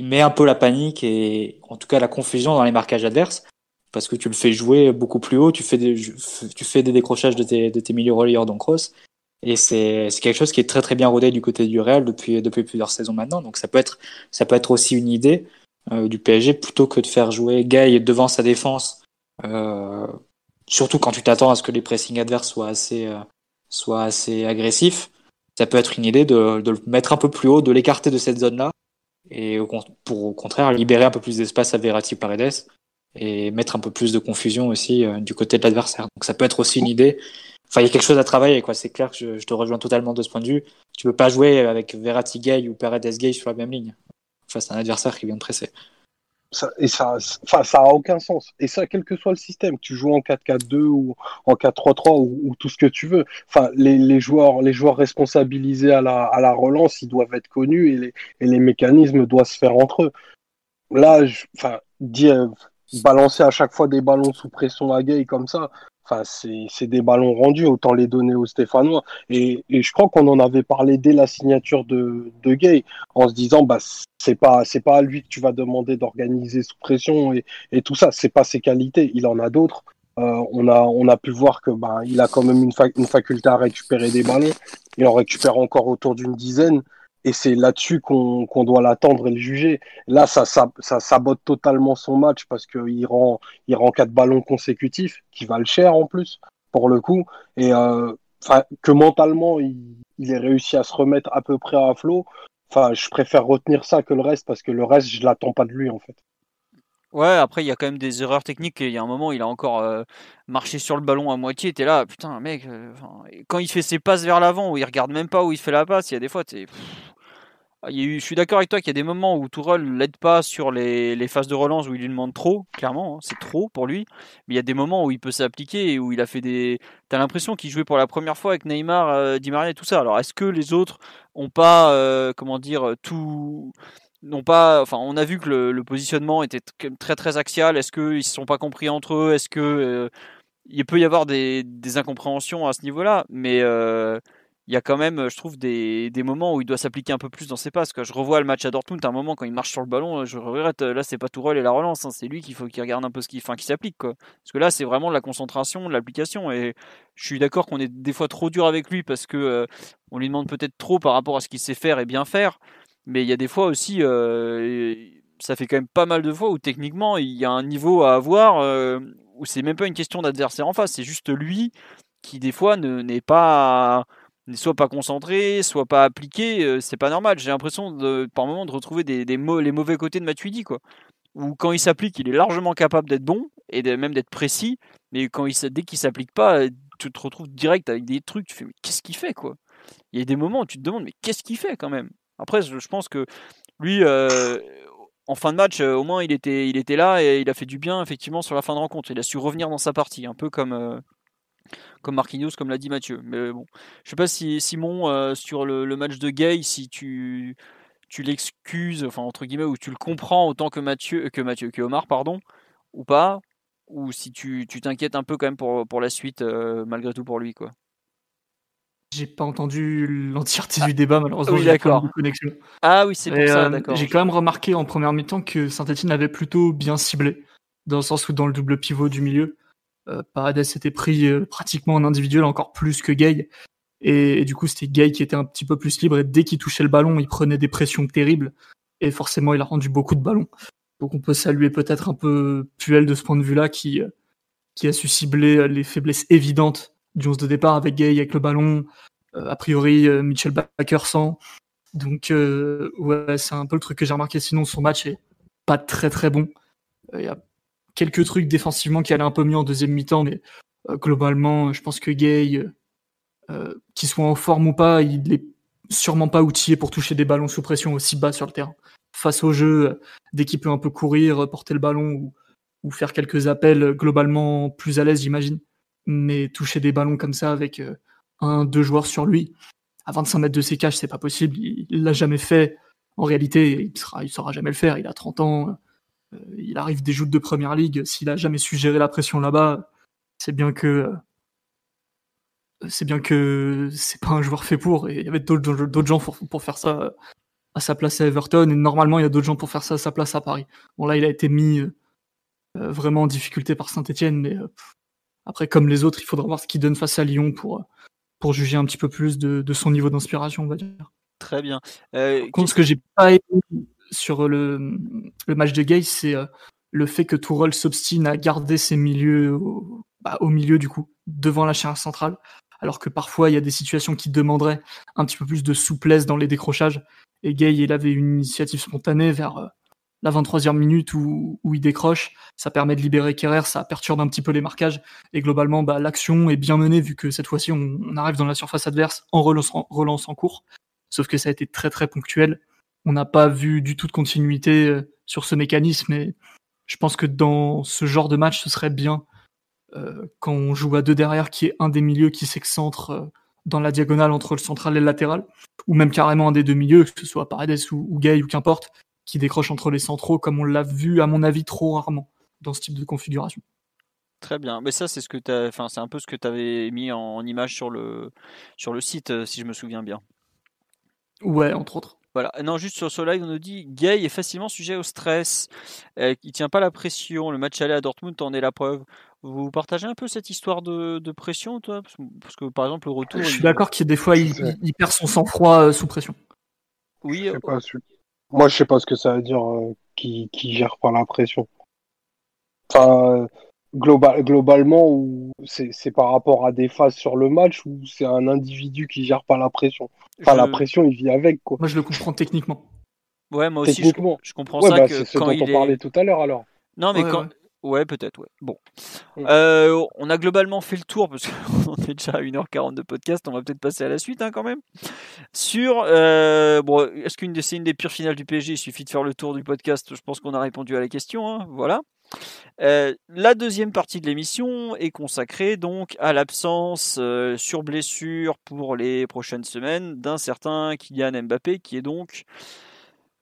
il, met un peu la panique et en tout cas la confusion dans les marquages adverses. Parce que tu le fais jouer beaucoup plus haut, tu fais des, tu fais des décrochages de tes, de tes milieux relayeurs dans cross. Et c'est quelque chose qui est très très bien rodé du côté du Real depuis, depuis plusieurs saisons maintenant. Donc ça peut être, ça peut être aussi une idée euh, du PSG plutôt que de faire jouer Gay devant sa défense. Euh, surtout quand tu t'attends à ce que les pressings adverses soient assez, euh, soient assez agressifs ça peut être une idée de, de le mettre un peu plus haut, de l'écarter de cette zone-là, et pour au contraire libérer un peu plus d'espace à Verratti Paredes et mettre un peu plus de confusion aussi euh, du côté de l'adversaire. Donc ça peut être aussi une idée. Enfin, il y a quelque chose à travailler, quoi. C'est clair que je, te rejoins totalement de ce point de vue. Tu peux pas jouer avec Verratti Gay ou Paredes Gay sur la même ligne face à un adversaire qui vient de presser ça, et ça, enfin, ça a aucun sens. Et ça, quel que soit le système, tu joues en 4-4-2 ou en 4-3-3 ou, ou, tout ce que tu veux. Enfin, les, les, joueurs, les joueurs responsabilisés à la, à la relance, ils doivent être connus et les, et les mécanismes doivent se faire entre eux. Là, je, enfin, dire, balancer à chaque fois des ballons sous pression à Gay comme ça, Enfin, c'est des ballons rendus, autant les donner aux Stéphanois. Et, et je crois qu'on en avait parlé dès la signature de, de Gay, en se disant, bah, c'est pas, c'est pas à lui que tu vas demander d'organiser sous pression et, et tout ça. C'est pas ses qualités. Il en a d'autres. Euh, on, a, on a pu voir que bah, il a quand même une, une faculté à récupérer des ballons. Il en récupère encore autour d'une dizaine. Et c'est là-dessus qu'on doit l'attendre et le juger. Là, ça, sabote totalement son match parce qu'il rend, il rend quatre ballons consécutifs, qui valent cher en plus, pour le coup. Et euh, que mentalement, il, il ait réussi à se remettre à peu près à flot. Enfin, je préfère retenir ça que le reste parce que le reste, je l'attends pas de lui en fait. Ouais, après, il y a quand même des erreurs techniques. Il y a un moment, il a encore euh, marché sur le ballon à moitié. T'es là, putain, mec. Euh, quand il fait ses passes vers l'avant, où il regarde même pas où il fait la passe, il y a des fois, t'es. Ah, je suis d'accord avec toi qu'il y a des moments où Tourelle l'aide pas sur les, les, phases de relance où il lui demande trop, clairement, hein, c'est trop pour lui. Mais il y a des moments où il peut s'appliquer et où il a fait des. T'as l'impression qu'il jouait pour la première fois avec Neymar, euh, Di Maria et tout ça. Alors est-ce que les autres ont pas, comment dire, tout. Non pas, enfin, on a vu que le, positionnement était très très axial. Est-ce qu'ils se sont pas compris entre eux? Est-ce que euh, il peut y avoir des, des incompréhensions à ce niveau-là Mais il y a quand même, je trouve, des, des moments où il doit s'appliquer un peu plus dans ses passes. Quand je revois le match à Dortmund, à un moment quand il marche sur le ballon, je regrette. Là, c'est pas Tourelle et la relance, hein, c'est lui qu'il faut qu'il regarde un peu ce qu'il, enfin, qui s'applique, quoi. Parce que là, c'est vraiment de la concentration, de l'application. Et je suis d'accord qu'on est des fois trop dur avec lui parce que euh, on lui demande peut-être trop par rapport à ce qu'il sait faire et bien faire. Mais il y a des fois aussi, euh, ça fait quand même pas mal de fois où techniquement il y a un niveau à avoir euh, où c'est même pas une question d'adversaire en face, c'est juste lui qui des fois ne, n'est pas soit pas concentré, soit pas appliqué, euh, c'est pas normal. J'ai l'impression par moment de retrouver des, les mauvais côtés de Matuidi, quoi. Ou quand il s'applique, il est largement capable d'être bon et même d'être précis, mais quand il, dès qu'il s'applique pas, tu te retrouves direct avec des trucs, tu fais mais qu'est-ce qu'il fait, quoi? Il y a des moments où tu te demandes mais qu'est-ce qu'il fait quand même? Après, je, pense que lui, euh, en fin de match, euh, au moins il était, il était là et il a fait du bien effectivement sur la fin de rencontre. Il a su revenir dans sa partie, un peu comme comme Marquinhos, comme l'a dit Mathieu. Mais bon, je sais pas si Simon, euh, sur le, match de Gay, si tu, tu l'excuses, enfin entre guillemets, ou tu le comprends autant que Mathieu, que Mathieu, que Omar, pardon, ou pas, ou si tu t'inquiètes un peu quand même pour, pour la suite, euh, malgré tout pour lui, quoi. J'ai pas entendu l'entièreté du débat, malheureusement. Oui, d'accord. Ah oui, c'est pour ça, euh, d'accord. J'ai quand même remarqué en première mi-temps que Saint-Etienne avait plutôt bien ciblé, dans le sens où dans le double pivot du milieu, euh, Paredes s'était pris euh, pratiquement en individuel encore plus que Gay. Et, du coup, c'était Gay qui était un petit peu plus libre. Et dès qu'il touchait le ballon, il prenait des pressions terribles. Et forcément, il a rendu beaucoup de ballons. Donc on peut saluer peut-être un peu Puel de ce point de vue-là, qui, euh, qui a su cibler les faiblesses évidentes du 11 de départ avec Gay, avec le ballon. a priori, Mitchell Baker sans. Donc ouais, c'est un peu le truc que j'ai remarqué. Sinon, son match est pas très très bon. Il y a quelques trucs défensivement qui allaient un peu mieux en deuxième mi-temps, mais euh, globalement, je pense que Gay, euh, euh, qu'il soit en forme ou pas, il est sûrement pas outillé pour toucher des ballons sous pression aussi bas sur le terrain. Face au jeu, dès qu'il peut un peu courir, porter le ballon ou faire quelques appels, globalement plus à l'aise, j'imagine. Mais toucher des ballons comme ça avec un, deux joueurs sur lui, à 25 mètres de ses cages, c'est pas possible. Il l'a jamais fait. En réalité, il sera, il saura jamais le faire. Il a 30 ans. Euh, il arrive des joutes de première ligue. S'il a jamais su gérer la pression là-bas, c'est bien que euh, c'est bien que c'est pas un joueur fait pour. Il y avait d'autres gens pour, faire ça à sa place à Everton. Et normalement, il y a d'autres gens pour faire ça à sa place à Paris. Bon, là, il a été mis euh, vraiment en difficulté par Saint-Etienne. Mais après, comme les autres, il faudra voir ce qu'il donne face à Lyon pour, pour juger un petit peu plus de, son niveau d'inspiration, on va dire. Très bien. contre, ce que j'ai pas aimé sur le, le match de Gay, c'est euh, le fait que Tourelle s'obstine à garder ses milieux au, bah, au, milieu du coup, devant la charge centrale, alors que parfois il y a des situations qui demanderaient un petit peu plus de souplesse dans les décrochages. Et Gay, il avait une initiative spontanée vers euh, la 23e minute où, il décroche, ça permet de libérer Kerrer, ça perturbe un petit peu les marquages, et globalement, bah, l'action est bien menée vu que cette fois-ci on, on, arrive dans la surface adverse en relance, en relance en cours, sauf que ça a été très très ponctuel, on n'a pas vu du tout de continuité euh, sur ce mécanisme et je pense que dans ce genre de match, ce serait bien euh, quand on joue à deux derrière, qui est un des milieux qui s'excentre euh, dans la diagonale entre le central et le latéral, ou même carrément un des deux milieux, que ce soit Paredes ou, ou Gay ou qu'importe, qui décroche entre les centraux, comme on l'a vu, à mon avis, trop rarement dans ce type de configuration. Très bien, mais ça c'est ce que tu enfin c'est un peu ce que tu avais mis en, image sur le sur le site si je me souviens bien. Ouais, entre autres. Voilà. Non, juste sur ce live, on nous dit Gay est facilement sujet au stress. Euh, il tient pas la pression. Le match aller à Dortmund en est la preuve. Vous partagez un peu cette histoire de, pression, toi? Parce que, par exemple, le retour. Je suis d'accord qu'il des fois, il, perd son sang-froid sous pression. Oui. Je pas, moi, je sais pas ce que ça veut dire qui, qui gère par la pression. Enfin, global, globalement, c'est par rapport à des phases sur le match ou c'est un individu qui gère pas la pression. Enfin, la pression, il vit avec quoi. Moi, je le comprends techniquement. Ouais, moi aussi, je, je comprends ça bah, que ce quand dont il on parlait tout à l'heure alors. Non, mais quand. Ouais, peut-être, ouais. Bon. Euh, on a globalement fait le tour parce qu'on est déjà à 1h40 de podcast. On va peut-être passer à la suite hein, quand même. Sur. Euh, bon, est-ce qu'une c'est une des pires finales du PSG Il suffit de faire le tour du podcast. Je pense qu'on a répondu à la question. Hein, voilà. Euh, la deuxième partie de l'émission est consacrée donc à l'absence sur blessure pour les prochaines semaines d'un certain Kylian Mbappé qui est donc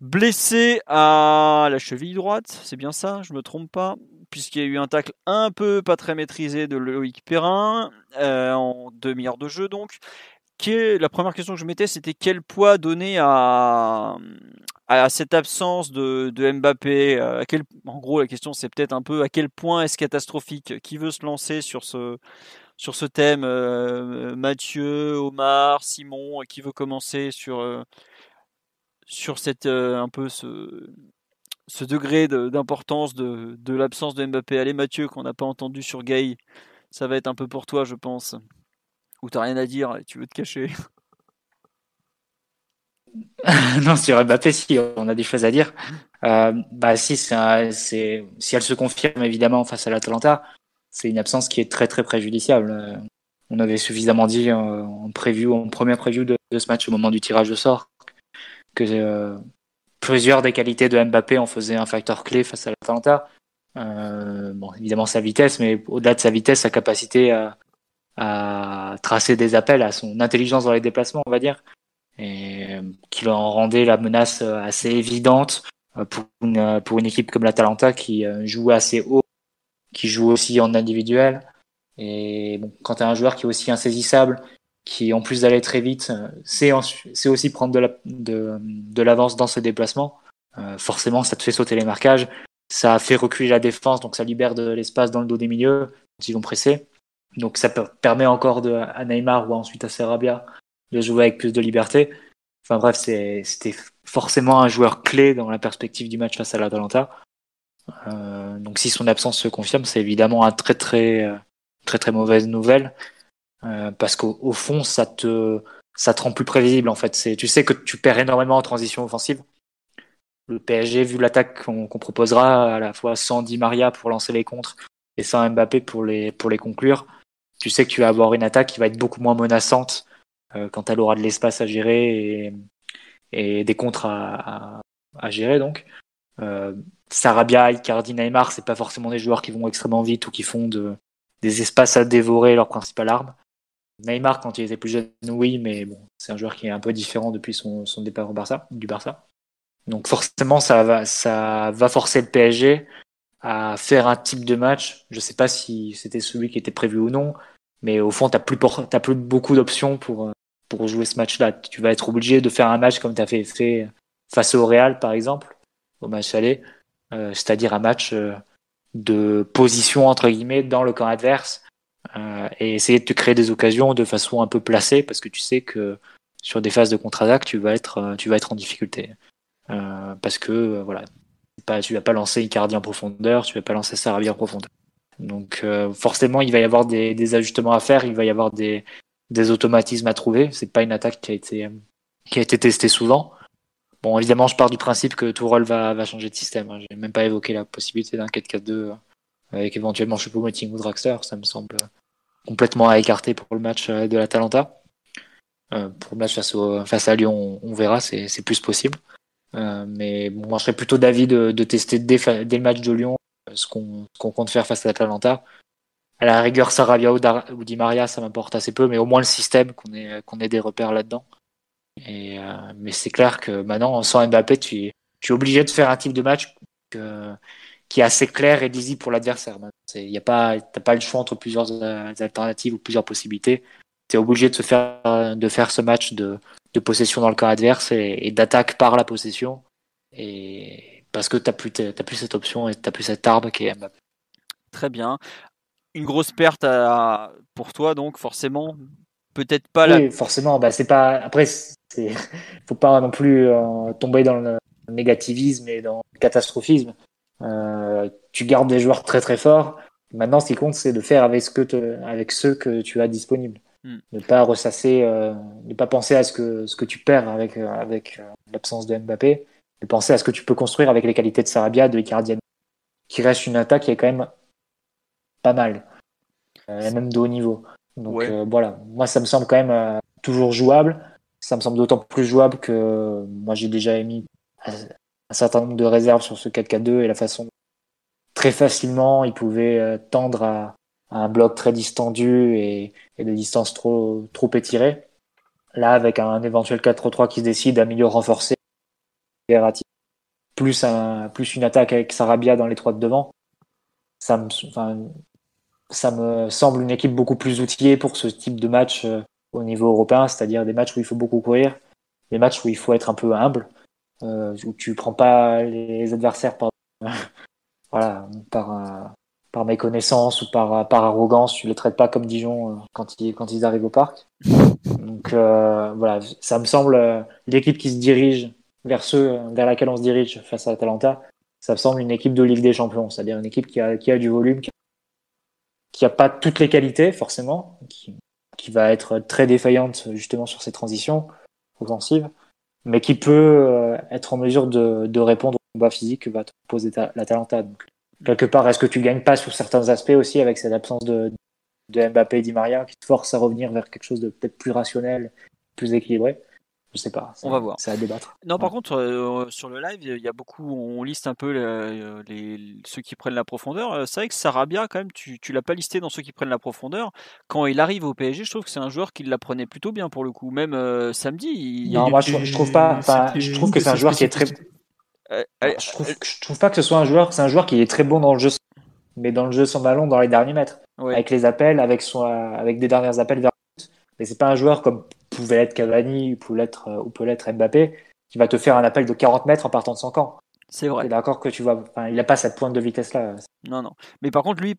blessé à la cheville droite, c'est bien ça, je me trompe pas, puisqu'il y a eu un tacle un peu pas très maîtrisé de Loïc Perrin euh, en demi-heure de jeu donc. La première question que je mettais, c'était quel poids donner à, cette absence de, Mbappé quel, En gros, la question c'est peut-être un peu à quel point est-ce catastrophique? Qui veut se lancer sur ce, thème euh, Mathieu, Omar, Simon, qui veut commencer sur, euh, un peu ce, ce degré d'importance de, l'absence de Mbappé. Allez Mathieu, qu'on n'a pas entendu sur Gay, ça va être un peu pour toi, je pense. Ou t'as rien à dire et tu veux te cacher. non, sur Mbappé, si on a des choses à dire. Euh, bah si, si elle se confirme évidemment face à l'Atalanta, c'est une absence qui est très très préjudiciable. Euh, on avait suffisamment dit en, preview, en première preview de, de, ce match au moment du tirage de sort que euh, plusieurs des qualités de Mbappé en faisaient un facteur clé face à l'Atalanta. Euh, bon, évidemment sa vitesse, mais au-delà de sa vitesse, sa capacité à, à, tracer des appels, à son intelligence dans les déplacements, on va dire, et euh, qui en rendait la menace euh, assez évidente euh, pour une, pour une équipe comme l'Atalanta qui joue assez haut, qui joue aussi en individuel. Et bon, quand tu as un joueur qui est aussi insaisissable, qui en plus d'aller très vite, c'est aussi prendre de l'avance dans ses déplacements. Euh, forcément, ça te fait sauter les marquages, ça fait reculer la défense, donc ça libère de l'espace dans le dos des milieux quand ils vont presser. Donc ça permet encore à Neymar ou ensuite à Serabia de jouer avec plus de liberté. Enfin bref, c'était forcément un joueur clé dans la perspective du match face à l'Atalanta. Euh, donc si son absence se confirme, c'est évidemment un très très euh, très très mauvaise nouvelle. Euh, parce qu'au fond, ça te, ça te rend plus prévisible en fait. C'est, tu sais que tu perds énormément en transition offensive. Le PSG, vu l'attaque qu'on proposera, à la fois sans Di Maria pour lancer les contres et sans Mbappé pour les, pour les conclure, tu sais que tu vas avoir une attaque qui va être beaucoup moins menaçante euh, quand elle aura de l'espace à gérer et, des contres à, gérer donc. Euh, Sarabia, Icardi, Neymar, c'est pas forcément des joueurs qui vont extrêmement vite ou qui font de, des espaces à dévorer leur principale arme. Neymar, quand il était plus jeune, oui, mais bon, c'est un joueur qui est un peu différent depuis son, son départ au Barça, du Barça. Donc forcément, ça va, ça va forcer le PSG à faire un type de match. Je sais pas si c'était celui qui était prévu ou non, mais au fond, t'as plus, t'as plus beaucoup d'options pour, pour jouer ce match-là. Tu vas être obligé de faire un match comme tu as fait, face au Real, par exemple, au match aller, euh, c'est-à-dire un match euh, de position entre guillemets dans le camp adverse et essayer de te créer des occasions de façon un peu placée parce que tu sais que sur des phases de contre-attaque tu vas être euh, tu vas être en difficulté euh, parce que euh, voilà pas, tu vas pas lancer Icardi en profondeur tu vas pas lancer Sarabia en profondeur donc forcément il va y avoir des, des, ajustements à faire il va y avoir des, des automatismes à trouver c'est pas une attaque qui a été qui a été testée souvent Bon, évidemment, je pars du principe que Tourelle va, va changer de système. Hein. J'ai même pas évoqué la possibilité d'un 4-4-2 avec éventuellement Choupo-Moting ou Draxler, ça me semble complètement à écarter pour le match euh, de la Talenta. Euh, pour le match face, face à Lyon, on, verra, c'est plus possible. Euh, mais moi, je serais plutôt d'avis de, tester dès, le match de Lyon ce qu'on qu compte faire face à la Talenta. À la rigueur, Sarabia ou, ou Di Maria, ça m'importe assez peu, mais au moins le système, qu'on ait, des repères là-dedans. Mais c'est clair que maintenant, sans Mbappé, tu, tu es obligé de faire un type de match qui est assez clair et lisible pour l'adversaire. Il y a pas, t'as pas le choix entre plusieurs euh, alternatives ou plusieurs possibilités. Tu es obligé de, se faire, de faire ce match de, de possession dans le camp adverse et, et d'attaque par la possession. Et parce que tu n'as plus, plus cette option et tu plus cette arme qui est Mbappé. Très bien. une grosse perte à, pour toi, donc forcément, peut-être pas oui, forcément. Bah, c'est pas. Après, c'est faut pas non plus euh, tomber dans le négativisme et dans le catastrophisme. Euh, tu gardes des joueurs très très forts. Maintenant, ce qui compte, c'est de faire avec, ce que avec ceux que tu as disponibles. Hmm. Ne pas ressasser, euh, ne pas penser à ce que, ce que tu perds avec, avec l'absence de Mbappé, mais penser à ce que tu peux construire avec les qualités de Sarabia, de Icardi, qui reste une attaque qui est quand même pas mal, et même de haut niveau. Donc voilà, moi ça me semble quand même toujours jouable ça me semble d'autant plus jouable que moi j'ai déjà émis un certain nombre de réserves sur ce 4-4-2 et la façon très facilement il pouvait euh, tendre à, un bloc très distendu et, et de distance trop trop étirée. Là, avec un éventuel 4-3 qui se décide à milieu renforcé, plus un, plus une attaque avec Sarabia dans les trois de devant, ça me, enfin, ça me semble une équipe beaucoup plus outillée pour ce type de match euh, au niveau européen, c'est-à-dire des matchs où il faut beaucoup courir, des matchs où il faut être un peu humble, où tu prends pas les adversaires par voilà par euh, par méconnaissance ou par par arrogance, tu les traites pas comme Dijon euh, quand ils quand ils arrivent au parc. Donc euh, voilà, ça me semble l'équipe qui se dirige vers ceux vers laquelle on se dirige face à Atalanta, ça me semble une équipe de Ligue des Champions, c'est-à-dire une équipe qui a qui a du volume, qui a, qui a pas toutes les qualités forcément, qui, qui va être très défaillante justement sur ses transitions offensives, mais qui peut euh, être en mesure de, répondre au combat physique que va te poser la Talenta. Donc, quelque part, est-ce que tu gagnes pas sur certains aspects aussi avec cette absence de, de Mbappé et Di Maria qui te force à revenir vers quelque chose de peut-être plus rationnel, plus équilibré? Je sais pas. On va voir. C'est à débattre. Non, par contre, euh, sur le live, il y a beaucoup, on liste un peu les, ceux qui prennent la profondeur. Euh, c'est vrai que Sarabia, quand même, tu, tu l'as pas listé dans ceux qui prennent la profondeur. Quand il arrive au PSG, je trouve que c'est un joueur qui la prenait plutôt bien pour le coup. Même euh, samedi. Il... Non, moi je, trouve pas. je trouve que c'est un joueur qui est très. je, trouve, je trouve pas que ce soit un joueur. C'est un joueur qui est très bon dans le jeu, mais dans le jeu sans ballon, dans les derniers mètres, avec les appels, avec son, avec des derniers appels vers. Mais c'est pas un joueur comme pouvait être Cavani ou peut l'être ou peut l'être Mbappé, qui va te faire un appel de 40 mètres en partant de son camp. C'est vrai. D'accord que tu vois, enfin, il n'a pas cette pointe de vitesse là. Non, non. Mais par contre, lui,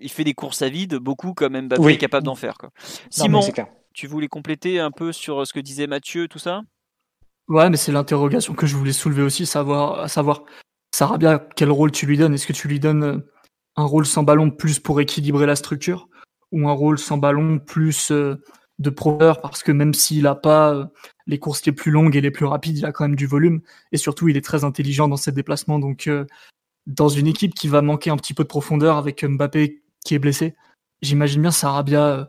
il fait des courses à vide, beaucoup comme Mbappé est capable d'en faire. Quoi. Simon, tu voulais compléter un peu sur ce que disait Mathieu, tout ça? Ouais, mais c'est l'interrogation que je voulais soulever aussi, savoir, à savoir, Sarabia, quel rôle tu lui donnes? Est-ce que tu lui donnes euh, un rôle sans ballon plus pour équilibrer la structure ou un rôle sans ballon plus euh, de profondeur parce que même s'il a pas euh, les courses les plus longues et les plus rapides, il a quand même du volume et surtout il est très intelligent dans ses déplacements. Donc euh, dans une équipe qui va manquer un petit peu de profondeur avec Mbappé qui est blessé, j'imagine bien Sarabia euh,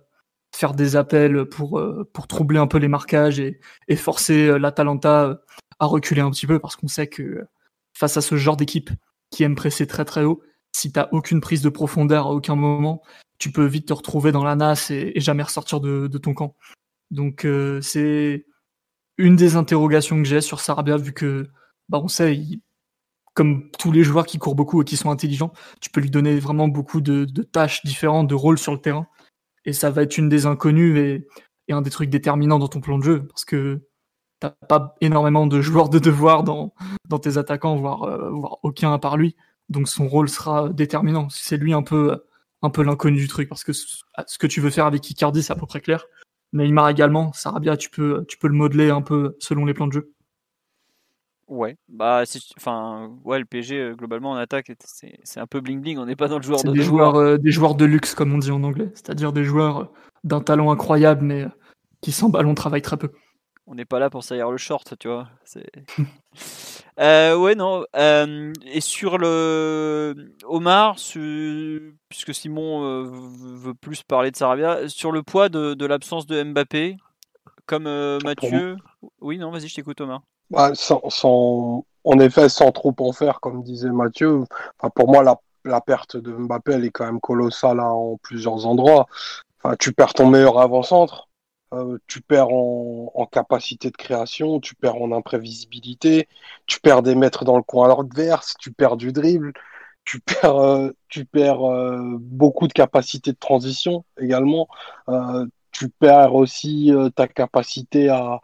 faire des appels pour pour troubler un peu les marquages et, et forcer l'Atalanta à reculer un petit peu parce qu'on sait que face à ce genre d'équipe qui aime presser très très haut, si t'as aucune prise de profondeur à aucun moment, tu peux vite te retrouver dans la nasse et, jamais ressortir de, ton camp. Donc euh, c'est une des interrogations que j'ai sur Sarabia, vu que bah, on sait, comme tous les joueurs qui courent beaucoup et qui sont intelligents, tu peux lui donner vraiment beaucoup de, tâches différentes, de rôles sur le terrain. Et ça va être une des inconnues et, un des trucs déterminants dans ton plan de jeu, parce que t'as pas énormément de joueurs de devoir dans, dans tes attaquants, voire, euh, voire aucun à part lui. Donc son rôle sera déterminant. C'est lui un peu un peu l'inconnu du truc parce que ce que tu veux faire avec Icardi, c'est à peu près clair. Neymar également, Sarabia, tu peux, tu peux le modeler un peu selon les plans de jeu. Ouais, bah, enfin, ouais, le PSG euh, globalement en attaque, c'est un peu bling bling. On n'est pas dans le joueur de des joueurs, euh, des joueurs de luxe comme on dit en anglais, c'est-à-dire des joueurs euh, d'un talent incroyable mais qui sans ballon travaillent très peu on n'est pas là pour salir le short, tu vois. euh, ouais, non. Euh, et sur le Omar, puisque Simon euh, veut plus parler de Sarabia, sur le poids de, l'absence de Mbappé, comme Mathieu. Oui, non, vas-y, je t'écoute, Omar. Bah, sans, en effet, sans trop en faire, comme disait Mathieu. Enfin, pour moi, la, la, perte de Mbappé, elle est quand même colossale hein, en plusieurs endroits. Enfin, tu perds ton meilleur avant-centre euh, tu perds en, capacité de création, tu perds en imprévisibilité, tu perds des mètres dans le coin adverse, tu perds du dribble, tu perds, euh, tu perds euh, beaucoup de capacité de transition également. tu perds aussi ta capacité à,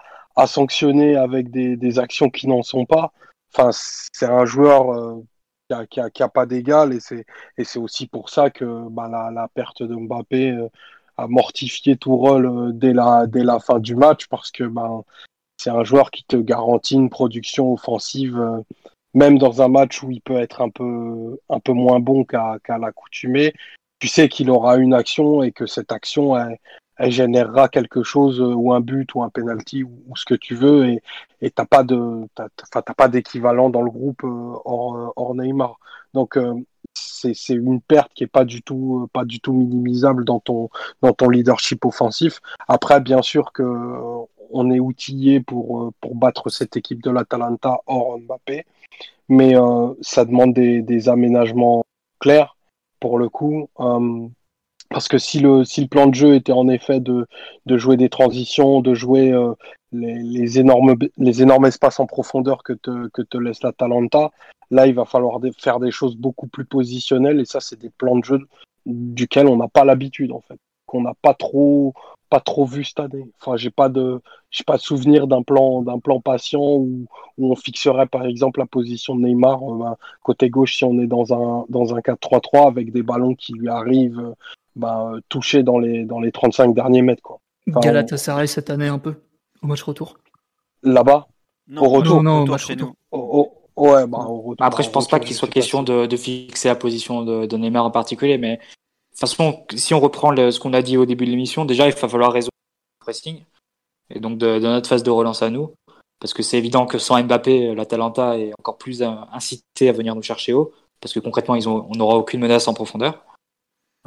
sanctionner avec des, actions qui n'en sont pas. Enfin, c'est un joueur qui a, a, pas d'égal et c'est et c'est aussi pour ça que bah, la, la, perte de Mbappé euh, a mortifié tout rôle euh, dès la dès la fin du match parce que bah, c'est un joueur qui te garantit une production offensive euh, même dans un match où il peut être un peu un peu moins bon qu'à qu'à l'accoutumée. Tu sais qu'il aura une action et que cette action elle, générera quelque chose ou un but ou un penalty ou, ce que tu veux. Et et t'as pas d'équivalent dans le groupe hors, hors Neymar. Donc euh, c'est, une perte qui est pas du tout pas du tout minimisable dans ton dans ton leadership offensif. Après bien sûr que on est outillé pour pour battre cette équipe de l'Atalanta hors Mbappé. Mais euh, ça demande des, aménagements clairs pour le coup euh, parce que si le, si le plan de jeu était en effet de, de jouer des transitions, de jouer euh, les, les, énormes, les énormes espaces en profondeur que te, que te laisse la Talenta, là, il va falloir des, faire des choses beaucoup plus positionnelles. Et ça, c'est des plans de jeu duquel on n'a pas l'habitude, en fait. Qu'on n'a pas trop, pas trop vu cette année. Enfin, j'ai pas de, j'ai pas de souvenir d'un plan, d'un plan patient où, où on fixerait, par exemple, la position de Neymar euh, côté gauche si on est dans un, dans un 4-3-3 avec des ballons qui lui arrivent bah, touché dans les, dans les 35 derniers mètres. Quoi. Enfin, Galatasaray cette année un peu, au match retour. Là-bas Au retour Non, non, Retour match chez retour. Au- au- ouais, bah, au retour, Après, je au pense pas qu'il je soit question de, de fixer la position de, de Neymar en particulier, mais de toute façon, si on reprend le- ce qu'on a dit au début de l'émission, déjà, il va falloir résoudre le pressing, et donc de, de notre phase de relance à nous, parce que c'est évident que sans Mbappé, l'Atalanta est encore plus euh, incité à venir nous chercher haut, parce que concrètement, ils ont, on n'aura aucune menace en profondeur.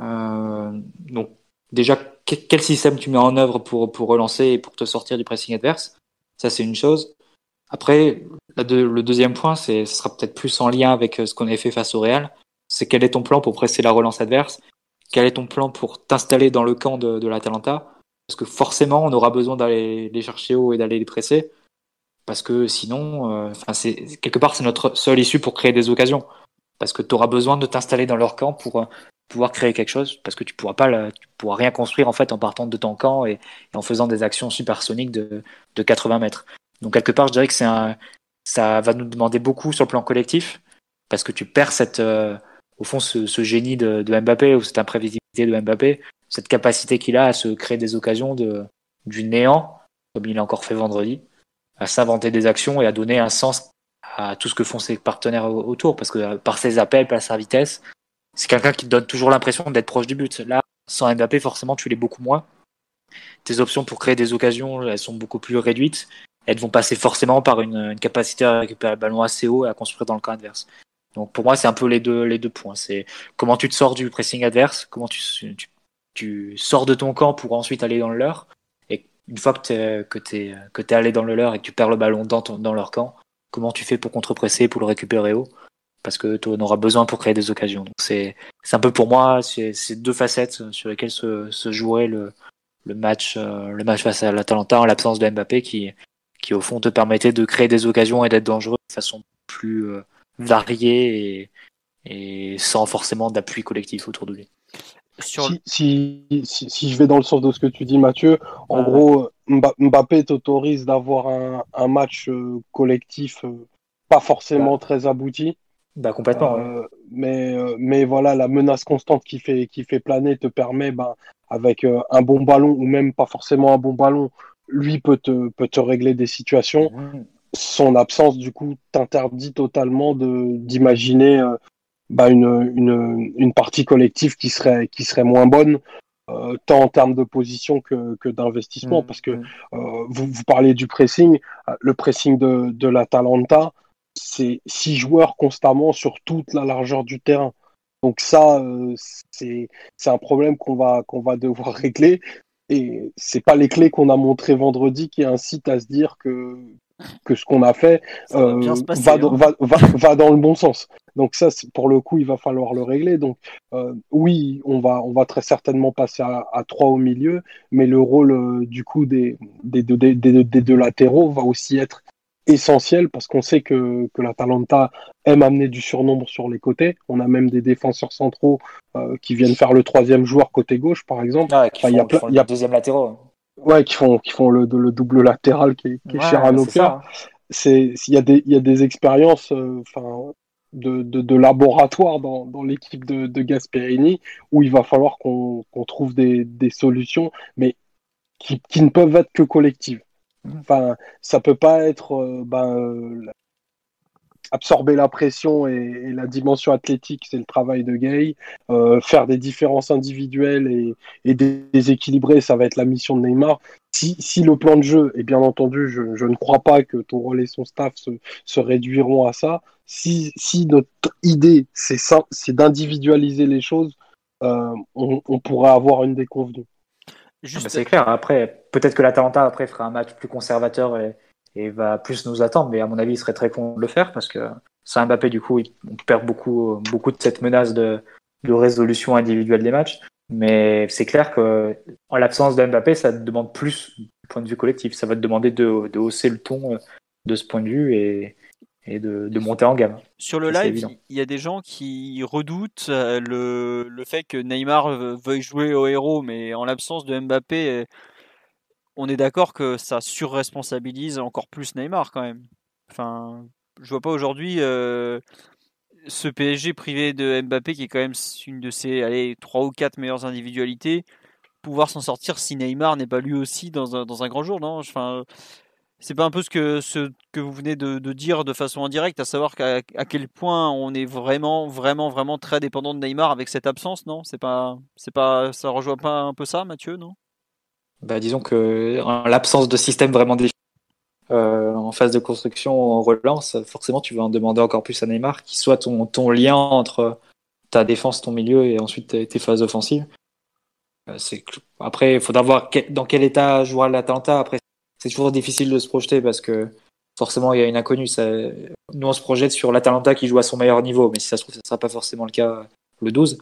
Euh, donc, déjà, que- quel système tu mets en œuvre pour, relancer et pour te sortir du pressing adverse? Ça, c'est une chose. Après, le deuxième point, ce sera peut-être plus en lien avec euh, ce qu'on avait fait face au Real. C'est quel est ton plan pour presser la relance adverse? Quel est ton plan pour t'installer dans le camp de, l'Atalanta? Parce que forcément, on aura besoin d'aller les chercher haut et d'aller les presser. Parce que sinon, euh, quelque part, c'est notre seule issue pour créer des occasions. Parce que tu auras besoin de t'installer dans leur camp pour euh, pouvoir créer quelque chose. Parce que tu pourras pas, la- tu pourras rien construire en fait en partant de ton camp et, en faisant des actions supersoniques de, de 80 mètres. Donc quelque part, je dirais que c'est un, ça va nous demander beaucoup sur le plan collectif, parce que tu perds cette, euh, au fond, ce, ce génie de, de Mbappé ou cette imprévisibilité de Mbappé, cette capacité qu'il a à se créer des occasions de, du néant, comme il l'a encore fait vendredi, à s'inventer des actions et à donner un sens à tout ce que font ses partenaires au- autour, parce que euh, par ses appels, par sa vitesse, c'est quelqu'un qui te donne toujours l'impression d'être proche du but. Là, sans Mbappé, forcément, tu l'es beaucoup moins. Tes options pour créer des occasions, elles sont beaucoup plus réduites elles vont passer forcément par une, capacité à récupérer le ballon assez haut et à construire dans le camp adverse. Donc pour moi, c'est un peu les deux, les deux points. C'est comment tu te sors du pressing adverse, comment tu, tu, tu sors de ton camp pour ensuite aller dans le leur. Et une fois que tu es, que que t'es allé dans le leur et que tu perds le ballon dans, dans leur camp, comment tu fais pour contre-presser, pour le récupérer haut? Parce que tu en auras besoin pour créer des occasions. Donc c'est, c'est un peu pour moi, c'est, c'est deux facettes sur lesquelles se, se jouerait le, le match, euh, le match face à l'Atalanta en l'absence de Mbappé qui, qui au fond te permettait de créer des occasions et d'être dangereux de façon plus euh, variée et, et sans forcément d'appui collectif autour de lui. Sur Si, si, si, si je vais dans le sens de ce que tu dis, Mathieu, en gros, Mba- Mbappé t'autorise d'avoir un, un match euh, collectif pas forcément très abouti. Bah complètement. ouais. Euh, mais, euh, mais voilà, la menace constante qui fait, qui fait planer te permet, ben, avec euh, un bon ballon ou même pas forcément un bon ballon, lui peut te, peut te régler des situations. Mmh. Son absence, du coup, t'interdit totalement de d'imaginer euh, bah, une, une, une partie collective qui serait, qui serait moins bonne, euh, tant en termes de position que, que d'investissement. Mmh. Parce que euh, vous, vous parlez du pressing, le pressing de, de l'Atalanta, c'est six joueurs constamment sur toute la largeur du terrain. Donc ça, euh, c'est c'est un problème qu'on va qu'on va devoir régler. Et c'est pas les clés qu'on a montrées vendredi qui incitent à se dire que que ce qu'on a fait va euh, passer, va, hein. va, va, va dans le bon sens. Donc ça, pour le coup, il va falloir le régler. Donc euh, oui, on va, on va très certainement passer à, à 3 au milieu, mais le rôle euh, du coup des, des, des- des deux latéraux va aussi être essentiel parce qu'on sait que, que l'Atalanta aime amener du surnombre sur les côtés. On a même des défenseurs centraux euh, qui viennent faire le troisième joueur côté gauche, par exemple. Ouais, qui Enfin, il y a font- qui y a- le deuxième latéraux. Ouais, qui font, qui font le, le double latéral qui est, qui est Ouais, cher à nos cœurs il y a des il y a des expériences euh, enfin de, de, laboratoire dans, dans l'équipe de, de, Gasperini où il va falloir qu'on trouve des, des, solutions, mais qui, qui, ne peuvent être que collectives. Enfin, ça peut pas être euh, ben, euh, absorber la pression et, la dimension athlétique, c'est le travail de Gay. Euh, faire des différences individuelles et, et, déséquilibrer, ça va être la mission de Neymar. Si, si, le plan de jeu, et bien entendu, je, ne crois pas que ton rôle et son staff se, réduiront à ça, si, si notre idée, c'est d'individualiser les choses, on, on, pourrait avoir une déconvenue. Juste... C'est clair. Après, peut-être que l'Atalanta après fera un match plus conservateur et, et, va plus nous attendre, mais à mon avis, il serait très con de le faire parce que sans Mbappé, du coup, on perd beaucoup, beaucoup de cette menace de, de résolution individuelle des matchs. Mais c'est clair que en l'absence de Mbappé, ça demande plus du point de vue collectif. Ça va te demander de, de hausser le ton euh, de ce point de vue et, et de, de, monter en gamme. Sur le live, il y a des gens qui redoutent euh, le, le, fait que Neymar veuille jouer au héros, mais en l'absence de Mbappé, on est d'accord que ça surresponsabilise encore plus Neymar quand même. Enfin, je vois pas aujourd'hui euh, ce PSG privé de Mbappé, qui est quand même une de ses allez, 3 ou 4 meilleures individualités, pouvoir s'en sortir si Neymar n'est pas lui aussi dans un, dans un grand jour, non? Enfin, C'est pas un peu ce que, ce que vous venez de, dire de façon indirecte, à savoir à quel point on est vraiment, vraiment, vraiment très dépendant de Neymar avec cette absence, non? C'est pas, pas, ça rejoint pas un peu ça, Mathieu, non? Bah, Disons que en l'absence de système vraiment défini, euh, en phase de construction, en relance, forcément, tu vas en demander encore plus à Neymar, qui soit ton, ton lien entre ta défense, ton milieu et ensuite tes, phases offensives. Euh, après, il faudra voir dans quel état jouera l'Atalanta. Après, c'est toujours difficile de se projeter parce que forcément, il y a une inconnue. Nous, on se projette sur l'Atalanta qui joue à son meilleur niveau, mais si ça se trouve, ça ne sera pas forcément le cas le 12.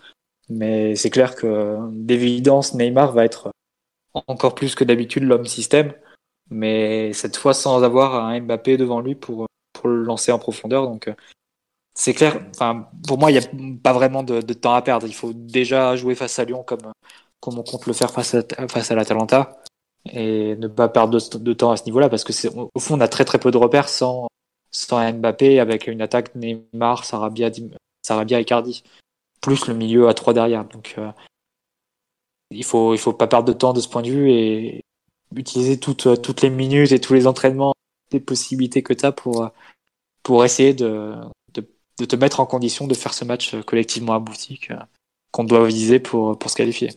Mais c'est clair que d'évidence, Neymar va être encore plus que d'habitude l'homme système mais cette fois sans avoir un Mbappé devant lui pour, le lancer en profondeur. Donc euh, c'est clair, enfin, pour moi, il n'y a pas vraiment de, temps à perdre. Il faut déjà jouer face à Lyon comme, on compte le faire face à l'Atalanta et ne pas perdre de, temps à ce niveau-là parce que au fond on a très très peu de repères sans, Mbappé avec une attaque Neymar, Sarabia, Sarabia et Cardi plus le milieu à trois derrière. Donc euh, il faut il faut pas perdre de temps de ce point de vue et utiliser toutes, toutes les minutes et tous les entraînements, les possibilités que tu as pour, pour essayer de, de, te mettre en condition de faire ce match collectivement abouti qu'on doit viser pour, pour se qualifier.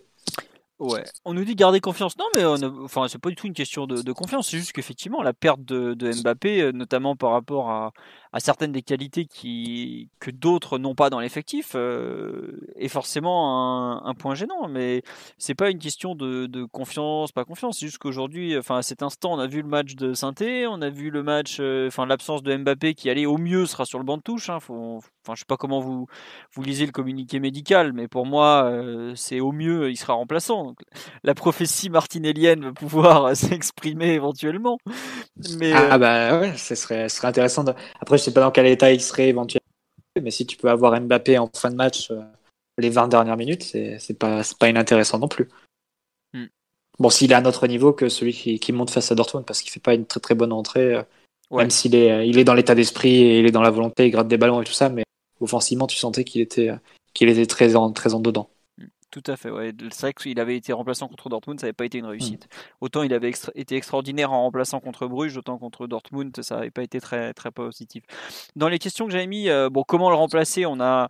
Ouais, on nous dit garder confiance. Non, mais on enfin, c'est pas du tout une question de, de confiance. C'est juste qu'effectivement, la perte de, de, Mbappé, notamment par rapport à, à certaines des qualités qui, que d'autres n'ont pas dans l'effectif euh, est forcément un, un, point gênant. Mais c'est pas une question de, de confiance, pas confiance. C'est juste qu'aujourd'hui, enfin à cet instant, on a vu le match de Sainté, on a vu le match, euh, enfin l'absence de Mbappé qui allait au mieux sera sur le banc de touche. Hein, faut, enfin je sais pas comment vous vous lisez le communiqué médical, mais pour moi euh, c'est au mieux il sera remplaçant. Donc, la prophétie martinellienne va pouvoir s'exprimer éventuellement. Mais, ah, bah ouais, ce serait, ce serait intéressant. De... Après sais pas dans quel état il serait éventuellement, mais si tu peux avoir Mbappé en fin de match euh, les 20 dernières minutes, c'est pas, pas inintéressant non plus. Hmm. Bon, s'il est à notre niveau que celui qui, qui monte face à Dortmund, parce qu'il fait pas une très très bonne entrée, euh, même s'il est, il est dans l'état d'esprit et il est dans la volonté, il gratte des ballons et tout ça, mais offensivement, tu sentais qu'il était, qu'il était très en, très en dedans. Tout à fait, ouais. C'est vrai qu'il avait été remplaçant contre Dortmund, ça n'avait pas été une réussite. Hmm. Autant il avait été extraordinaire en remplaçant contre Bruges, autant contre Dortmund, ça n'avait pas été très, très positif. Dans les questions que j'avais mis, euh, bon, comment le remplacer On a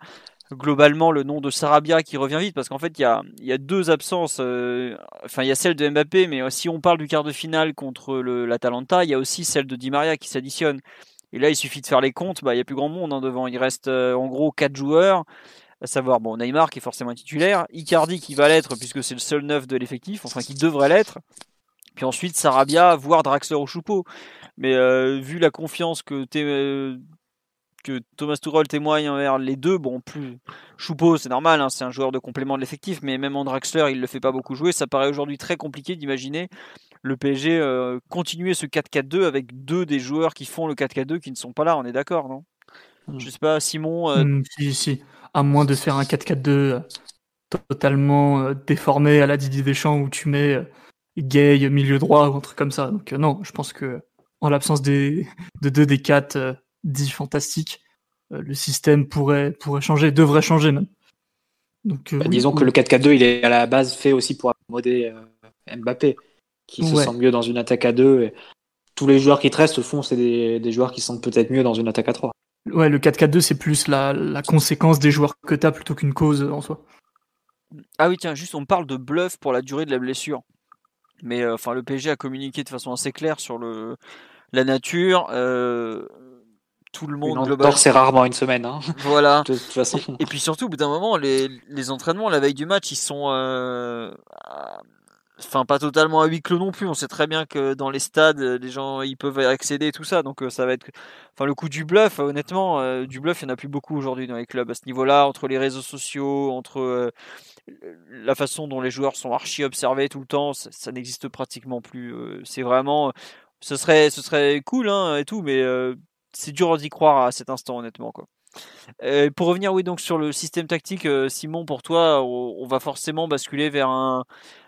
globalement le nom de Sarabia qui revient vite parce qu'en fait il y a, y a, deux absences. Euh, enfin, il y a celle de Mbappé, mais si on parle du quart de finale contre l'Atalanta, il y a aussi celle de Di Maria qui s'additionne. Et là, il suffit de faire les comptes, bah, il n'y a plus grand monde hein, devant. Il reste euh, en gros quatre joueurs à savoir bon Neymar qui est forcément titulaire, Icardi qui va l'être puisque c'est le seul neuf de l'effectif, enfin qui devrait l'être, puis ensuite Sarabia, voire Draxler ou Choupeau. Mais euh, vu la confiance que, euh, que Thomas Tuchel témoigne envers les deux, bon plus Choupeau c'est normal, hein, c'est un joueur de complément de l'effectif, mais même en Draxler il le fait pas beaucoup jouer, ça paraît aujourd'hui très compliqué d'imaginer le PSG euh, continuer ce 4-4-2 avec deux des joueurs qui font le 4-4-2 qui ne sont pas là, on est d'accord, non? Hmm. Je sais pas, Simon. Hmm, si, si à moins de faire un 4-4-2 euh, totalement euh, déformé à la Didier Deschamps où tu mets euh, Gay milieu droit ou un truc comme ça. Donc non, je pense que en l'absence des, de deux des quatre dits fantastiques, le système pourrait, pourrait changer, devrait changer même. Donc, bah, disons que le 4-4-2, il est à la base fait aussi pour accommoder Mbappé, qui se sent mieux dans une attaque à 2. Et tous les joueurs qui te restent, au fond, c'est des, des, joueurs qui sont peut-être mieux dans une attaque à 3. Ouais, le 4-4-2, c'est plus la, la, conséquence des joueurs que tu as plutôt qu'une cause en soi. Ah oui, tiens, juste, on parle de bluff pour la durée de la blessure. Mais euh, enfin, le PSG a communiqué de façon assez claire sur le, la nature. Euh, tout le monde globalement. c'est rarement une semaine. Hein. Voilà. de toute façon. Et, puis surtout, au bout d'un moment, les, les, entraînements la veille du match, ils sont euh, enfin pas totalement à huis clos non plus. On sait très bien que dans les stades, les gens ils peuvent accéder tout ça, donc euh, ça va être, enfin le coup du bluff. Honnêtement, euh, du bluff, il n'y en a plus beaucoup aujourd'hui dans les clubs à ce niveau-là, entre les réseaux sociaux, entre euh, la façon dont les joueurs sont archi observés tout le temps, ça, n'existe pratiquement plus. c'est vraiment, ce serait, ce serait cool hein, et tout, mais c'est dur d'y croire à cet instant honnêtement quoi. pour revenir oui donc sur le système tactique, Simon, pour toi, on va forcément basculer vers un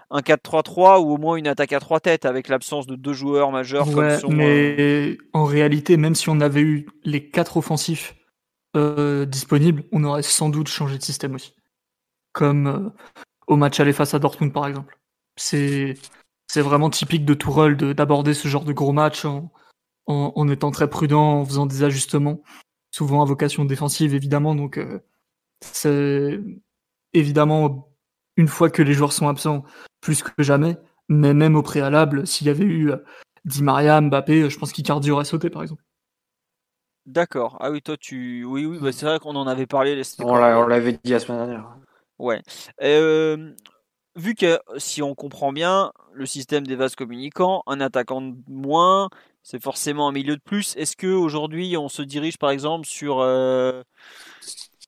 un 4-3-3 ou au moins une attaque à trois têtes avec l'absence de deux joueurs majeurs comme mais euh, en réalité, même si on avait eu les quatre offensifs euh, disponibles, on aurait sans doute changé de système aussi. Comme euh, au match aller face à Dortmund par exemple. C'est c'est vraiment typique de Tourelle d'aborder ce genre de gros match en, en, en, étant très prudent, en faisant des ajustements, souvent à vocation défensive évidemment. Donc c'est évidemment une fois que les joueurs sont absents, plus que jamais. Mais même au préalable, s'il y avait eu euh, Di Maria, Mbappé, euh, je pense qu'Icardi aurait sauté, par exemple. D'accord. Ah oui, toi, tu. Oui, oui, bah, c'est vrai qu'on en avait parlé. On l'avait dit la semaine dernière. Ouais. Euh, vu que, si on comprend bien, le système des vases communicants, un attaquant de moins, c'est forcément un milieu de plus. Est-ce qu'aujourd'hui, on se dirige, par exemple, sur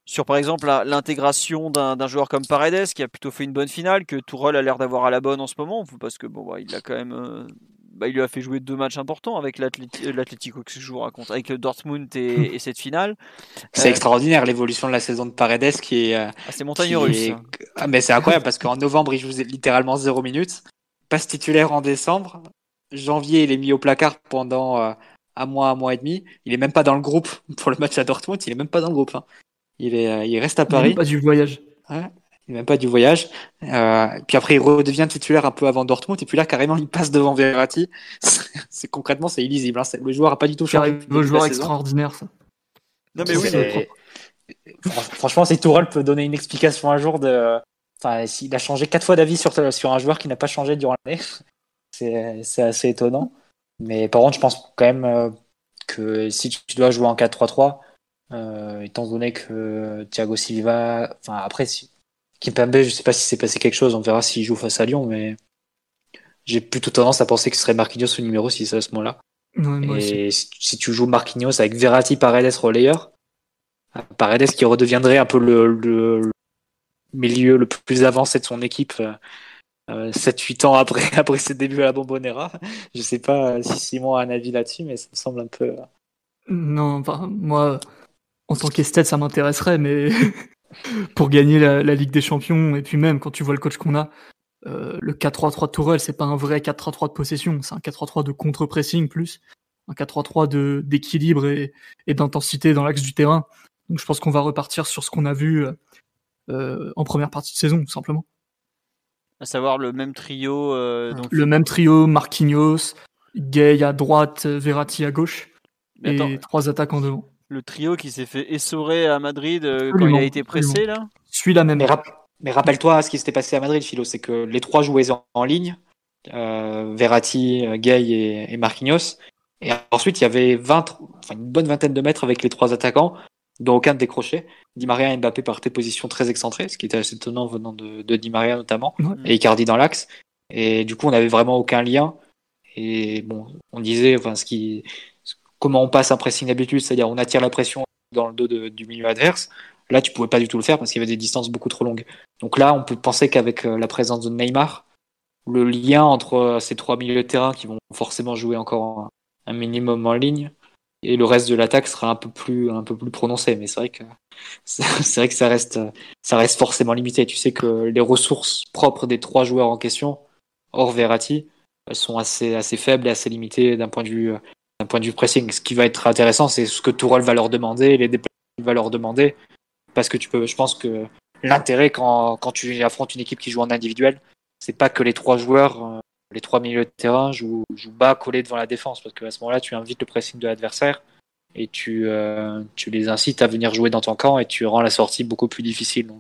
sur par exemple l'intégration d'un joueur comme Paredes qui a plutôt fait une bonne finale que Tourelle a l'air d'avoir à la bonne en ce moment parce que bon bah, il a quand même euh, bah, il lui a fait jouer deux matchs importants avec l'Atlético que je vous raconte avec Dortmund et, cette finale. C'est euh, extraordinaire l'évolution de la saison de Paredes qui est euh, ah, c'est montagne russe ah, mais c'est incroyable parce qu'en novembre il joue littéralement 0 minutes passe titulaire en décembre. Janvier il est mis au placard pendant un mois un mois et demi. Il est même pas dans le groupe pour le match à Dortmund il est même pas dans le groupe hein. Il, est, euh, il reste à Paris. Il pas du voyage. Ouais, il même pas du voyage. Euh, puis après, il redevient titulaire un peu avant Dortmund. Et puis là, carrément, il passe devant Verratti. c'est concrètement, c'est illisible. Hein. Le joueur a pas du tout changé. Le joueur extraordinaire, ça. Non mais oui. Franchement, si Tourelle peut donner une explication un jour de, enfin, s'il a changé quatre fois d'avis sur sur un joueur qui n'a pas changé durant l'année, c'est assez étonnant. Mais par contre, je pense quand même euh, que si tu dois jouer en 4-3-3, euh, étant donné que Thiago Silva, enfin après, si, Kimpembe, je sais pas si c'est passé quelque chose, on verra s'il joue face à Lyon, mais j'ai plutôt tendance à penser que ce serait Marquinhos au numéro 6 à ce moment-là. et si, tu joues Marquinhos avec Verratti, Paredes, relayeur, Paredes qui redeviendrait un peu le, milieu le plus avancé de son équipe euh, 7-8 ans après, après ses débuts à la Bombonera. Je sais pas si Simon a un avis là-dessus, mais ça me semble un peu. Non, enfin, moi, en tant qu'esthète, ça m'intéresserait, mais pour gagner la, Ligue des Champions, et puis même quand tu vois le coach qu'on a, euh, le 4-3-3 de Tourelle, c'est pas un vrai 4-3-3 de possession, c'est un 4-3-3 de contre-pressing plus, un 4-3-3 d'équilibre et, d'intensité dans l'axe du terrain. Donc je pense qu'on va repartir sur ce qu'on a vu euh, en première partie de saison, tout simplement. À savoir le même trio. Euh, le même trio, Marquinhos, Gay à droite, Verratti à gauche, et trois attaquants devant le trio qui s'est fait essorer à Madrid euh, quand il a été pressé là? Suis la même. Mais, rappelle-toi ce qui s'était passé à Madrid, Philo, c'est que les trois jouaient en, ligne, euh, Verratti, Gay et, Marquinhos. Et ensuite, il y avait 20, enfin, une bonne vingtaine de mètres avec les trois attaquants, dont aucun ne décrochait. Di Maria et Mbappé partaient position très excentrée, ce qui était assez étonnant venant de, de Di Maria notamment, et Icardi dans l'axe. Et du coup, on n'avait vraiment aucun lien. Et bon, on disait, enfin, ce qui, comment on passe un pressing d'habitude, c'est-à-dire on attire la pression dans le dos du milieu adverse. Là, tu pouvais pas du tout le faire parce qu'il y avait des distances beaucoup trop longues. Donc là, on peut penser qu'avec euh, la présence de Neymar, le lien entre euh, ces trois milieux de terrain qui vont forcément jouer encore un minimum en ligne et le reste de l'attaque sera un peu plus un peu plus prononcé. Mais c'est vrai que c'est vrai que ça reste ça reste forcément limité. Tu sais que les ressources propres des trois joueurs en question, hors Verratti, sont assez assez faibles et assez limitées d'un point de vue d'un point de vue pressing. Ce qui va être intéressant, c'est ce que Tourelle va leur demander, les déplacements va leur demander. Parce que tu peux, je pense que l'intérêt quand, quand tu affrontes une équipe qui joue en individuel, c'est pas que les trois joueurs, euh, les trois milieux de terrain jouent, jouent bas collés devant la défense. Parce qu'à ce moment-là, tu invites le pressing de l'adversaire et tu, euh, tu les incites à venir jouer dans ton camp et tu rends la sortie beaucoup plus difficile.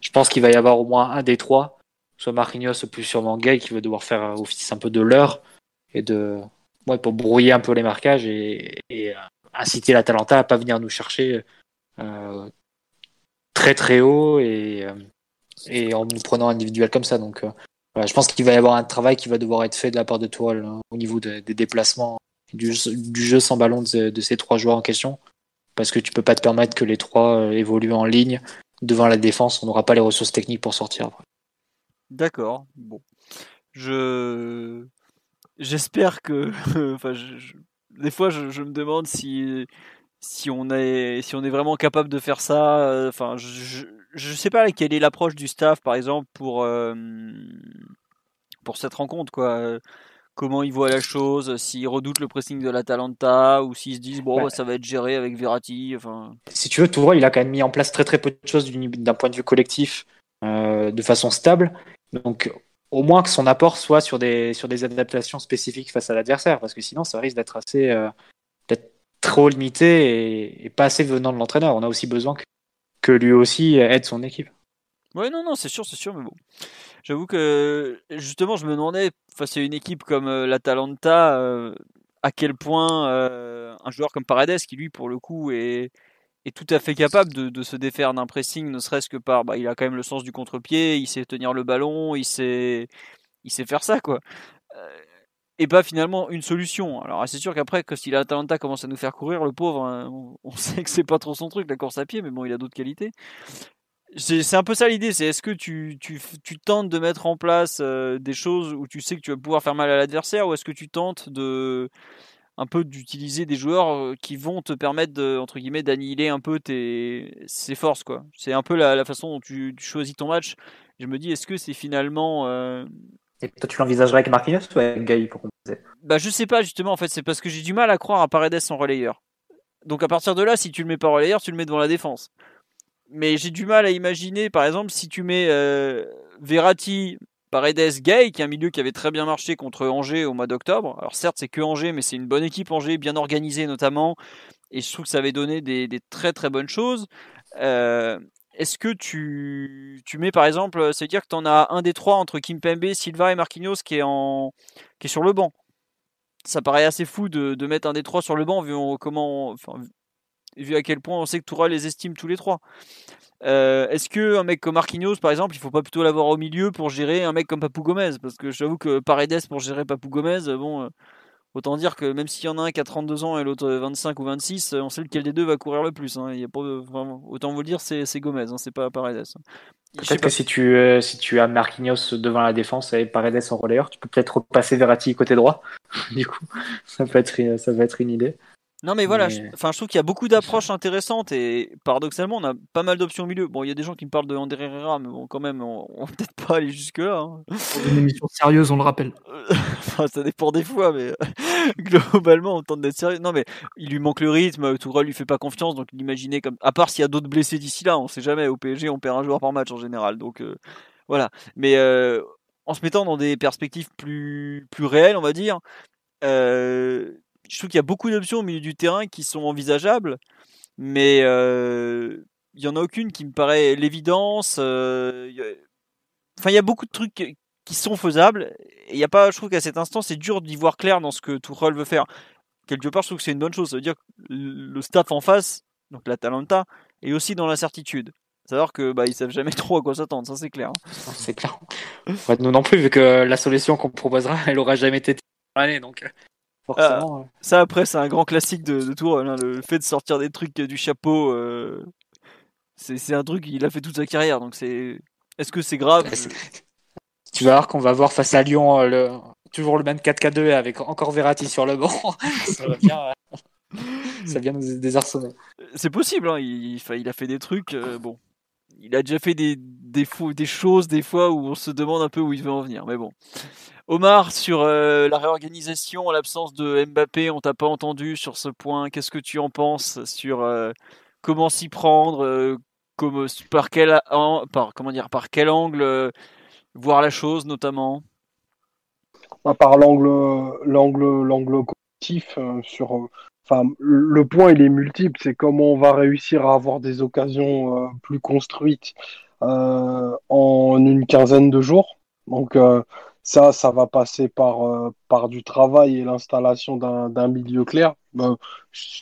Je pense qu'il va y avoir au moins un des trois, soit Marquinhos ou plus sûrement Gay, qui va devoir faire office un peu de l'heure et de ouais, pour brouiller un peu les marquages et, et euh, inciter la Talenta à pas venir nous chercher euh, très très haut et, euh, et en nous prenant individuel comme ça. Donc euh, voilà, je pense qu'il va y avoir un travail qui va devoir être fait de la part de Tourelle hein, au niveau de- des déplacements du, du jeu sans ballon de, de ces trois joueurs en question. Parce que tu peux pas te permettre que les trois euh, évoluent en ligne devant la défense. On n'aura pas les ressources techniques pour sortir. D'accord. Bon. Je j'espère que enfin je- je- des fois je, je me demande si si on est si on est vraiment capable de faire ça euh, enfin je, je sais pas quelle est l'approche du staff par exemple pour euh, pour cette rencontre quoi comment ils voient la chose s'ils redoutent le pressing de l'Atalanta ou s'ils se disent bon bah, ça va être géré avec Verratti enfin si tu veux, Tourelle, il a quand même mis en place très très peu de choses du- d'un point de vue collectif euh, de façon stable. Donc, au moins que son apport soit sur des, sur des adaptations spécifiques face à l'adversaire, parce que sinon, ça risque d'être assez euh, trop limité et, pas assez venant de l'entraîneur. On a aussi besoin que, que lui aussi aide son équipe. Ouais, non, non, c'est sûr, c'est sûr, mais bon. J'avoue que justement, je me demandais, face à une équipe comme euh, l'Atalanta, euh, à quel point un joueur comme Paredes, qui lui, pour le coup, est, est tout à fait capable de, se défaire d'un pressing, ne serait-ce que par. Bah, il a quand même le sens du contre-pied, il sait tenir le ballon, il sait, il sait faire ça, quoi. Euh, et pas finalement une solution. Alors, c'est sûr qu'après, que si l'Atalanta commence à nous faire courir, le pauvre, hein, on, sait que c'est pas trop son truc, la course à pied, mais bon, il a d'autres qualités. C'est c'est un peu ça l'idée, c'est est-ce que tu, tu, tu tentes de mettre en place euh, des choses où tu sais que tu vas pouvoir faire mal à l'adversaire ou est-ce que tu tentes de un peu d'utiliser des joueurs euh, qui vont te permettre de, entre guillemets d'annihiler un peu tes ses forces quoi. C'est un peu la, la façon dont tu, tu choisis ton match. Je me dis est-ce que c'est finalement euh, Et toi, tu l'envisagerais avec Marquinhos ou avec Gaï pour composer bah je sais pas justement en fait c'est parce que j'ai du mal à croire à Paredes en relayeur. Donc à partir de là si tu le mets pas relayeur tu le mets devant la défense. Mais j'ai du mal à imaginer par exemple si tu mets euh, Verratti, Paredes, Gay qui est un milieu qui avait très bien marché contre Angers au mois d'octobre. Alors certes c'est que Angers mais c'est une bonne équipe Angers bien organisée notamment et je trouve que ça avait donné des, très très bonnes choses. Euh, est-ce que tu, tu mets par exemple, veut dire que tu en as un des trois entre Kimpembe, Silva et Marquinhos qui est, en, qui est sur le banc? Ça paraît assez fou de, de mettre un des trois sur le banc vu on- comment vu à quel point on sait que Toura les estime tous les trois. Euh, Est-ce que un mec comme Marquinhos par exemple, il faut pas plutôt l'avoir au milieu pour gérer un mec comme Papou Gomez? Parce que j'avoue que Paredes pour gérer Papou Gomez, euh, bon, euh, autant dire que même s'il y en a un qui a 32 ans et l'autre 25 ou 26, euh, on sait lequel des deux va courir le plus. Hein. Il y a pas, autant vous le dire, c'est Gomez, hein, c'est pas Paredes. Je sais Peut-être que si tu, euh, si tu as Marquinhos devant la défense et Paredes en relayeur, tu peux peut-être repasser Verratti côté droit. du coup, ça peut être, ça peut être une idée. Non mais voilà, Mais- je, enfin, je trouve qu'il y a beaucoup d'approches intéressantes et paradoxalement on a pas mal d'options au milieu. Bon, il y a des gens qui me parlent de André Herrera, mais bon quand même, on, on va peut-être pas aller jusque là. Pour une émission sérieuse, on le rappelle. enfin, ça dépend des fois, mais globalement on tente d'être sérieux. Non mais il lui manque le rythme, Tourelle lui fait pas confiance, donc l'imaginer comme, à part s'il y a d'autres blessés d'ici là, on sait jamais. Au PSG on perd un joueur par match en général, donc euh, voilà. Mais euh, en se mettant dans des perspectives plus plus réelles, on va dire. Euh, je trouve qu'il y a beaucoup d'options au milieu du terrain qui sont envisageables, mais il y en a aucune qui me paraît l'évidence. Enfin, il y a beaucoup de trucs qui- sont faisables. Et il y a pas, je trouve qu'à cet instant, c'est dur d'y voir clair dans ce que Tuchel veut faire. Quelque part, je trouve que c'est une bonne chose. Ça veut dire que le staff en face, donc l'Atalanta, est aussi dans l'incertitude. Savoir que bah ils savent jamais trop à quoi s'attendre, ça c'est clair. hein. C'est clair. Nous non plus, vu que la solution qu'on proposera, elle aura jamais été dans l'année, donc euh, forcément. euh, Ça après, c'est un grand classique de, de Tuchel, hein, le fait de sortir des trucs du chapeau. euh, c'est c'est un truc qu'il a fait toute sa carrière, donc c'est. Est-ce que c'est grave? Tu vas voir qu'on va voir face à Lyon euh, le... toujours le même 4K2 avec encore Verratti sur le banc. ça va bien, euh, ça vient nous désarçonner. C'est possible, hein, il, il a fait des trucs. euh, bon, il a déjà fait des, des choses des fois où on se demande un peu où il veut en venir. Mais bon. Omar, sur euh, la réorganisation, l'absence de Mbappé, on t'a pas entendu sur ce point. Qu'est-ce que tu en penses sur euh, comment s'y prendre, comme, par quel, par, comment dire, par quel angle voir la chose notamment? Bah, Par l'angle, l'angle, l'angle cognitif sur le point, il est multiple. C'est comment on va réussir à avoir des occasions euh, plus construites euh, en une quinzaine de jours. Donc euh, ça, ça va passer par, par du travail et l'installation d'un milieu clair.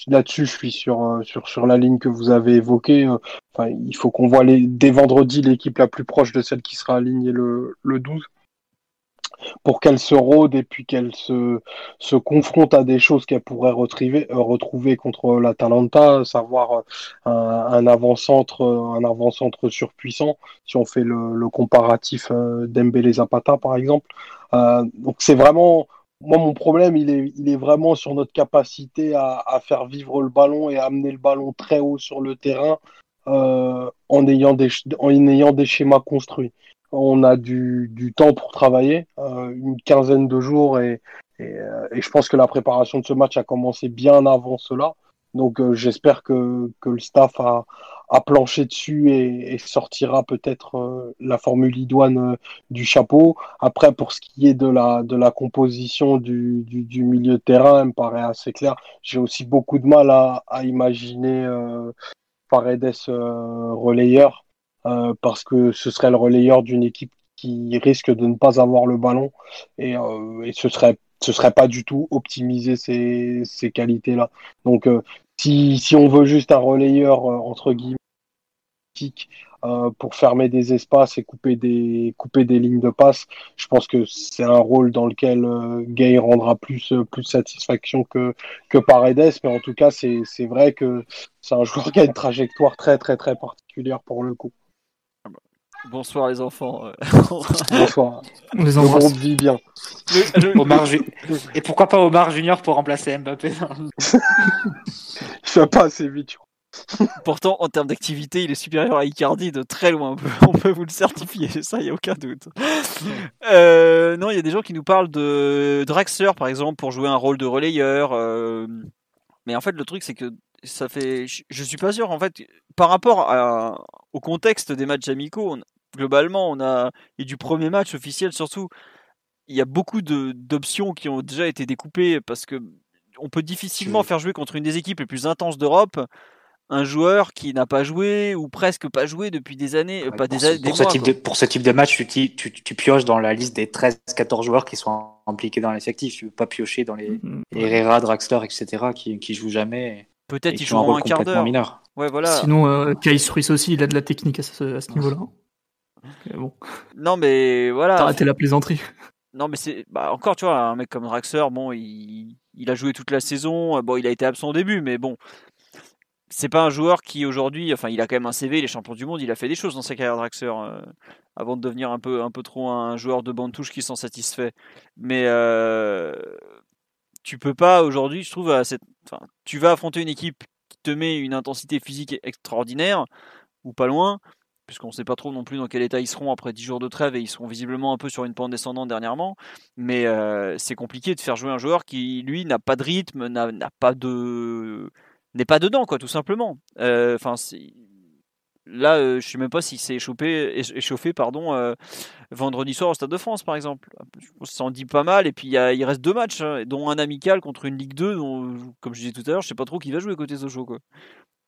Là-dessus, je suis sur, sur, sur la ligne que vous avez évoquée. Enfin, il faut qu'on voit les, dès vendredi l'équipe la plus proche de celle qui sera alignée le, le 12 pour qu'elle se rôde et puis qu'elle se, se confronte à des choses qu'elle pourrait retrouver, euh, retrouver contre l'Atalanta, savoir euh, un, avant-centre un avant-centre surpuissant, si on fait le, le comparatif euh, Dembélé-Zapata par exemple. Euh, donc c'est vraiment moi, mon problème, il est, il est vraiment sur notre capacité à, à, faire vivre le ballon et à amener le ballon très haut sur le terrain euh, en, ayant des, en ayant des schémas construits on a du, du temps pour travailler, euh, une quinzaine de jours, et, et, euh, et, je pense que la préparation de ce match a commencé bien avant cela. Donc euh, j'espère que, que le staff a, a planché dessus et, et sortira peut-être euh, la formule idoine du chapeau. Après, pour ce qui est de la, de la composition du, du, du milieu de terrain, elle me paraît assez clair. J'ai aussi beaucoup de mal à, à imaginer Paredes relayeur. Euh, parce que ce serait le relayeur d'une équipe qui risque de ne pas avoir le ballon et, euh, et ce serait ce serait pas du tout optimiser ces, ces qualités-là. Donc euh, si, si on veut juste un relayeur entre guillemets euh, pour fermer des espaces et couper des couper des lignes de passe. Je pense que c'est un rôle dans lequel euh, Gay rendra plus plus satisfaction que que Paredes, mais en tout cas c'est c'est vrai que c'est un joueur qui a une trajectoire très très très particulière pour le coup. Bonsoir les enfants. Bonsoir. On les Le embrasse. vit bien. Omar Ju- Et pourquoi pas Omar Junior pour remplacer Mbappé Il fait pas assez vite. Pourtant, en termes d'activité, il est supérieur à Icardi de très loin. On peut, on peut vous le certifier, ça, il n'y a aucun doute. Euh, non, il y a des gens qui nous parlent de Draxler, par exemple, pour jouer un rôle de relayeur. euh, Mais en fait, le truc, c'est que ça fait. Je je suis pas sûr, en fait, par rapport à- au contexte des matchs amicaux, on- globalement, on a. Et du premier match officiel, surtout, il y a beaucoup de- d'options qui ont déjà été découpées parce que on peut difficilement faire jouer contre une des équipes les plus intenses d'Europe un joueur qui n'a pas joué ou presque pas joué depuis des années, euh, pas pour, des, ce, des pour, ce mois, type quoi. de, pour ce type de match, tu, t'y- tu, tu pioches dans la liste des 13-14 joueurs qui sont impliqués dans l'effectif. Tu ne veux pas piocher dans les Mm. Herrera, Draxler, etc., qui, qui jouent jamais Peut-être ils jouent un joueront rôle un quart d'heure. mineur. Ouais, voilà. Sinon, euh, Kais Ruiz aussi, il a de la technique à ce, à ce niveau-là. Bon, Non, mais voilà. t'arrêter la plaisanterie. Non, mais c'est bah, encore, tu vois, un mec comme Draxler, bon, il, il a joué toute la saison. Bon, il a été absent au début, mais bon, c'est pas un joueur qui aujourd'hui, enfin, il a quand même un CV, il est champion du monde, il a fait des choses dans sa carrière Draxler euh, avant de devenir un peu, un peu trop un joueur de bande touche qui s'en satisfait. Mais euh, tu peux pas aujourd'hui, je trouve, à cette, enfin, tu vas affronter une équipe qui te met une intensité physique extraordinaire ou pas loin. Puisqu'on ne sait pas trop non plus dans quel état ils seront après 10 jours de trêve et ils seront visiblement un peu sur une pente descendante dernièrement. Mais euh, c'est compliqué de faire jouer un joueur qui, lui, n'a pas de rythme, n'a pas de. n'est pas dedans, quoi, tout simplement. Euh, Enfin, là, euh, je sais même pas s'il s'est échauffé, éch- échauffé pardon, euh, vendredi soir au Stade de France, par exemple. Ça en dit pas mal. Et puis, il, reste deux matchs, hein, dont un amical contre une Ligue 2, dont, comme je disais tout à l'heure, je sais pas trop qui va jouer côté Sochaux, quoi.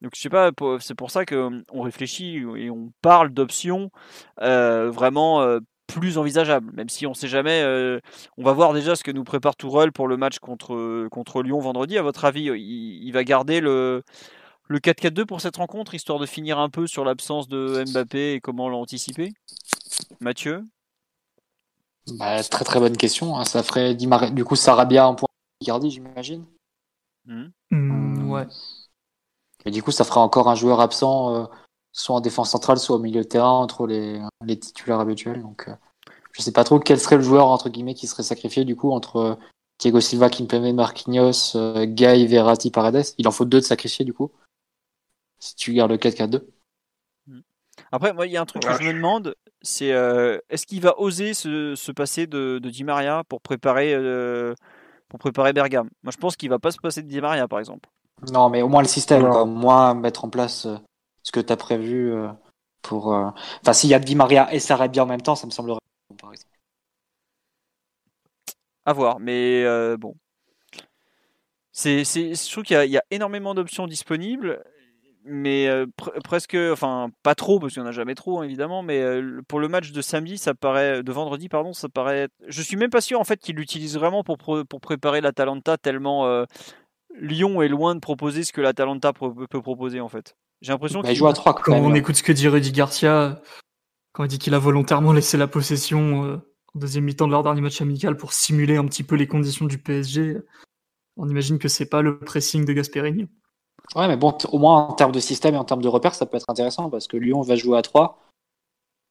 Donc je sais pas, c'est pour ça qu'on réfléchit et on parle d'options euh, vraiment euh, plus envisageables, même si on sait jamais. euh, on va voir déjà ce que nous prépare Tourelle pour le match contre, contre Lyon vendredi. À votre avis, il, il va garder le, le 4-4-2 pour cette rencontre, histoire de finir un peu sur l'absence de Mbappé et comment l'anticiper? Mathieu? Bah, très très bonne question. hein. Ça ferait du coup Sarabia en point Icardi, j'imagine? Hmm Mm, ouais. Et du coup, ça fera encore un joueur absent, euh, soit en défense centrale, soit au milieu de terrain entre les, les titulaires habituels. Donc, euh, je sais pas trop quel serait le joueur entre guillemets qui serait sacrifié du coup entre euh, Thiago Silva, Kimpembe, Marquinhos, euh, Gay, Verratti, Paredes. Il en faut deux de sacrifier du coup. Si tu gardes le 4-4-2. Après, moi, il y a un truc que je me demande, c'est euh, est-ce qu'il va oser se, se passer de, de Di Maria pour préparer, euh, pour préparer Bergame? Moi, je pense qu'il va pas se passer de Di Maria, par exemple. Non, mais au moins le système, quoi. Au moins mettre en place euh, ce que tu as prévu euh, pour. euh, Enfin, s'il y a Di Maria et Sarabia en même temps, ça me semblerait bon, par exemple. À voir, mais euh, bon. C'est, c'est, je trouve qu'il y a, il y a énormément d'options disponibles, mais euh, pre- presque, enfin, pas trop, parce qu'il n'y en a jamais trop, hein, évidemment, mais euh, pour le match de samedi, ça paraît, de vendredi, pardon, ça paraît. Je suis même pas sûr, en fait, qu'il l'utilise vraiment pour, pro- pour préparer l'Atalanta, tellement euh, Lyon est loin de proposer ce que l'Atalanta peut proposer, en fait. J'ai l'impression Bah, il qu'il joue à 3 quand Quand même. on là. écoute ce que dit Rudy Garcia, quand il dit qu'il a volontairement laissé la possession euh, en deuxième mi-temps de leur dernier match amical pour simuler un petit peu les conditions du PSG, on imagine que c'est pas le pressing de Gasperini. Ouais, mais bon, au moins en termes de système et en termes de repères, ça peut être intéressant parce que Lyon va jouer à 3.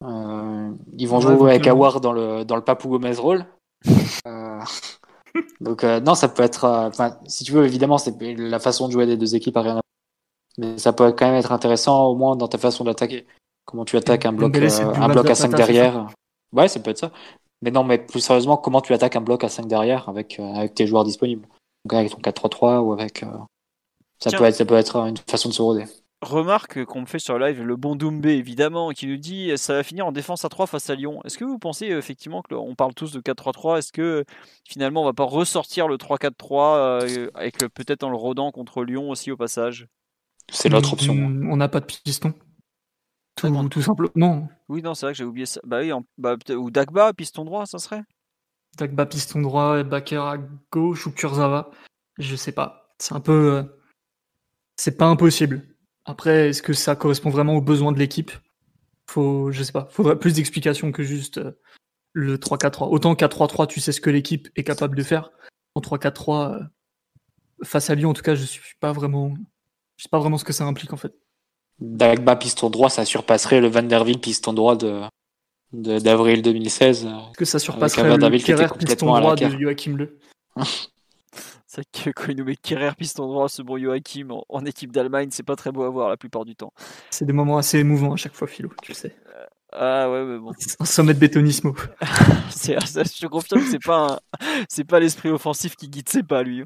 Euh, ils vont Ouais, jouer avec éventuellement. Awar dans le, dans le Papou Gomez rôle. Euh, donc, euh, non, ça peut être. euh, Enfin, si tu veux, évidemment, c'est la façon de jouer des deux équipes à rien à voir. Mais ça peut quand même être intéressant, au moins dans ta façon d'attaquer. Comment tu attaques un bloc, euh, un bloc à Mazda 5 Pata, c'est derrière. Ouais, ça peut être ça. Mais non, mais plus sérieusement, comment tu attaques un bloc à 5 derrière avec, euh, avec tes joueurs disponibles? Donc avec ton 4-3-3 ou avec. euh, Ça, peut être, ça peut être une façon de se roder. Remarque qu'on me fait sur live, le bon Doumbé évidemment, qui nous dit ça va finir en défense à 3 face à Lyon. Est-ce que vous pensez euh, effectivement que le- on parle tous de 4-3-3 Est-ce que euh, finalement on va pas ressortir le 3-4-3 euh, avec le- peut-être en le rodant contre Lyon aussi au passage? C'est l'autre option. On n'a pas de piston. Tout, D'accord. tout simplement. Oui, non, c'est vrai que j'ai oublié ça. Bah oui, en- bah, ou Dagba, piston droit, ça serait? Dagba piston droit, Baker à gauche ou Kurzawa. Je sais pas. C'est un peu. euh, C'est pas impossible. Après, est-ce que ça correspond vraiment aux besoins de l'équipe? Faut, je sais pas. Faudrait plus d'explications que juste euh, le 3-4-3. Autant 4-3-3, tu sais ce que l'équipe est capable de faire. En 3-4-3, euh, face à Lyon, en tout cas, je suis pas vraiment. Je sais pas vraiment ce que ça implique en fait. Dagba piston droit, ça surpasserait le Van der Wiel piston droit de d'avril 2016. Est-ce que ça surpasserait le Kerrer piston droit de. Joachim Le C'est vrai que quand il nous met Kerrer piston droit, ce bon Joachim en, en équipe d'Allemagne, c'est pas très beau à voir la plupart du temps. C'est des moments assez émouvants à chaque fois, Philo, tu le sais. Ah ouais, mais bon. C'est un sommet de bétonismo. C'est, je te confirme que c'est pas un- c'est pas l'esprit offensif qui guide ses pas lui.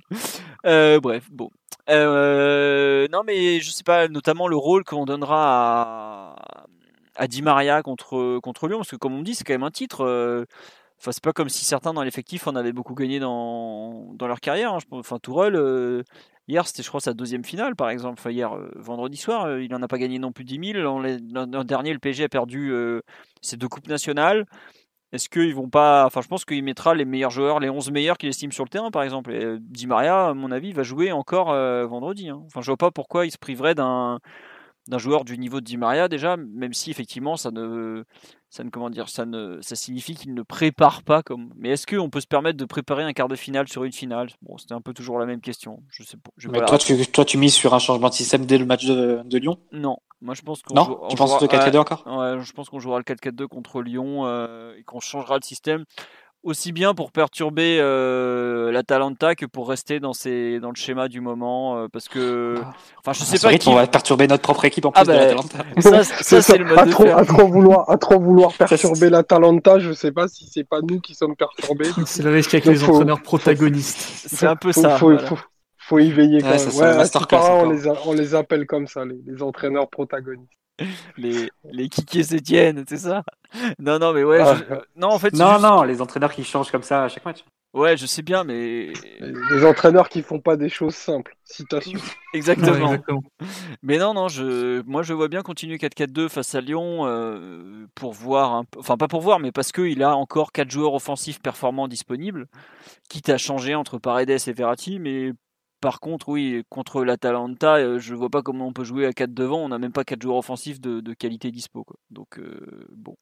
Euh, bref, bon. Euh, non mais je sais pas, notamment le rôle qu'on donnera à, à Di Maria contre contre Lyon, parce que comme on dit, c'est quand même un titre. Enfin, c'est pas comme si certains dans l'effectif en avaient beaucoup gagné dans, dans leur carrière. hein. Enfin, euh, hier, c'était, je crois, sa deuxième finale, par exemple. Hier, euh, vendredi soir, euh, il en a pas gagné non plus 10 000. L'an dernier, le PSG a perdu ses deux coupes nationales. Est-ce qu'ils vont pas. Enfin, je pense qu'il mettra les meilleurs joueurs, les 11 meilleurs qu'il estime sur le terrain, par exemple. Et Di Maria, à mon avis, va jouer encore vendredi. hein. Enfin, je vois pas pourquoi il se priverait d'un d'un joueur du niveau de Di Maria déjà, même si effectivement ça ne, ça ne comment dire, ça ne, ça signifie qu'il ne prépare pas comme. Mais est-ce qu'on peut se permettre de préparer un quart de finale sur une finale? Bon, c'était un peu toujours la même question. Je sais pas. je Mais toi, tu, toi, tu mises sur un changement de système dès le match de, de Lyon? Non, moi je pense qu'on Non? joue- Tu penses jouera- au 4 ouais, 2 encore? Ouais, je pense qu'on jouera le 4-4-2 contre Lyon euh, et qu'on changera le système aussi bien pour perturber euh, l'Atalanta que pour rester dans, ces, dans le schéma du moment euh, parce que enfin je À sais pas rythme, qui on va perturber notre propre équipe en plus Ah de bah, l'Atalanta. ça, ça c'est le mode à de trop, faire. à trop vouloir, à trop vouloir perturber l'Atalanta, je sais pas si c'est pas nous qui sommes perturbés. C'est le risque avec Donc, les faut- entraîneurs protagonistes. C'est un peu faut, ça. faut, voilà. faut, faut y veiller quand Ouais, même. ça, c'est un Ouais, on les, a- on les appelle comme ça, les, les entraîneurs protagonistes. Les les Kiki et Sétienne, c'est ça? Non non mais ouais, Ah, je- non en fait Non, juste- non, les entraîneurs qui changent comme ça à chaque match. ouais je sais bien mais Les, entraîneurs qui font pas des choses simples. Citation. exactement. Ouais, exactement. Mais non, non, je, moi je vois bien continuer 4-4-2 face à Lyon euh, pour voir, un enfin pas pour voir, mais parce qu'il a encore quatre joueurs offensifs performants disponibles, quitte à changer entre Paredes et Verratti, mais par contre, oui, contre l'Atalanta, euh, je vois pas comment on peut jouer à 4 devant, on n'a même pas quatre joueurs offensifs de, de qualité dispo. Quoi. Donc, euh, bon.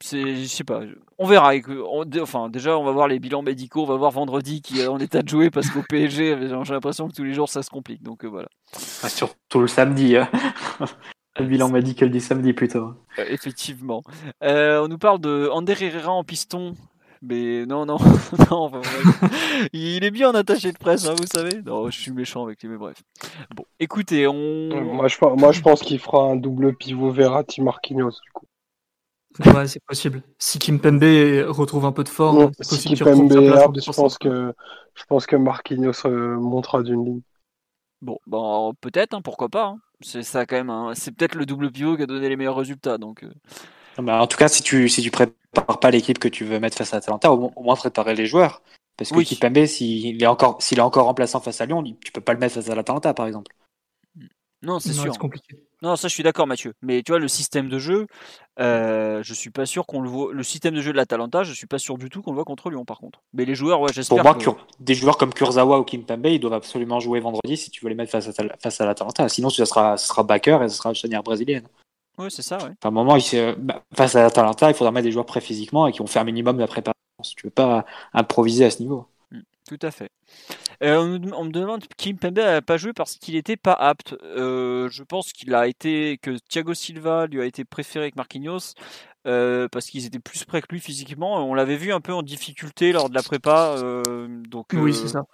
Je sais pas, on verra. on- enfin, déjà, on va voir les bilans médicaux, on va voir vendredi qui est en état de jouer parce qu'au PSG, j'ai l'impression que tous les jours ça se complique. Donc euh, voilà. Ah, surtout le samedi. hein. le bilan médical du samedi plutôt. Euh, effectivement. Euh, on nous parle de Ander Herrera en piston. Mais non, non, non. enfin, bref. Il est bien en attaché de presse, hein, vous savez. Non, je suis méchant avec lui, mais bref. Bon, écoutez, on. Moi, je, pense- moi, je pense qu'il fera un double pivot Verratti Marquinhos du coup. Ouais, c'est possible. Si Kimpembe retrouve un peu de forme, Non, si sa est là, je pense que je pense que Marquinhos euh, montera d'une ligne. Bon, bon peut-être, hein, pourquoi pas. Hein. C'est ça quand même. C'est peut-être le double pivot qui a donné les meilleurs résultats. Donc. Euh. En tout cas, si tu si tu prépares pas l'équipe que tu veux mettre face à Atalanta, au, moins préparer les joueurs. Parce que oui. Kipembe, s'il est encore s'il est encore remplaçant face à Lyon, tu peux pas le mettre face à l'Atalanta, par exemple. Non, c'est sûr. Non, ça je suis d'accord, Mathieu. Mais tu vois, le système de jeu, euh, je suis pas sûr qu'on le voit. Le système de jeu de l'Atalanta, je suis pas sûr du tout qu'on le voit contre Lyon, par contre. Mais les joueurs, ouais, j'espère. Pour moi, des joueurs comme Kurzawa ou Kimpembe, ils doivent absolument jouer vendredi si tu veux les mettre face à, face à l'Atalanta. Sinon, ce sera, ce sera backer et ce sera une brésilienne. Oui, c'est ça, ouais. à un moment, il, bah, face à l'Atalanta, il faudra mettre des joueurs prêts physiquement et qui vont faire minimum de la préparation. Tu veux pas improviser à ce niveau. Tout à fait. Euh, on, me demande Kim Pembe n'a pas joué parce qu'il n'était pas apte. Euh, je pense qu'il a été que Thiago Silva lui a été préféré que Marquinhos euh, parce qu'ils étaient plus près que lui physiquement. On l'avait vu un peu en difficulté lors de la prépa. donc oui, c'est ça.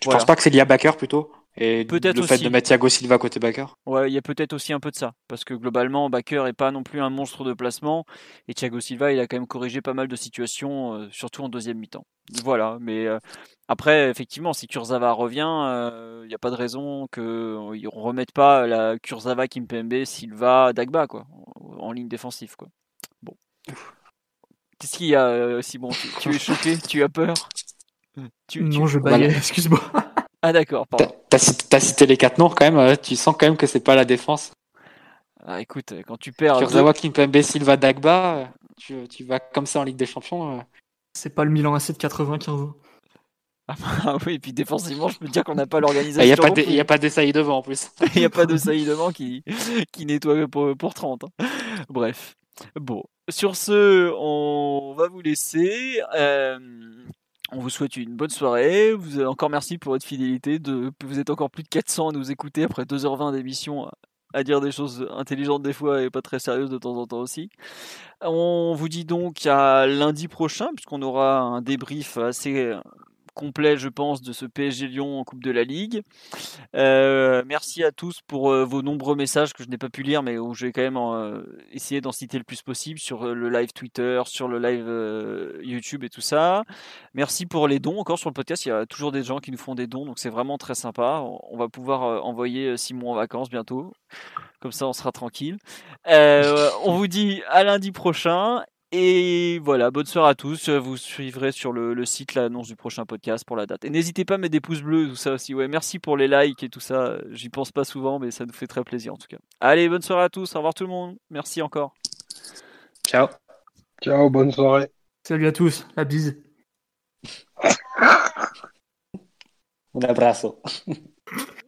Tu ne penses pas que c'est lié à Bakker plutôt? Et peut-être le fait de mettre Thiago Silva côté Bakker Ouais, il y a peut-être aussi un peu de ça. Parce que globalement, Bakker n'est pas non plus un monstre de placement. Et Thiago Silva, il a quand même corrigé pas mal de situations, euh, surtout en deuxième mi-temps. Voilà, mais euh, après, effectivement, si Kurzawa revient, euh, il n'y a pas de raison qu'on ne remette pas la Kurzawa, Kimpembe, Silva, Dagba, quoi, en ligne défensive. Quoi. Bon. Qu'est-ce qu'il y a, Simon? Tu, tu es choqué? Tu as peur? Tu, Non, je baillais, excuse-moi. Ah d'accord, pardon. T'as cité les quatre noms quand même, euh, tu sens quand même que c'est pas la défense. Ah écoute, quand tu perds... Kurzawa, deux... Kimpembe, Silva, Dagba, euh, tu, tu, vas comme ça en Ligue des Champions. Euh. C'est pas le Milan AC de 95 Ah oui, et puis défensivement, je peux te dire qu'on n'a pas l'organisation. Il n'y a pas d'essaï devant en plus. Il n'y a pas de saillie devant qui, qui nettoie pour, pour 30. Hein. Bref. Bon, sur ce, on va vous laisser. Euh, on vous souhaite une bonne soirée. Vous encore merci pour votre fidélité. Vous êtes encore plus de 400 à nous écouter après 2h20 d'émission à dire des choses intelligentes des fois et pas très sérieuses de temps en temps aussi. On vous dit donc à lundi prochain puisqu'on aura un débrief assez complet, je pense, de ce PSG Lyon en Coupe de la Ligue. Euh, merci à tous pour euh, vos nombreux messages que je n'ai pas pu lire, mais où je vais quand même euh, essayer d'en citer le plus possible sur le live Twitter, sur le live YouTube et tout ça. Merci pour les dons. Encore sur le podcast, il y a toujours des gens qui nous font des dons, donc c'est vraiment très sympa. On va pouvoir envoyer Simon en vacances bientôt. Comme ça, on sera tranquille. on vous dit à lundi prochain et voilà, bonne soirée à tous. Vous suivrez sur le, site l'annonce du prochain podcast pour la date. Et n'hésitez pas à mettre des pouces bleus, tout ça aussi. Ouais, merci pour les likes et tout ça. J'y pense pas souvent, mais ça nous fait très plaisir en tout cas. Allez, bonne soirée à tous. Au revoir tout le monde. Merci encore. Ciao. Ciao, bonne soirée. Salut à tous. La bise. Un abrazo.